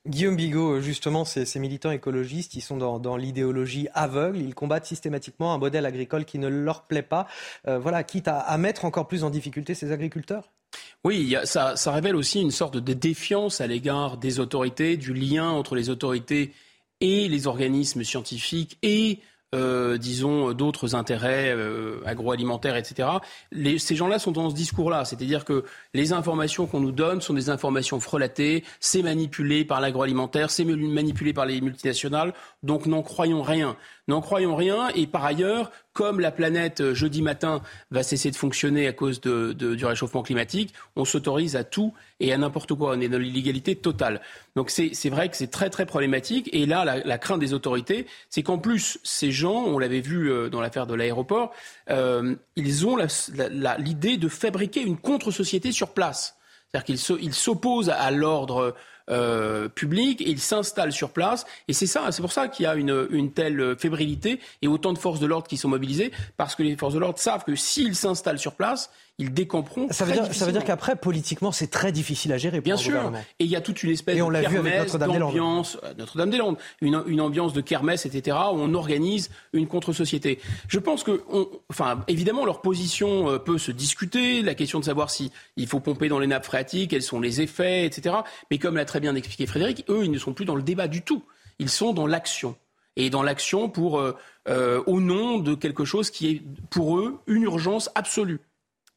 Guillaume Bigot, justement, ces, militants écologistes, ils sont dans, l'idéologie aveugle, ils combattent systématiquement un modèle agricole qui ne leur plaît pas, euh, voilà, quitte à, mettre encore plus en difficulté ces agriculteurs. Oui, ça, ça, révèle aussi une sorte de défiance à l'égard des autorités, du lien entre les autorités et les organismes scientifiques et euh, disons, d'autres intérêts euh, agroalimentaires, etc. ces gens-là sont dans ce discours-là, c'est-à-dire que les informations qu'on nous donne sont des informations frelatées, c'est manipulé par l'agroalimentaire, c'est manipulé par les multinationales, donc n'en croyons rien. N'en croyons rien, et par ailleurs, comme la planète euh, jeudi matin va cesser de fonctionner à cause du réchauffement climatique, on s'autorise à tout et à n'importe quoi. On est dans l'illégalité totale. Donc c'est vrai que c'est très très problématique. Et là, la, crainte des autorités, c'est qu'en plus, ces gens, on l'avait vu euh, dans l'affaire de l'aéroport, euh, ils ont l'idée de fabriquer une contre-société sur place. C'est-à-dire qu'ils s'opposent à l'ordre euh, public et ils s'installent sur place. Et c'est ça, c'est pour ça qu'il y a une, une, telle fébrilité et autant de forces de l'ordre qui sont mobilisées, parce que les forces de l'ordre savent que s'ils s'installent sur place, ils décompront. Ça veut dire, ça veut dire qu'après, politiquement, c'est très difficile à gérer. Pour Bien sûr. Et il y a toute une espèce de kermesse, d'ambiance, euh, Notre-Dame-des-Landes, une, une, ambiance de kermesse, etc., où on organise une contre-société. Je pense que, on, enfin, évidemment, leur position euh, peut se discuter, la question de savoir si il faut pomper dans les nappes phréatiques, quels sont les effets, etc. Mais comme l'a très bien expliqué Frédéric, eux, ils ne sont plus dans le débat du tout. Ils sont dans l'action. Et dans l'action pour, euh, au nom de quelque chose qui est, pour eux, une urgence absolue.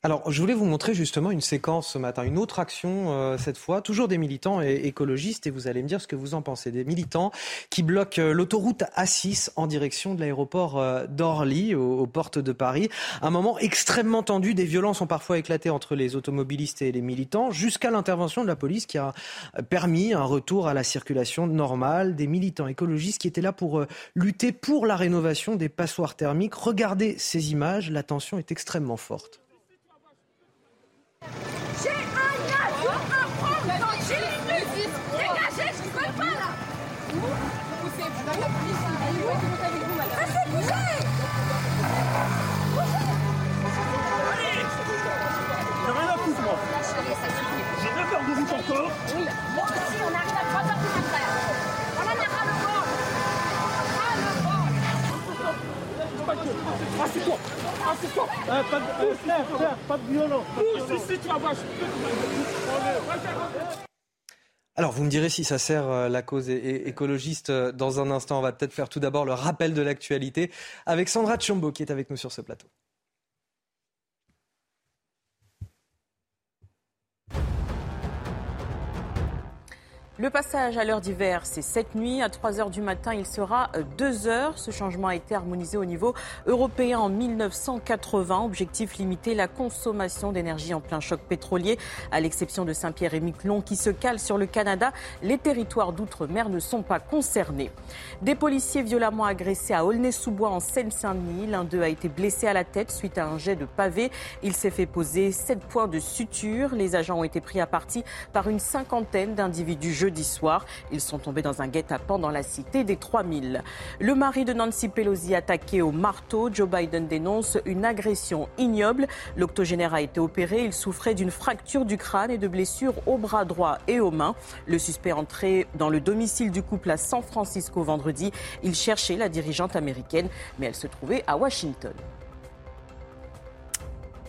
Alors, je voulais vous montrer justement une séquence ce matin, une autre action euh, cette fois, toujours des militants et écologistes, et vous allez me dire ce que vous en pensez. Des militants qui bloquent euh, l'autoroute A6 en direction de l'aéroport euh, d'Orly, aux, portes de Paris. Un moment extrêmement tendu, des violences ont parfois éclaté entre les automobilistes et les militants, jusqu'à l'intervention de la police qui a permis un retour à la circulation normale. Des militants écologistes qui étaient là pour lutter pour la rénovation des passoires thermiques. Regardez ces images, la tension est extrêmement forte. J'ai Alors, vous me direz si ça sert euh, la cause écologiste euh, dans un instant. On va peut-être faire tout d'abord le rappel de l'actualité avec Sandra Tchombo qui est avec nous sur ce plateau. Le passage à l'heure d'hiver, c'est cette nuit. À 3 heures du matin, il sera 2 heures. Ce changement a été harmonisé au niveau européen en 1980. Objectif limiter la consommation d'énergie en plein choc pétrolier. À l'exception de Saint-Pierre et Miquelon qui se calent sur le Canada, les territoires d'outre-mer ne sont pas concernés. Des policiers violemment agressés à Aulnay-sous-Bois en Seine-Saint-Denis. L'un d'eux a été blessé à la tête suite à un jet de pavé. Il s'est fait poser 7 points de suture. Les agents ont été pris à partie par une cinquantaine d'individus jeudi soir. Ils sont tombés dans un guet-apens dans la cité des 3000. Le mari de Nancy Pelosi attaqué au marteau. Joe Biden dénonce une agression ignoble. L'octogénaire a été opéré. Il souffrait d'une fracture du crâne et de blessures au bras droit et aux mains. Le suspect entré dans le domicile du couple à San Francisco vendredi. Il cherchait la dirigeante américaine, mais elle se trouvait à Washington.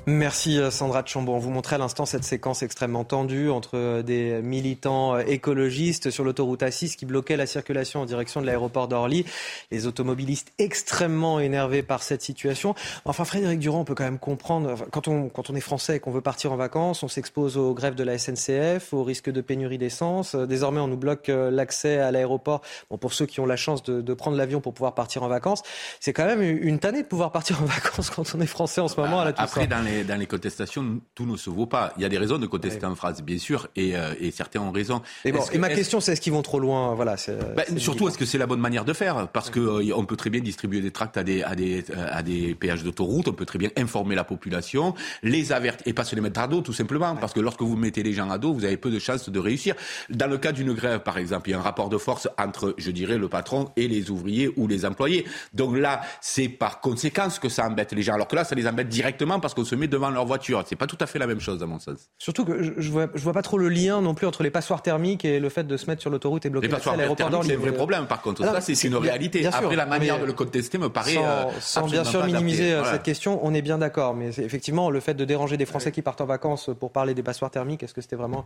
Merci euh, Sandra Chambon. Vous montrez à l'instant cette séquence extrêmement tendue entre euh, des militants euh, écologistes sur l'autoroute A6 qui bloquaient la circulation en direction de l'aéroport d'Orly. Les automobilistes extrêmement énervés par cette situation. Enfin, Frédéric Durand, on peut quand même comprendre, quand on, quand on est français et qu'on veut partir en vacances, on s'expose aux grèves de la SNCF, au risque de pénurie d'essence. Désormais, on nous bloque l'accès à l'aéroport. Bon, pour ceux qui ont la chance de, de prendre l'avion pour pouvoir partir en vacances, c'est quand même une tannée de pouvoir partir en vacances quand on est français en ce moment. à la Après, dans les dans les contestations, tout ne se vaut pas. Il y a des raisons de contester en France, bien sûr, et, euh, et, certains ont raison. Et, bon, et ma question, c'est est-ce qu'ils vont trop loin? Voilà. Ben, surtout, est-ce que c'est la bonne manière de faire? Parce que euh, on peut très bien distribuer des tracts à des, à des, euh, à des péages d'autoroute, on peut très bien informer la population, les avertir, et pas se les mettre à dos, tout simplement, parce que lorsque vous mettez les gens à dos, vous avez peu de chances de réussir. Dans le cas d'une grève, par exemple, il y a un rapport de force entre, je dirais, le patron et les ouvriers ou les employés. Donc là, c'est par conséquence que ça embête les gens. Alors que là, ça les embête directement parce qu'on se met devant leur voiture. C'est pas tout à fait la même chose, à mon sens. Surtout que je, vois, je vois pas trop le lien non plus entre les passoires thermiques et le fait de se mettre sur l'autoroute et bloquer l'aéroport d'Orly. C'est un vrai problème, par contre. ça, c'est une réalité. Après, la manière de le contester me paraît. Sans, euh, bien sûr minimiser euh, cette question, on est bien d'accord. Mais effectivement, le fait de déranger des Français qui partent en vacances pour parler des passoires thermiques, est-ce que c'était vraiment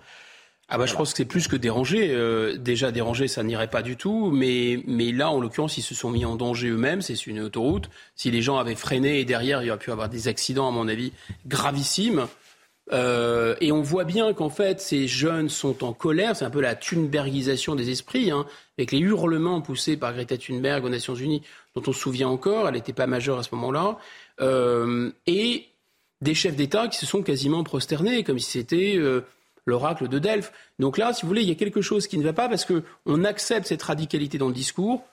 ah bah je pense que c'est plus que déranger. Euh, déjà déranger, ça n'irait pas du tout. Mais, mais là, en l'occurrence, ils se sont mis en danger eux-mêmes. C'est une autoroute. Si les gens avaient freiné et derrière, il y aurait pu avoir des accidents, à mon avis, gravissimes. Euh, et on voit bien qu'en fait, ces jeunes sont en colère. C'est un peu la Thunbergisation des esprits, hein, avec les hurlements poussés par Greta Thunberg aux Nations Unies, dont on se souvient encore. Elle n'était pas majeure à ce moment-là. Euh, et des chefs d'État qui se sont quasiment prosternés, comme si c'était euh, l'oracle de Delphes. Donc là, si vous voulez, il y a quelque chose qui ne va pas parce qu'on accepte cette radicalité dans le discours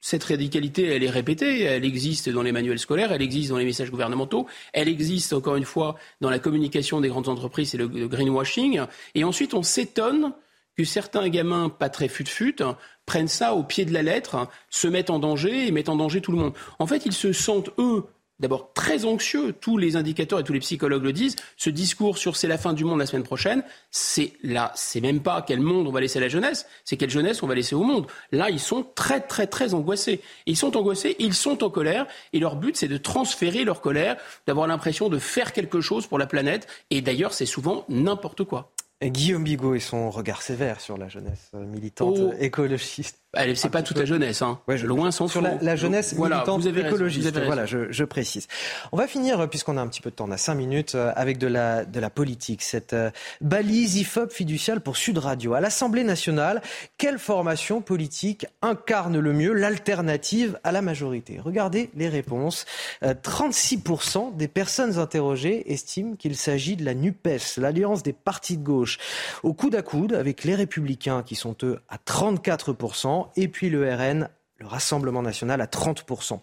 cette radicalité, elle est répétée, elle existe dans les manuels scolaires, elle existe dans les messages gouvernementaux, elle existe encore une fois dans la communication des grandes entreprises et le, greenwashing. Et ensuite, on s'étonne que certains gamins pas très fut-fut prennent ça au pied de la lettre, se mettent en danger et mettent en danger tout le monde. En fait, ils se sentent, eux, d'abord très anxieux, tous les indicateurs et tous les psychologues le disent, ce discours sur c'est la fin du monde la semaine prochaine, c'est là, c'est même pas quel monde on va laisser à la jeunesse, c'est quelle jeunesse on va laisser au monde. Là, ils sont très très très angoissés. Ils sont angoissés, ils sont en colère et leur but c'est de transférer leur colère, d'avoir l'impression de faire quelque chose pour la planète et d'ailleurs c'est souvent n'importe quoi. Guillaume Bigot et son regard sévère sur la jeunesse militante Oh. écologiste. Allez, c'est pas toute la jeunesse, hein. Ouais, je- Loin s'en Sur la, la jeunesse Voilà, militante vous avez raison, écologiste. vous avez raison. voilà, je, je précise. On va finir, euh, puisqu'on a un petit peu de temps, on a cinq minutes, euh, avec de la, de la politique. Cette euh, balise IFOP fiduciale pour Sud Radio. À l'Assemblée nationale, quelle formation politique incarne le mieux l'alternative à la majorité? Regardez les réponses. Euh, 36% des personnes interrogées estiment qu'il s'agit de la NUPES, l'alliance des partis de gauche, au coude à coude avec les Républicains qui sont eux à 34%, et puis le RN, le Rassemblement national, à 30%.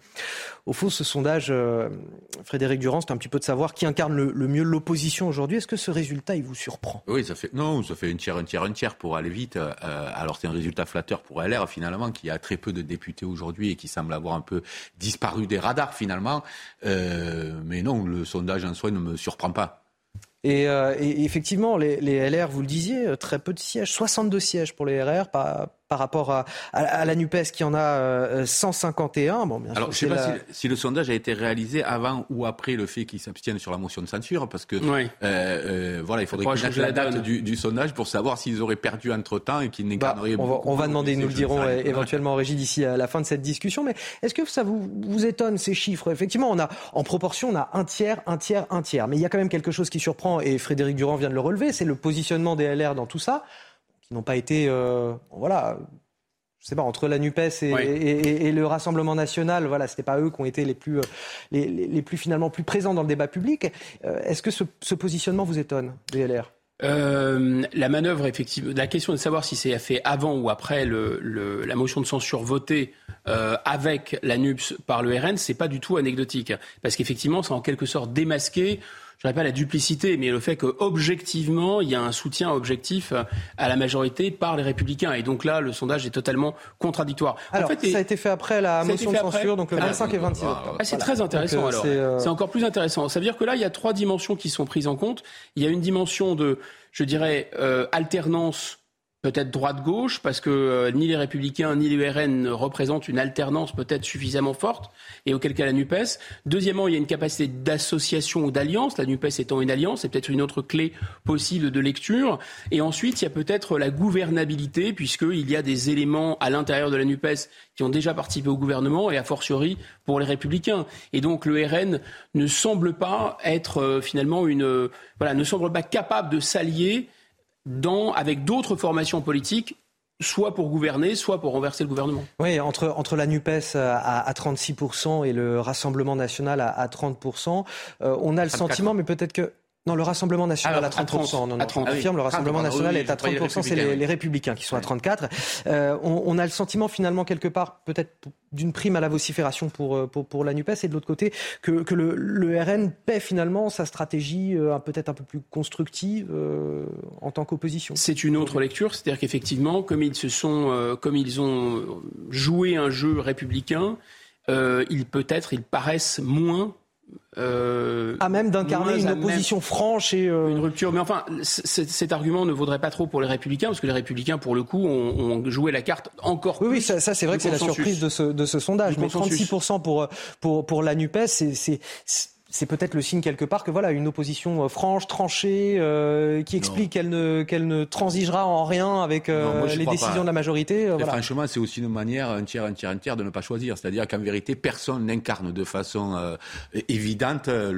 Au fond, ce sondage, euh, Frédéric Durand, c'est un petit peu de savoir qui incarne le, le mieux l'opposition aujourd'hui. Est-ce que ce résultat, il vous surprend? Oui, ça fait non, ça fait un tiers, un tiers, un tiers pour aller vite. Euh, alors c'est un résultat flatteur pour LR finalement, qui a très peu de députés aujourd'hui et qui semble avoir un peu disparu des radars finalement. Euh, mais non, le sondage en soi ne me surprend pas. Et, euh, et effectivement, les, les LR, vous le disiez, euh, très peu de sièges, 62 sièges pour les RR par, par rapport à, à, à la NUPES qui en a euh, 151. Bon, bien Alors, sûr, je ne sais pas la- si, si le sondage a été réalisé avant ou après le fait qu'ils s'abstiennent sur la motion de censure, parce que Oui. euh, euh, voilà, il faudrait changer la date du, du sondage pour savoir s'ils auraient perdu entre temps et qu'ils n'incarneraient Bah, on va, beaucoup on va demander, nous le dirons euh, éventuellement en régie d'ici à la fin de cette discussion. Mais est-ce que ça vous, vous étonne ces chiffres? Effectivement, on a en proportion, on a un tiers, un tiers, un tiers. Mais il y a quand même quelque chose qui surprend et Frédéric Durand vient de le relever, c'est le positionnement des LR dans tout ça, qui n'ont pas été, euh, voilà. Je sais pas entre la Nupes et, Oui. et- et- et le Rassemblement national, voilà, c'était pas eux qui ont été les plus, euh, les, plus finalement plus présents dans le débat public. Euh, Est-ce que ce, ce positionnement vous étonne, des LR Euh, la manœuvre, effectivement, la question de savoir si c'est fait avant ou après le, le- la motion de censure votée euh, avec la NUPS par le RN, c'est pas du tout anecdotique. Parce qu'effectivement, c'est en quelque sorte démasqué, je dirais pas la duplicité, mais le fait que objectivement, il y a un soutien objectif à la majorité par les républicains. Et donc là, le sondage est totalement contradictoire. En Alors, fait, et- ça a été fait après la motion de fait après censure, donc le Ah, 25 et 26 octobre. ah, c'est Voilà. très intéressant Donc, euh, alors. c'est, euh, C'est encore plus intéressant. Ça veut dire que là, il y a trois dimensions qui sont prises en compte. Il y a une dimension de, je dirais, euh, alternance peut-être droite-gauche, parce que euh, ni les Républicains ni les RN ne représentent une alternance peut-être suffisamment forte, et auquel cas la NUPES. Deuxièmement, il y a une capacité d'association ou d'alliance, la NUPES étant une alliance, c'est peut-être une autre clé possible de lecture. Et ensuite, il y a peut-être la gouvernabilité, puisqu'il y a des éléments à l'intérieur de la NUPES qui ont déjà participé au gouvernement, et a fortiori pour les Républicains. Et donc le RN ne semble pas être euh, finalement une... euh, voilà, ne semble pas capable de s'allier dans, avec d'autres formations politiques, soit pour gouverner, soit pour renverser le gouvernement. Oui, entre, entre la NUPES à, à 36% et le Rassemblement national à, à 30%, euh, on a le 34. sentiment, mais peut-être que... Non, le Rassemblement national Ah, à 30%. à 30, non, non, à 30. je confirme, le Ah oui, Rassemblement 30, national oui, est à je croyais 30%, c'est les, les Républicains qui sont à 34. Euh, on, on a le sentiment finalement quelque part, peut-être d'une prime à la vocifération pour, euh, pour, pour la NUPES, et de l'autre côté, que, que le, le RN paie finalement sa stratégie euh, peut-être un peu plus constructive euh, en tant qu'opposition. C'est une autre lecture, c'est-à-dire qu'effectivement, comme ils se sont, euh, comme ils ont joué un jeu républicain, euh, ils peut-être ils paraissent moins euh, À même d'incarner une opposition franche et... euh, une rupture. Mais enfin, cet argument ne vaudrait pas trop pour les républicains, parce que les républicains, pour le coup, ont, ont joué la carte encore Oui, plus. oui, ça, ça, c'est vrai que c'est la surprise de ce, de ce sondage. Mais consensus. 36% pour, pour, pour la NUPES, c'est, c'est, peut-être le signe quelque part que voilà, une opposition euh, franche, tranchée, euh, qui explique qu'elle ne, qu'elle ne transigera en rien avec euh, Non, moi, je les décisions pas. de la majorité. euh, voilà. franchement, c'est aussi une manière, un tiers, un tiers, un tiers, de ne pas choisir. C'est-à-dire qu'en vérité, personne n'incarne de façon euh, évidente euh,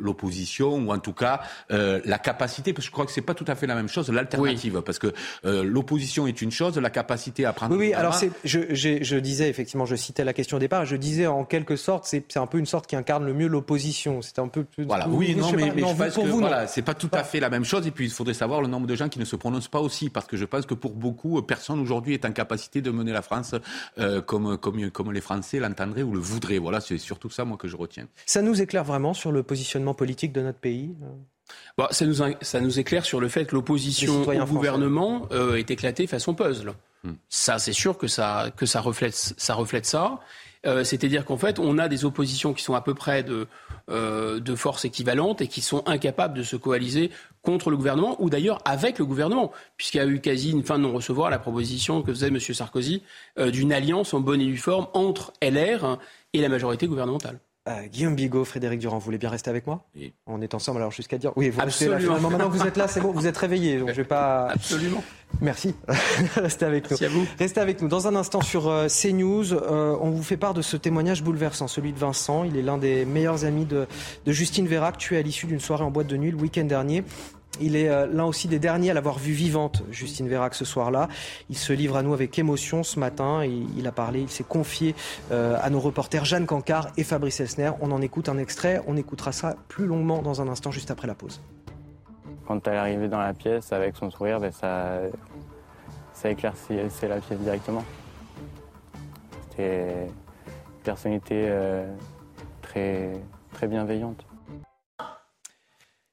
l'opposition, ou en tout cas euh, la capacité, parce que je crois que c'est pas tout à fait la même chose, l'alternative. Parce que euh, l'opposition est une chose, la capacité à prendre... Oui, oui, alors c'est, je, j'ai- je disais, effectivement, je citais la question au départ, je disais en quelque sorte, c'est, c'est un peu une sorte qui incarne le mieux l'opposition. C'est un peu plus. Voilà, oui, vous- non, mais, pas, mais non, je vous- pense pour que vous, non. voilà, c'est pas tout à fait la même chose. Et puis, il faudrait savoir le nombre de gens qui ne se prononcent pas aussi, parce que je pense que pour beaucoup, personne aujourd'hui est en capacité de mener la France euh, comme, comme, comme les Français l'entendraient ou le voudraient. Voilà, c'est surtout ça, moi, que je retiens. Ça nous éclaire vraiment sur le positionnement politique de notre pays euh Bon, ça, nous, in- ça nous éclaire sur le fait que l'opposition au français. gouvernement euh, est éclatée façon puzzle. Hmm. Ça, c'est sûr que ça, que ça reflète ça. Reflète ça. Euh, C'est-à-dire qu'en fait, on a des oppositions qui sont à peu près de, euh, forces équivalentes et qui sont incapables de se coaliser contre le gouvernement ou d'ailleurs avec le gouvernement, puisqu'il y a eu quasi une fin de non-recevoir la proposition que faisait M. Sarkozy euh, d'une alliance en bonne et due forme entre LR et la majorité gouvernementale. Euh, Guillaume Bigot, Frédéric Durand, vous voulez bien rester avec moi On est ensemble alors jusqu'à dire. Oui, vous restez là. maintenant vous êtes là, c'est bon, vous êtes réveillé, donc je vais pas. Absolument. Merci. restez avec nous. Merci à vous. Restez avec nous. Dans un instant sur euh, CNews, euh, on vous fait part de ce témoignage bouleversant, celui de Vincent. Il est l'un des meilleurs amis de, de Justine Vérac, tué à l'issue d'une soirée en boîte de nuit le week-end dernier. Il est euh, l'un aussi des derniers à l'avoir vue vivante, Justine Vérac, ce soir-là. Il se livre à nous avec émotion ce matin. Il, a parlé, il s'est confié euh, à nos reporters Jeanne Cancard et Fabrice Elsner. On en écoute un extrait. On écoutera ça plus longuement dans un instant, juste après la pause. Quand elle est arrivée dans la pièce avec son sourire, ben, ça, ça éclaircissait la pièce directement. C'était une personnalité euh, très, très bienveillante.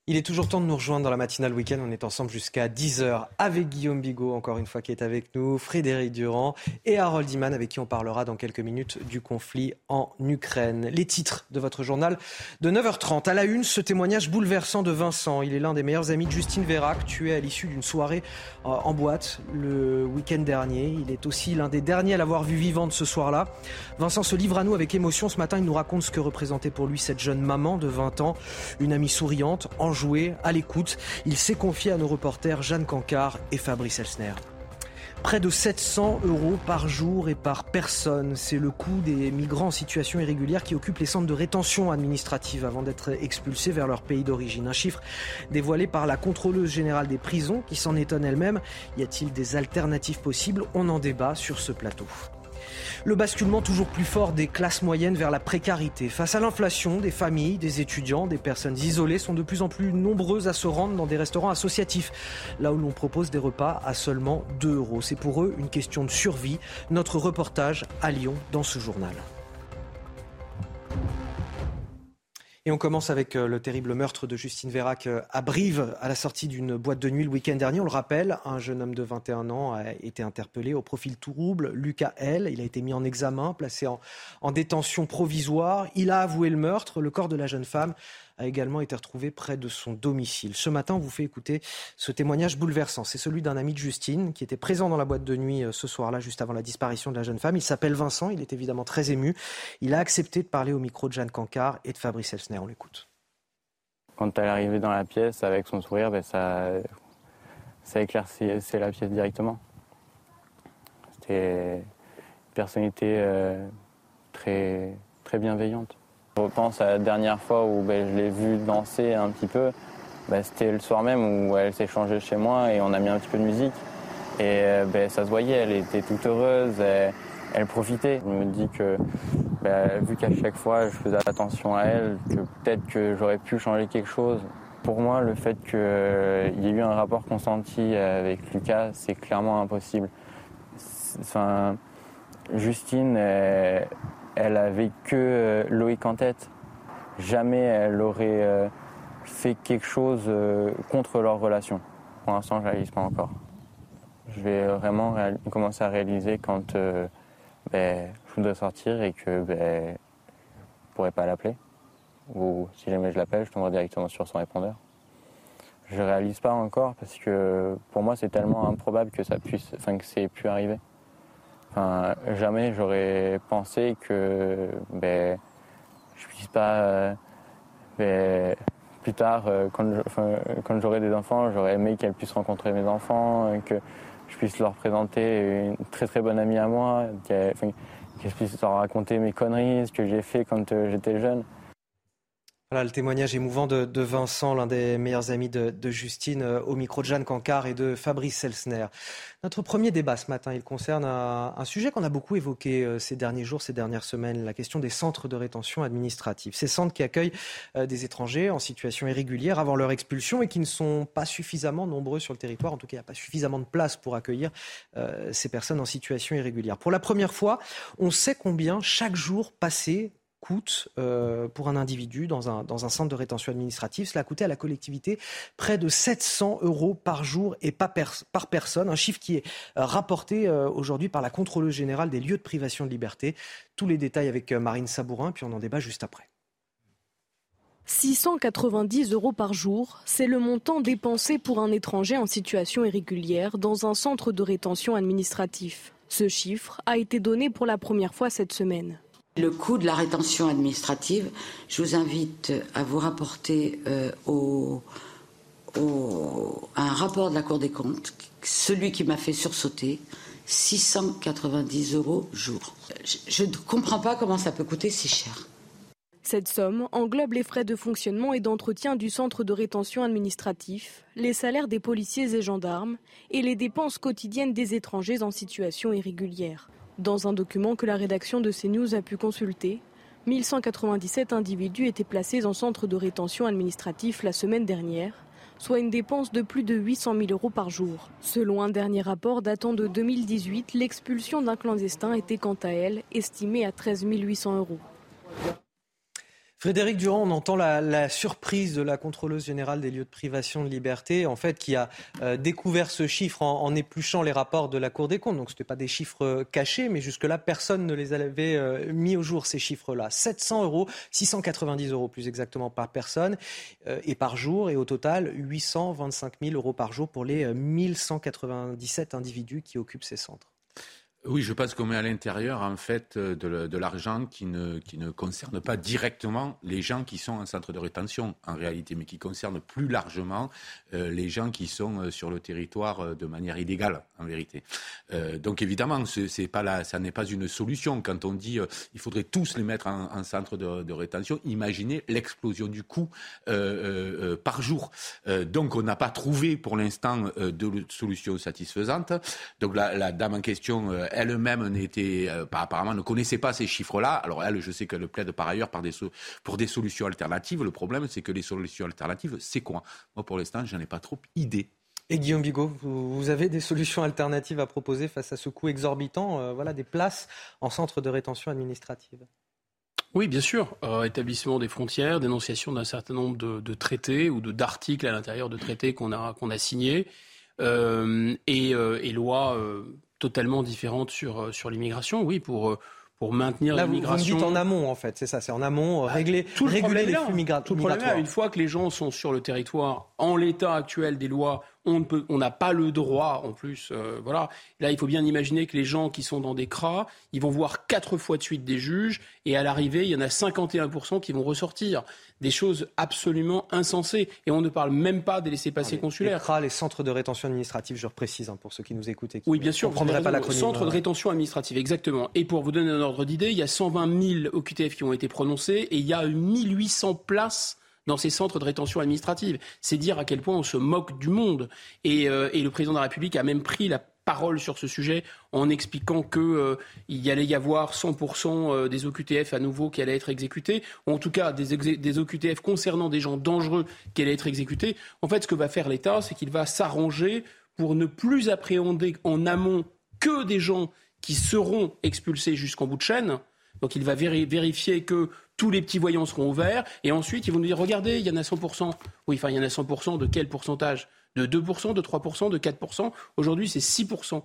Il est toujours temps de nous rejoindre dans la matinale week-end. On est ensemble jusqu'à 10h avec Guillaume Bigot, encore une fois, qui est avec nous, Frédéric Durand et Harold Iman, avec qui on parlera dans quelques minutes du conflit en Ukraine. Les titres de votre journal de 9h30. À la une, ce témoignage bouleversant de Vincent. Il est l'un des meilleurs amis de Justine Vérac, tué à l'issue d'une soirée euh, en boîte le week-end dernier. Il est aussi l'un des derniers à l'avoir vu vivante ce soir-là. Vincent se livre à nous avec émotion. Ce matin, il nous raconte ce que représentait pour lui cette jeune maman de 20 ans, une amie souriante, joué, à l'écoute. Il s'est confié à nos reporters Jeanne Cancard et Fabrice Elsner. Près de 700 euros par jour et par personne, c'est le coût des migrants en situation irrégulière qui occupent les centres de rétention administrative avant d'être expulsés vers leur pays d'origine. Un chiffre dévoilé par la contrôleuse générale des prisons qui s'en étonne elle-même. Y a-t-il des alternatives possibles? On en débat sur ce plateau. Le basculement toujours plus fort des classes moyennes vers la précarité. Face à l'inflation, des familles, des étudiants, des personnes isolées sont de plus en plus nombreuses à se rendre dans des restaurants associatifs, là où l'on propose des repas à seulement 2 euros. C'est pour eux une question de survie. Notre reportage à Lyon dans ce journal. Et on commence avec euh, le terrible meurtre de Justine Vérac euh, à Brive, à la sortie d'une boîte de nuit le week-end dernier. On le rappelle, un jeune homme de 21 ans a été interpellé au profil trouble, Lucas L. Il a été mis en examen, placé en, en détention provisoire. Il a avoué le meurtre. Le corps de la jeune femme a également été retrouvé près de son domicile. Ce matin, on vous fait écouter ce témoignage bouleversant. C'est celui d'un ami de Justine qui était présent dans la boîte de nuit euh, ce soir-là, juste avant la disparition de la jeune femme. Il s'appelle Vincent, il est évidemment très ému. Il a accepté de parler au micro de Jeanne Cancard et de Fabrice Elsner. On l'écoute. Quand elle est arrivée dans la pièce avec son sourire, ben ça, ça éclaircissait la pièce directement. C'était une personnalité euh, très, très bienveillante. Je repense à la dernière fois où ben, je l'ai vue danser un petit peu. Ben, c'était le soir même où elle s'est changée chez moi et on a mis un petit peu de musique. Et euh, ben, ça se voyait, elle était toute heureuse, elle, profitait. Je me dis que vu qu'à chaque fois je faisais attention à elle, que peut-être que j'aurais pu changer quelque chose. Pour moi, le fait qu'il y ait eu un rapport consenti avec Lucas, c'est clairement impossible. Justine, elle avait que euh, Loïc en tête. Jamais elle aurait euh, fait quelque chose euh, contre leur relation. Pour l'instant, je ne réalise pas encore. Je vais vraiment commencer à réaliser quand ben, je voudrais sortir et que ben, je pourrais pas l'appeler. Ou si jamais je l'appelle, je tomberai directement sur son répondeur. Je réalise pas encore parce que pour moi c'est tellement improbable que ça puisse, enfin que c'est pu arriver jamais j'aurais pensé que ben, je puisse pas. Euh, ben, plus tard, euh, quand, j'aurai des enfants, j'aurais aimé qu'elles puissent rencontrer mes enfants, que je puisse leur présenter une très très bonne amie à moi, que je puisse leur raconter mes conneries, ce que j'ai fait quand euh, j'étais jeune. Voilà le témoignage émouvant de, Vincent, l'un des meilleurs amis de, Justine, euh, au micro de Jeanne Cancard et de Fabrice Selsner. Notre premier débat ce matin, il concerne un, sujet qu'on a beaucoup évoqué euh, ces derniers jours, ces dernières semaines, la question des centres de rétention administrative. Ces centres qui accueillent euh, des étrangers en situation irrégulière avant leur expulsion et qui ne sont pas suffisamment nombreux sur le territoire. En tout cas, il n'y a pas suffisamment de place pour accueillir ces personnes en situation irrégulière. Pour la première fois, on sait combien chaque jour passé coûte euh, pour un individu dans un, dans un centre de rétention administrative. Cela a coûté à la collectivité près de 700 euros par jour et pas par personne, un chiffre qui est euh, rapporté euh, aujourd'hui par la contrôleuse générale des lieux de privation de liberté. Tous les détails avec Marine Sabourin, puis on en débat juste après. 690 euros par jour, c'est le montant dépensé pour un étranger en situation irrégulière dans un centre de rétention administratif. Ce chiffre a été donné pour la première fois cette semaine. Le coût de la rétention administrative, je vous invite à vous rapporter euh, un rapport de la Cour des comptes, celui qui m'a fait sursauter, 690 euros jour. Je ne comprends pas comment ça peut coûter si cher. Cette somme englobe les frais de fonctionnement et d'entretien du centre de rétention administratif, les salaires des policiers et gendarmes et les dépenses quotidiennes des étrangers en situation irrégulière. Dans un document que la rédaction de CNews a pu consulter, 1197 individus étaient placés en centre de rétention administratif la semaine dernière, soit une dépense de plus de 800 000 euros par jour. Selon un dernier rapport datant de 2018, l'expulsion d'un clandestin était quant à elle estimée à 13 800 euros. Frédéric Durand, on entend la, surprise de la contrôleuse générale des lieux de privation de liberté, en fait, qui a euh, découvert ce chiffre en, épluchant les rapports de la Cour des comptes. Donc, ce n'était pas des chiffres euh, cachés, mais jusque-là, personne ne les avait euh, mis au jour, ces chiffres-là. 700 euros, 690 euros plus exactement par personne et par jour, et au total, 825 000 euros par jour pour les 1197 individus qui occupent ces centres. Oui, je pense qu'on met à l'intérieur en fait euh, de, l'argent qui ne, qui ne concerne pas directement les gens qui sont en centre de rétention en réalité, mais qui concerne plus largement euh, les gens qui sont euh, sur le territoire de manière illégale en vérité. donc évidemment, c'est pas la, ça n'est pas une solution quand on dit il faudrait tous les mettre en, centre de, rétention. Imaginez l'explosion du coût par jour. donc on n'a pas trouvé pour l'instant de solution satisfaisante. Donc la dame en question elle-même n'était, euh, apparemment, ne connaissait pas ces chiffres-là. Alors elle, je sais qu'elle plaide par ailleurs pour des solutions alternatives. Le problème, c'est que les solutions alternatives, c'est quoi? Moi, pour l'instant, j'en ai pas trop idée. Et Guillaume Bigot, vous, avez des solutions alternatives à proposer face à ce coût exorbitant, euh, voilà, des places en centre de rétention administrative? Oui, bien sûr. Euh, établissement des frontières, dénonciation d'un certain nombre de, traités ou d'articles à l'intérieur de traités qu'on a, qu'on a signés, et, et, loi totalement différente sur, euh, sur l'immigration, oui, pour, euh, pour maintenir l'immigration. Vous me dites en amont, en fait, c'est ça, c'est en amont, euh, bah, régler, tout réguler les flux migratoires. Tout le problème, une fois que les gens sont sur le territoire, en l'état actuel des lois, on n'a pas le droit, en plus, euh, voilà. Là, il faut bien imaginer que les gens qui sont dans des cras, ils vont voir quatre fois de suite des juges, et à l'arrivée, il y en a 51% qui vont ressortir. Des choses absolument insensées. Et on ne parle même pas des laissés-passer consulaires. Les CRA, les centres de rétention administrative, je précise, hein, pour ceux qui nous écoutent. Et qui oui, bien sûr. Ne pas la Centre de rétention administrative, exactement. Et pour vous donner un ordre d'idée, il y a 120 000 OQTF qui ont été prononcés, et il y a 1800 places dans ces centres de rétention administrative. C'est dire à quel point on se moque du monde. Et, euh, le président de la République a même pris la parole sur ce sujet en expliquant qu'il euh, y allait y avoir 100% euh, des OQTF à nouveau qui allaient être exécutés, ou en tout cas des, des, OQTF concernant des gens dangereux qui allaient être exécutés. En fait, ce que va faire l'État, c'est qu'il va s'arranger pour ne plus appréhender en amont que des gens qui seront expulsés jusqu'en bout de chaîne. Donc il va vérifier que tous les petits voyants seront ouverts, et ensuite ils vont nous dire, regardez, il y en a 100%. Oui, enfin, il y en a 100% de quel pourcentage? De 2%, de 3%, de 4% Aujourd'hui, c'est 6%.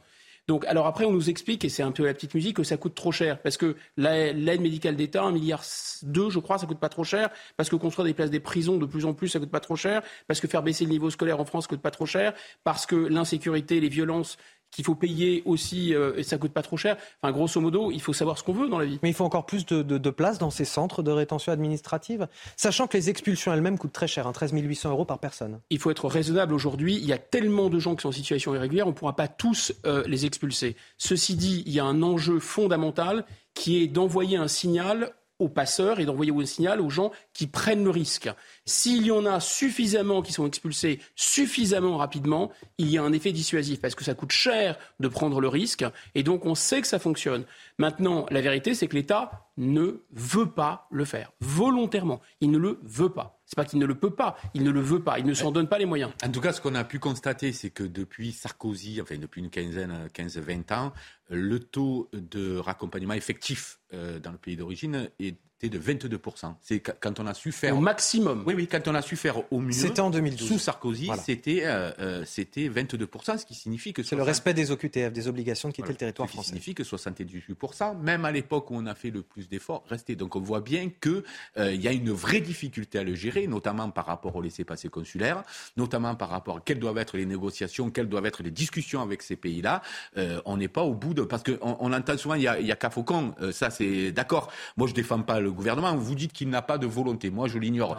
Donc, alors après, on nous explique, et c'est un peu la petite musique, que ça coûte trop cher. Parce que l'aide médicale d'État, 1,2 milliard, je crois, ça coûte pas trop cher. Parce que construire des places des prisons de plus en plus, ça coûte pas trop cher. Parce que faire baisser le niveau scolaire en France coûte pas trop cher. Parce que l'insécurité, les violences qu'il faut payer aussi euh, et ça coûte pas trop cher. Enfin, grosso modo, il faut savoir ce qu'on veut dans la vie. Mais il faut encore plus de, de, place dans ces centres de rétention administrative, sachant que les expulsions elles-mêmes coûtent très cher, hein, 13 800 euros par personne. Il faut être raisonnable aujourd'hui. Il y a tellement de gens qui sont en situation irrégulière, on ne pourra pas tous euh, les expulser. Ceci dit, il y a un enjeu fondamental qui est d'envoyer un signal aux passeurs et d'envoyer un signal aux gens qui prennent le risque. S'il y en a suffisamment qui sont expulsés suffisamment rapidement, il y a un effet dissuasif parce que ça coûte cher de prendre le risque et donc on sait que ça fonctionne. Maintenant, la vérité, c'est que l'État ne veut pas le faire volontairement. Il ne le veut pas. C'est pas qu'il ne le peut pas, il ne le veut pas, il ne s'en donne pas les moyens. En tout cas, ce qu'on a pu constater, c'est que depuis Sarkozy, enfin depuis une quinzaine, 15-20 ans, le taux de raccompagnement effectif euh, dans le pays d'origine est de 22%. C'est quand on a su faire... Au maximum Oui, oui, quand on a su faire au mieux... C'était en 2012. Sous Sarkozy, c'était euh, euh, c'était 22%, ce qui signifie que... C'est le respect des OQTF, des obligations de quitter le territoire ce qui français. signifie que 78%, même à l'époque où on a fait le plus d'efforts, restait. Donc on voit bien qu'il euh, y a une vraie difficulté à le gérer, notamment par rapport au laissez-passer consulaire, notamment par rapport à quelles doivent être les négociations, quelles doivent être les discussions avec ces pays-là. Euh, on n'est pas au bout de... Parce qu'on on entend souvent, il y a, il y a qu'à Faucon, euh, ça c'est d'accord. Moi je défends pas le gouvernement, vous dites qu'il n'a pas de volonté. Moi je l'ignore.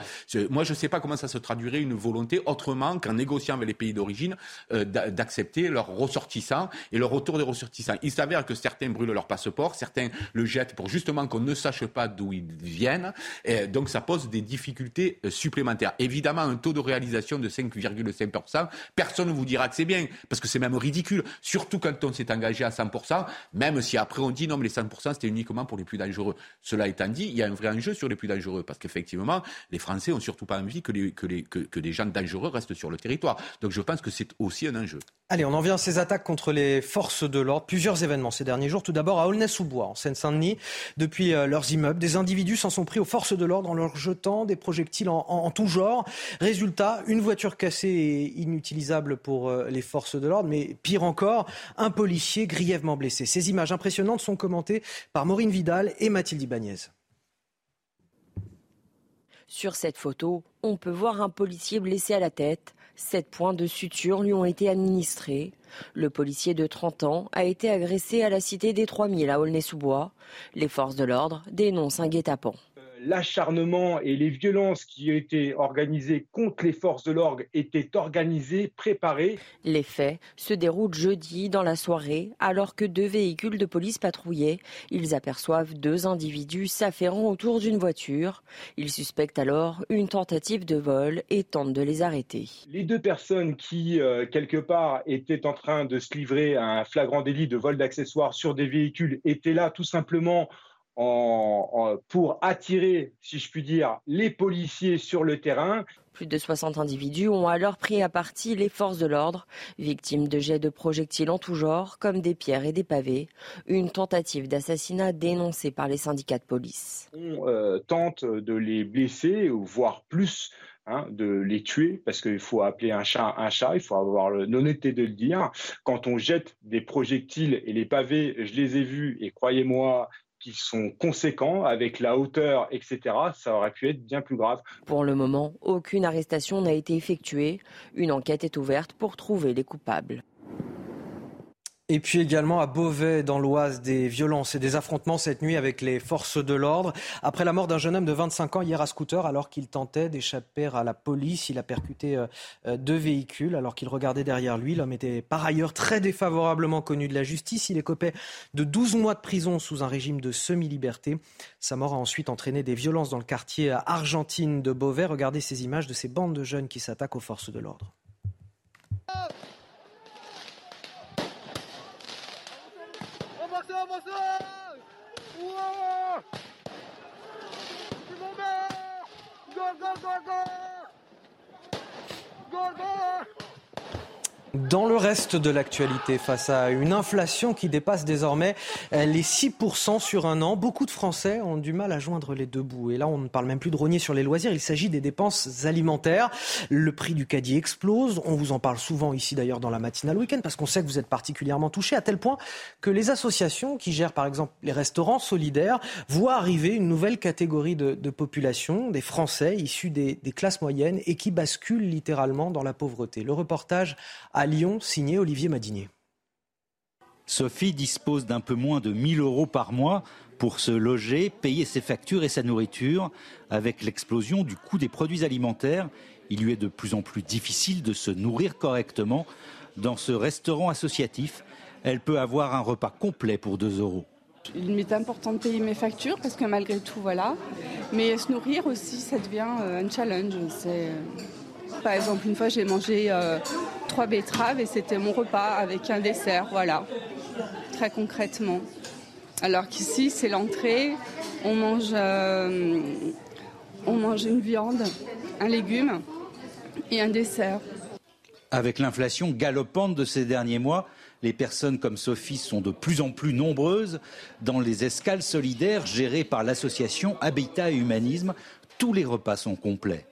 Moi je ne sais pas comment ça se traduirait une volonté autrement qu'en négociant avec les pays d'origine euh, d'a- d'accepter leurs ressortissants et le retour des ressortissants. Il s'avère que certains brûlent leur passeport, certains le jettent pour justement qu'on ne sache pas d'où ils viennent. Et donc ça pose des difficultés euh, supplémentaires. Évidemment, un taux de réalisation de 5,5%, personne ne vous dira que c'est bien, parce que c'est même ridicule, surtout quand on s'est engagé à 100%, même si après on dit non mais les 100% c'était uniquement pour les plus dangereux. Cela étant dit, il y a un vrai enjeu sur les plus dangereux, parce qu'effectivement, les Français ont surtout pas envie que, des gens dangereux restent sur le territoire. Donc je pense que c'est aussi un enjeu. Allez, on en vient à ces attaques contre les forces de l'ordre. Plusieurs événements ces derniers jours. Tout d'abord à Aulnay-sous-Bois, en Seine-Saint-Denis. Depuis euh, leurs immeubles, des individus s'en sont pris aux forces de l'ordre en leur jetant des projectiles en tout genre. Résultat, une voiture cassée et inutilisable pour euh, les forces de l'ordre. Mais pire encore, un policier grièvement blessé. Ces images impressionnantes sont commentées par Maureen Vidal et Mathilde Ibanez. Sur cette photo, on peut voir un policier blessé à la tête. Sept points de suture lui ont été administrés. Le policier de 30 ans a été agressé à la cité des 3000 à Aulnay-sous-Bois. Les forces de l'ordre dénoncent un guet-apens. L'acharnement et les violences qui étaient organisées contre les forces de l'ordre étaient organisées, préparées. Les faits se déroulent jeudi dans la soirée alors que deux véhicules de police patrouillaient. Ils aperçoivent deux individus s'affairant autour d'une voiture. Ils suspectent alors une tentative de vol et tentent de les arrêter. Les deux personnes qui, euh, quelque part, étaient en train de se livrer à un flagrant délit de vol d'accessoires sur des véhicules étaient là tout simplement en- en- pour attirer, si je puis dire, les policiers sur le terrain. Plus de 60 individus ont alors pris à partie les forces de l'ordre, victimes de jets de projectiles en tout genre, comme des pierres et des pavés. Une tentative d'assassinat dénoncée par les syndicats de police. On euh, tente de les blesser, ou voire plus, hein, de les tuer, parce qu'il faut appeler un chat un chat, il faut avoir l'honnêteté de le dire. Quand on jette des projectiles et les pavés, je les ai vus, et croyez-moi, qui sont conséquents avec la hauteur, etc., ça aurait pu être bien plus grave. Pour le moment, aucune arrestation n'a été effectuée. Une enquête est ouverte pour trouver les coupables. Et puis également à Beauvais, dans l'Oise, des violences et des affrontements cette nuit avec les forces de l'ordre. Après la mort d'un jeune homme de 25 ans hier à scooter, alors qu'il tentait d'échapper à la police, il a percuté euh, euh, deux véhicules alors qu'il regardait derrière lui. L'homme était par ailleurs très défavorablement connu de la justice. Il écopait de 12 mois de prison sous un régime de semi-liberté. Sa mort a ensuite entraîné des violences dans le quartier argentine de Beauvais. Regardez ces images de ces bandes de jeunes qui s'attaquent aux forces de l'ordre. ゴーゴーゴーゴーゴー Dans le reste de l'actualité, face à une inflation qui dépasse désormais euh, les 6% sur un an, beaucoup de Français ont du mal à joindre les deux bouts. Et là, on ne parle même plus de rogner sur les loisirs, il s'agit des dépenses alimentaires. Le prix du caddie explose. On vous en parle souvent ici d'ailleurs dans la matinale week-end parce qu'on sait que vous êtes particulièrement touchés à tel point que les associations qui gèrent par exemple les restaurants solidaires voient arriver une nouvelle catégorie de, population, des Français issus des, des classes moyennes et qui basculent littéralement dans la pauvreté. Le reportage à Lyon, signé Olivier Madinier. Sophie dispose d'un peu moins de 1000 euros par mois pour se loger, payer ses factures et sa nourriture. Avec l'explosion du coût des produits alimentaires, il lui est de plus en plus difficile de se nourrir correctement. Dans ce restaurant associatif, elle peut avoir un repas complet pour 2 euros. Il m'est important de payer mes factures parce que malgré tout, voilà. Mais se nourrir aussi, ça devient euh, un challenge. C'est, euh, Par exemple, une fois, j'ai mangé euh, trois betteraves et c'était mon repas avec un dessert, voilà. Très concrètement. Alors qu'ici, c'est l'entrée. On mange, euh, on mange une viande, un légume et un dessert. Avec l'inflation galopante de ces derniers mois, Les personnes comme Sophie sont de plus en plus nombreuses dans les escales solidaires gérées par l'association Habitat et Humanisme. Tous les repas sont complets.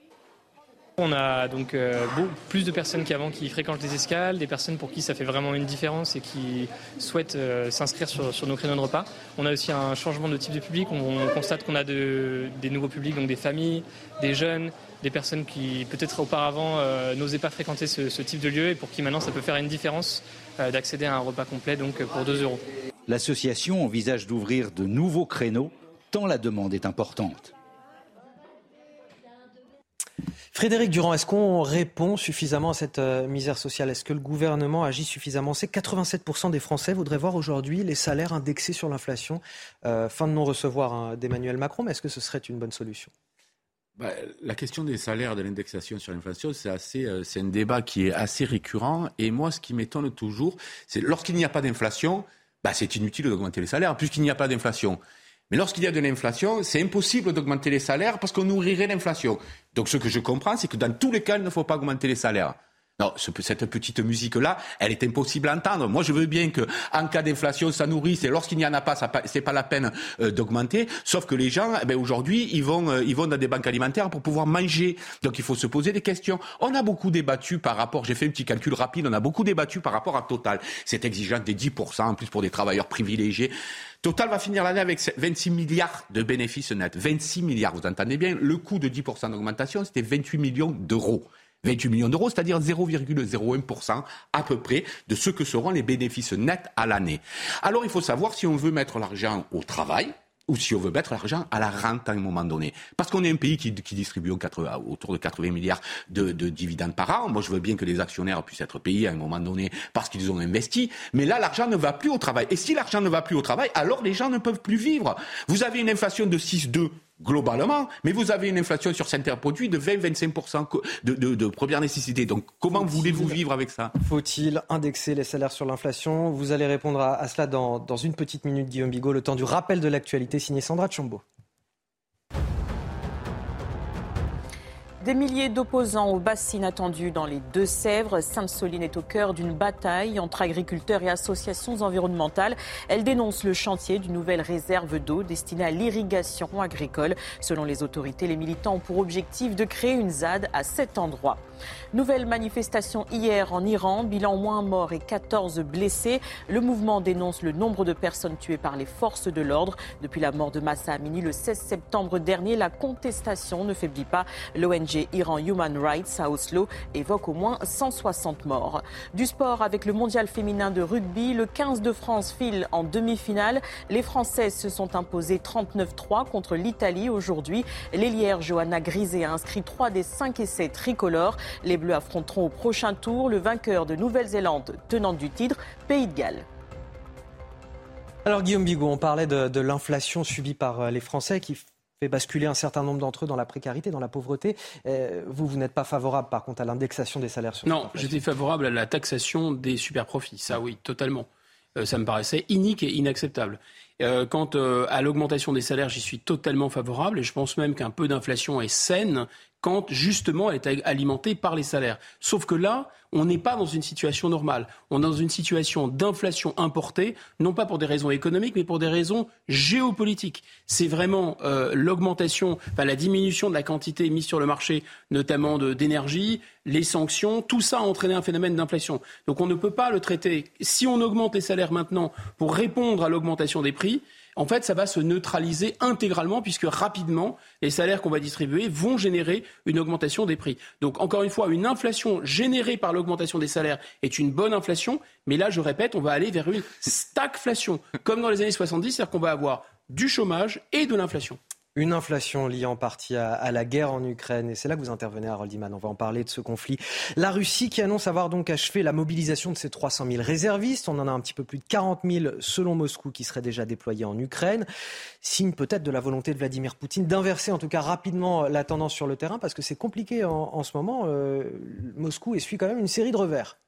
On a donc euh, plus de personnes qu'avant qui fréquentent les escales, des personnes pour qui ça fait vraiment une différence et qui souhaitent euh, s'inscrire sur, nos créneaux de repas. On a aussi un changement de type de public. On, constate qu'on a des nouveaux publics, donc des familles, des jeunes, des personnes qui peut-être auparavant euh, n'osaient pas fréquenter ce, type de lieu et pour qui maintenant ça peut faire une différence d'accéder à un repas complet donc pour 2 euros. L'association envisage d'ouvrir de nouveaux créneaux tant la demande est importante. Frédéric Durand, est-ce qu'on répond suffisamment à cette euh, misère sociale? Est-ce que le gouvernement agit suffisamment? C'est 87% des Français voudraient voir aujourd'hui les salaires indexés sur l'inflation. Euh, fin de non-recevoir hein, d'Emmanuel Macron, mais est-ce que ce serait une bonne solution? Bah, la question des salaires, de l'indexation sur l'inflation, euh, c'est un débat qui est assez récurrent. Et moi, ce qui m'étonne toujours, c'est lorsqu'il n'y a pas d'inflation, bah, c'est inutile d'augmenter les salaires, puisqu'il n'y a pas d'inflation. Mais lorsqu'il y a de l'inflation, c'est impossible d'augmenter les salaires parce qu'on nourrirait l'inflation. Donc ce que je comprends, c'est que dans tous les cas, il ne faut pas augmenter les salaires. Non, cette petite musique-là, elle est impossible à entendre. Moi, je veux bien que, en cas d'inflation, ça nourrisse et lorsqu'il n'y en a pas, ce n'est pas la peine euh, d'augmenter. Sauf que les gens, eh ben, aujourd'hui, ils vont, euh, ils vont dans des banques alimentaires pour pouvoir manger. Donc, il faut se poser des questions. On a beaucoup débattu par rapport, j'ai fait un petit calcul rapide, on a beaucoup débattu par rapport à Total. Cette exigence des 10%, en plus pour des travailleurs privilégiés. Total va finir l'année avec 26 milliards de bénéfices nets. 26 milliards, vous entendez bien? Le coût de 10% d'augmentation, c'était 28 millions d'euros. 28 millions d'euros, c'est-à-dire 0,01% à peu près de ce que seront les bénéfices nets à l'année. Alors il faut savoir si on veut mettre l'argent au travail, ou si on veut mettre l'argent à la rente à un moment donné. Parce qu'on est un pays qui, distribue autour de 80 milliards de, de, dividendes par an. Moi, je veux bien que les actionnaires puissent être payés à un moment donné parce qu'ils ont investi. Mais là, l'argent ne va plus au travail. Et si l'argent ne va plus au travail, alors les gens ne peuvent plus vivre. Vous avez une inflation de 6,2 globalement, mais vous avez une inflation sur certains produits de 20-25% de, de, première nécessité. Donc comment voulez-vous vivre avec ça? Faut-il indexer les salaires sur l'inflation? Vous allez répondre à, cela dans, dans, une petite minute, Guillaume Bigot, le temps du rappel de l'actualité signé Sandra Chombo. Des milliers d'opposants aux bassines attendues dans les Deux-Sèvres. Sainte-Soline est au cœur d'une bataille entre agriculteurs et associations environnementales. Elle dénonce le chantier d'une nouvelle réserve d'eau destinée à l'irrigation agricole. Selon les autorités, les militants ont pour objectif de créer une ZAD à cet endroit. Nouvelle manifestation hier en Iran, bilan moins morts et 14 blessés. Le mouvement dénonce le nombre de personnes tuées par les forces de l'ordre. Depuis la mort de Massa Amini le 16 septembre dernier, la contestation ne faiblit pas. L'ONG Iran Human Rights à Oslo évoque au moins 160 morts. Du sport avec le mondial féminin de rugby, le 15 de France file en demi-finale. Les Françaises se sont imposées 39-3 contre l'Italie aujourd'hui. L'ailière Johanna Grisé a inscrit 3 des 5 essais tricolores. Bleus affronteront au prochain tour le vainqueur de Nouvelle-Zélande, tenante du titre, Pays de Galles. Alors Guillaume Bigot, on parlait de, l'inflation subie par euh, les Français qui fait basculer un certain nombre d'entre eux dans la précarité, dans la pauvreté. Euh, vous, vous n'êtes pas favorable, par contre, à l'indexation des salaires sur Non, j'étais favorable à la taxation des super-profits. Ça, oui, totalement. Euh, ça me paraissait inique et inacceptable. quant à l'augmentation des salaires, j'y suis totalement favorable et je pense même qu'un peu d'inflation est saine quand justement elle est alimentée par les salaires. Sauf que là, on n'est pas dans une situation normale. On est dans une situation d'inflation importée, non pas pour des raisons économiques, mais pour des raisons géopolitiques. C'est vraiment euh, l'augmentation, enfin la diminution de la quantité mise sur le marché, notamment d'énergie, les sanctions, tout ça a entraîné un phénomène d'inflation. Donc on ne peut pas le traiter. Si on augmente les salaires maintenant pour répondre à l'augmentation des prix, en fait, ça va se neutraliser intégralement puisque rapidement, les salaires qu'on va distribuer vont générer une augmentation des prix. Donc, encore une fois, une inflation générée par l'augmentation des salaires est une bonne inflation, mais là, je répète, on va aller vers une stagflation, comme dans les années 70, c'est-à-dire qu'on va avoir du chômage et de l'inflation. Une inflation liée en partie à, la guerre en Ukraine. Et c'est là que vous intervenez, Harold Iman. On va en parler de ce conflit. La Russie qui annonce avoir donc achevé la mobilisation de ses 300 000 réservistes. On en a un petit peu plus de 40 000 selon Moscou qui seraient déjà déployés en Ukraine. Signe peut-être de la volonté de Vladimir Poutine d'inverser en tout cas rapidement la tendance sur le terrain parce que c'est compliqué en, ce moment. Euh, Moscou essuie quand même une série de revers.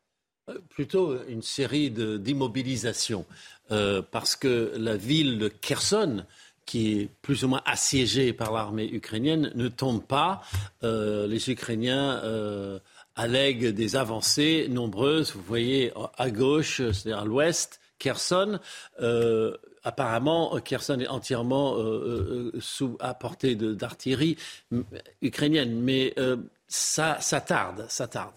Euh, plutôt une série d'immobilisation. Euh, parce que la ville de Kherson, qui est plus ou moins assiégé par l'armée ukrainienne ne tombe pas. Euh, les Ukrainiens euh, allègue des avancées nombreuses. Vous voyez à gauche, c'est-à-dire à, l'ouest, Kherson. Euh, apparemment, Kherson est entièrement euh, sous à portée d'artillerie ukrainienne, mais ça, ça tarde, ça tarde.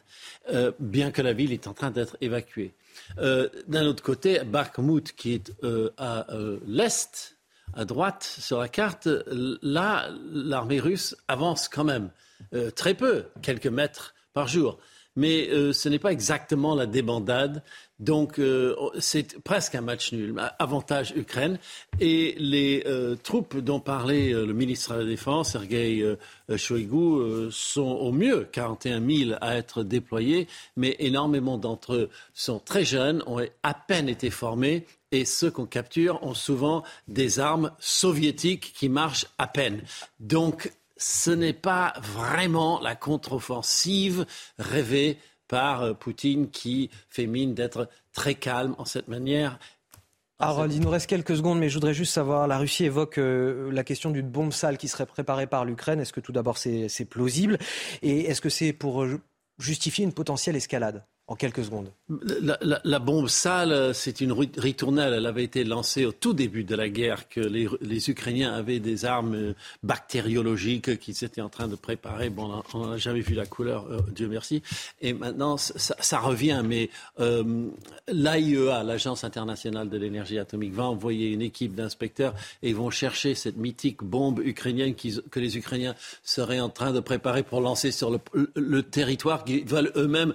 bien que la ville est en train d'être évacuée. D'un autre côté, Bakhmut, qui est à l'est, à droite sur la carte, là, l'armée russe avance quand même très peu, quelques mètres par jour. Mais euh, ce n'est pas exactement la débandade. Donc, euh, c'est presque un match nul. Avantage Ukraine. Et les euh, troupes dont parlait le ministre de la Défense, Sergei Shoigu, sont au mieux 41 000 à être déployés. Mais énormément d'entre eux sont très jeunes, ont à peine été formés. Et ceux qu'on capture ont souvent des armes soviétiques qui marchent à peine. Donc, ce n'est pas vraiment la contre-offensive rêvée par euh, Poutine qui fait mine d'être très calme en cette manière. Harold, il nous reste quelques secondes, mais je voudrais juste savoir, la Russie évoque euh, la question d'une bombe sale qui serait préparée par l'Ukraine. Est-ce que tout d'abord c'est plausible? Et est-ce que c'est pour euh, justifier une potentielle escalade? En quelques secondes. La, bombe sale, c'est une ritournelle. Elle avait été lancée au tout début de la guerre, que les, Ukrainiens avaient des armes bactériologiques qu'ils étaient en train de préparer. Bon, on n'a jamais vu la couleur, euh, Dieu merci. Et maintenant, ça, revient. Mais euh, l'AIEA, l'Agence internationale de l'énergie atomique, va envoyer une équipe d'inspecteurs et ils vont chercher cette mythique bombe ukrainienne que les Ukrainiens seraient en train de préparer pour lancer sur le territoire qu'ils veulent eux-mêmes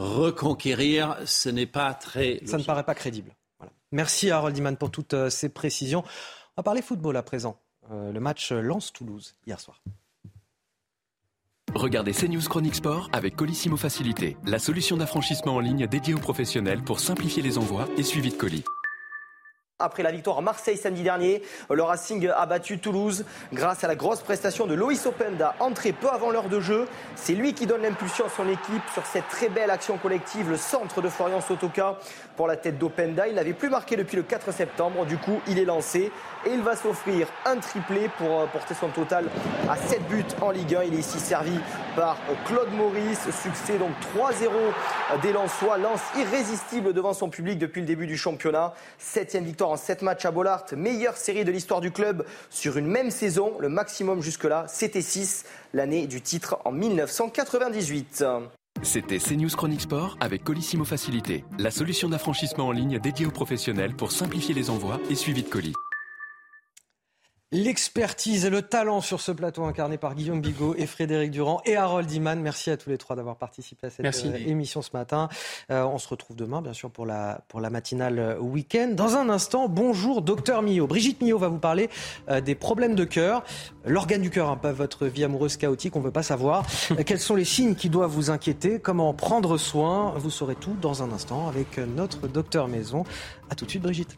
reconquérir, ce n'est pas très. Ça ne paraît pas crédible. Merci Harold Iman pour toutes euh, ces précisions. On va parler football à présent. Euh, le match Lens-Toulouse hier soir. Regardez CNews Chronique Sport avec Colissimo Facilité, la solution d'affranchissement en ligne dédiée aux professionnels pour simplifier les envois et suivi de colis. Après la victoire à Marseille samedi dernier, le Racing a battu Toulouse grâce à la grosse prestation de Loïs Openda, entré peu avant l'heure de jeu. C'est lui qui donne l'impulsion à son équipe sur cette très belle action collective, le centre de Florian Sotoka pour la tête d'Openda. Il n'avait plus marqué depuis le 4 septembre, du coup il est lancé et il va s'offrir un triplé pour euh, porter son total à 7 buts en Ligue 1. Il est ici servi par euh, Claude Maurice. Succès donc 3-0 des Lensois. Lance irrésistible devant son public depuis le début du championnat. Septième victoire en 7 matchs à Bollard. Meilleure série de l'histoire du club sur une même saison. Le maximum jusque-là, c'était 6, l'année du titre en 1998. C'était CNews Chronique Sport avec Colissimo Facilité, la solution d'affranchissement en ligne dédiée aux professionnels pour simplifier les envois et suivi de colis. L'expertise et le talent sur ce plateau incarné par Guillaume Bigot et Frédéric Durand et Harold Iman. Merci à tous les trois d'avoir participé à cette euh, émission ce matin. Euh, on se retrouve demain, bien sûr, pour la, pour la matinale euh, week-end. Dans un instant, bonjour, docteur Millot. Brigitte Millot va vous parler des problèmes de cœur. L'organe du cœur, hein, pas votre vie amoureuse chaotique, on ne veut pas savoir. quels sont les signes qui doivent vous inquiéter? Comment prendre soin? Vous saurez tout dans un instant avec notre docteur Maison. A tout de suite, Brigitte.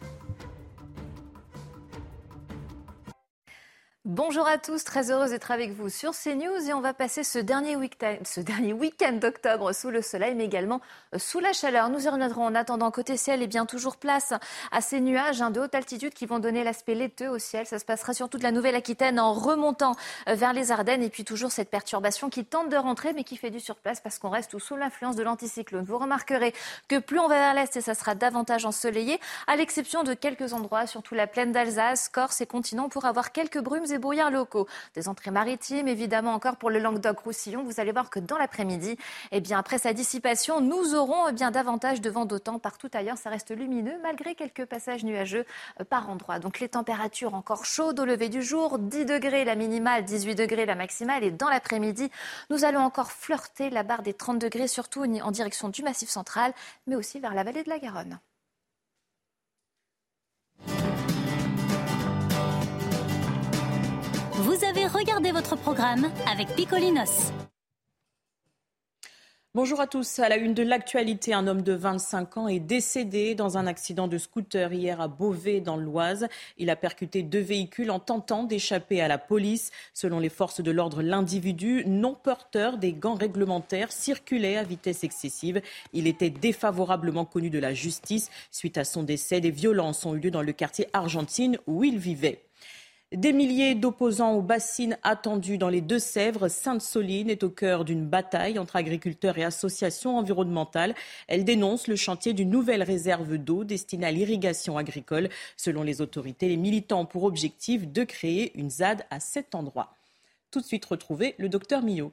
Bonjour à tous, très heureuse d'être avec vous sur CNews et on va passer ce dernier week-end d'octobre sous le soleil mais également euh, sous la chaleur. Nous y reviendrons en attendant côté ciel et bien toujours place à ces nuages hein, de haute altitude qui vont donner l'aspect laiteux au ciel. Ça se passera sur toute la Nouvelle-Aquitaine en remontant euh, vers les Ardennes et puis toujours cette perturbation qui tente de rentrer mais qui fait du surplace parce qu'on reste sous l'influence de l'anticyclone. Vous remarquerez que plus on va vers l'est et ça sera davantage ensoleillé à l'exception de quelques endroits, surtout la plaine d'Alsace, Corse et continent pour avoir quelques brumes des brouillards locaux. Des entrées maritimes, évidemment, encore pour le Languedoc-Roussillon. Vous allez voir que dans l'après-midi, eh bien, après sa dissipation, nous aurons eh bien, davantage de vent d'autant. Partout ailleurs, ça reste lumineux, malgré quelques passages nuageux euh, par endroits. Donc, les températures encore chaudes au lever du jour. 10 degrés la minimale, 18 degrés la maximale. Et dans l'après-midi, nous allons encore flirter la barre des 30 degrés, surtout en direction du Massif central, mais aussi vers la vallée de la Garonne. Vous avez regardé votre programme avec Picolinos. Bonjour à tous. À la une de l'actualité, un homme de 25 ans est décédé dans un accident de scooter hier à Beauvais, dans l'Oise. Il a percuté deux véhicules en tentant d'échapper à la police. Selon les forces de l'ordre, l'individu, non porteur des gants réglementaires, circulait à vitesse excessive. Il était défavorablement connu de la justice. Suite à son décès, des violences ont eu lieu dans le quartier Argentine où il vivait. Des milliers d'opposants aux bassines attendues dans les Deux-Sèvres. Sainte-Soline est au cœur d'une bataille entre agriculteurs et associations environnementales. Elle dénonce le chantier d'une nouvelle réserve d'eau destinée à l'irrigation agricole. Selon les autorités, les militants ont pour objectif de créer une ZAD à cet endroit. Tout de suite retrouver le docteur Millot.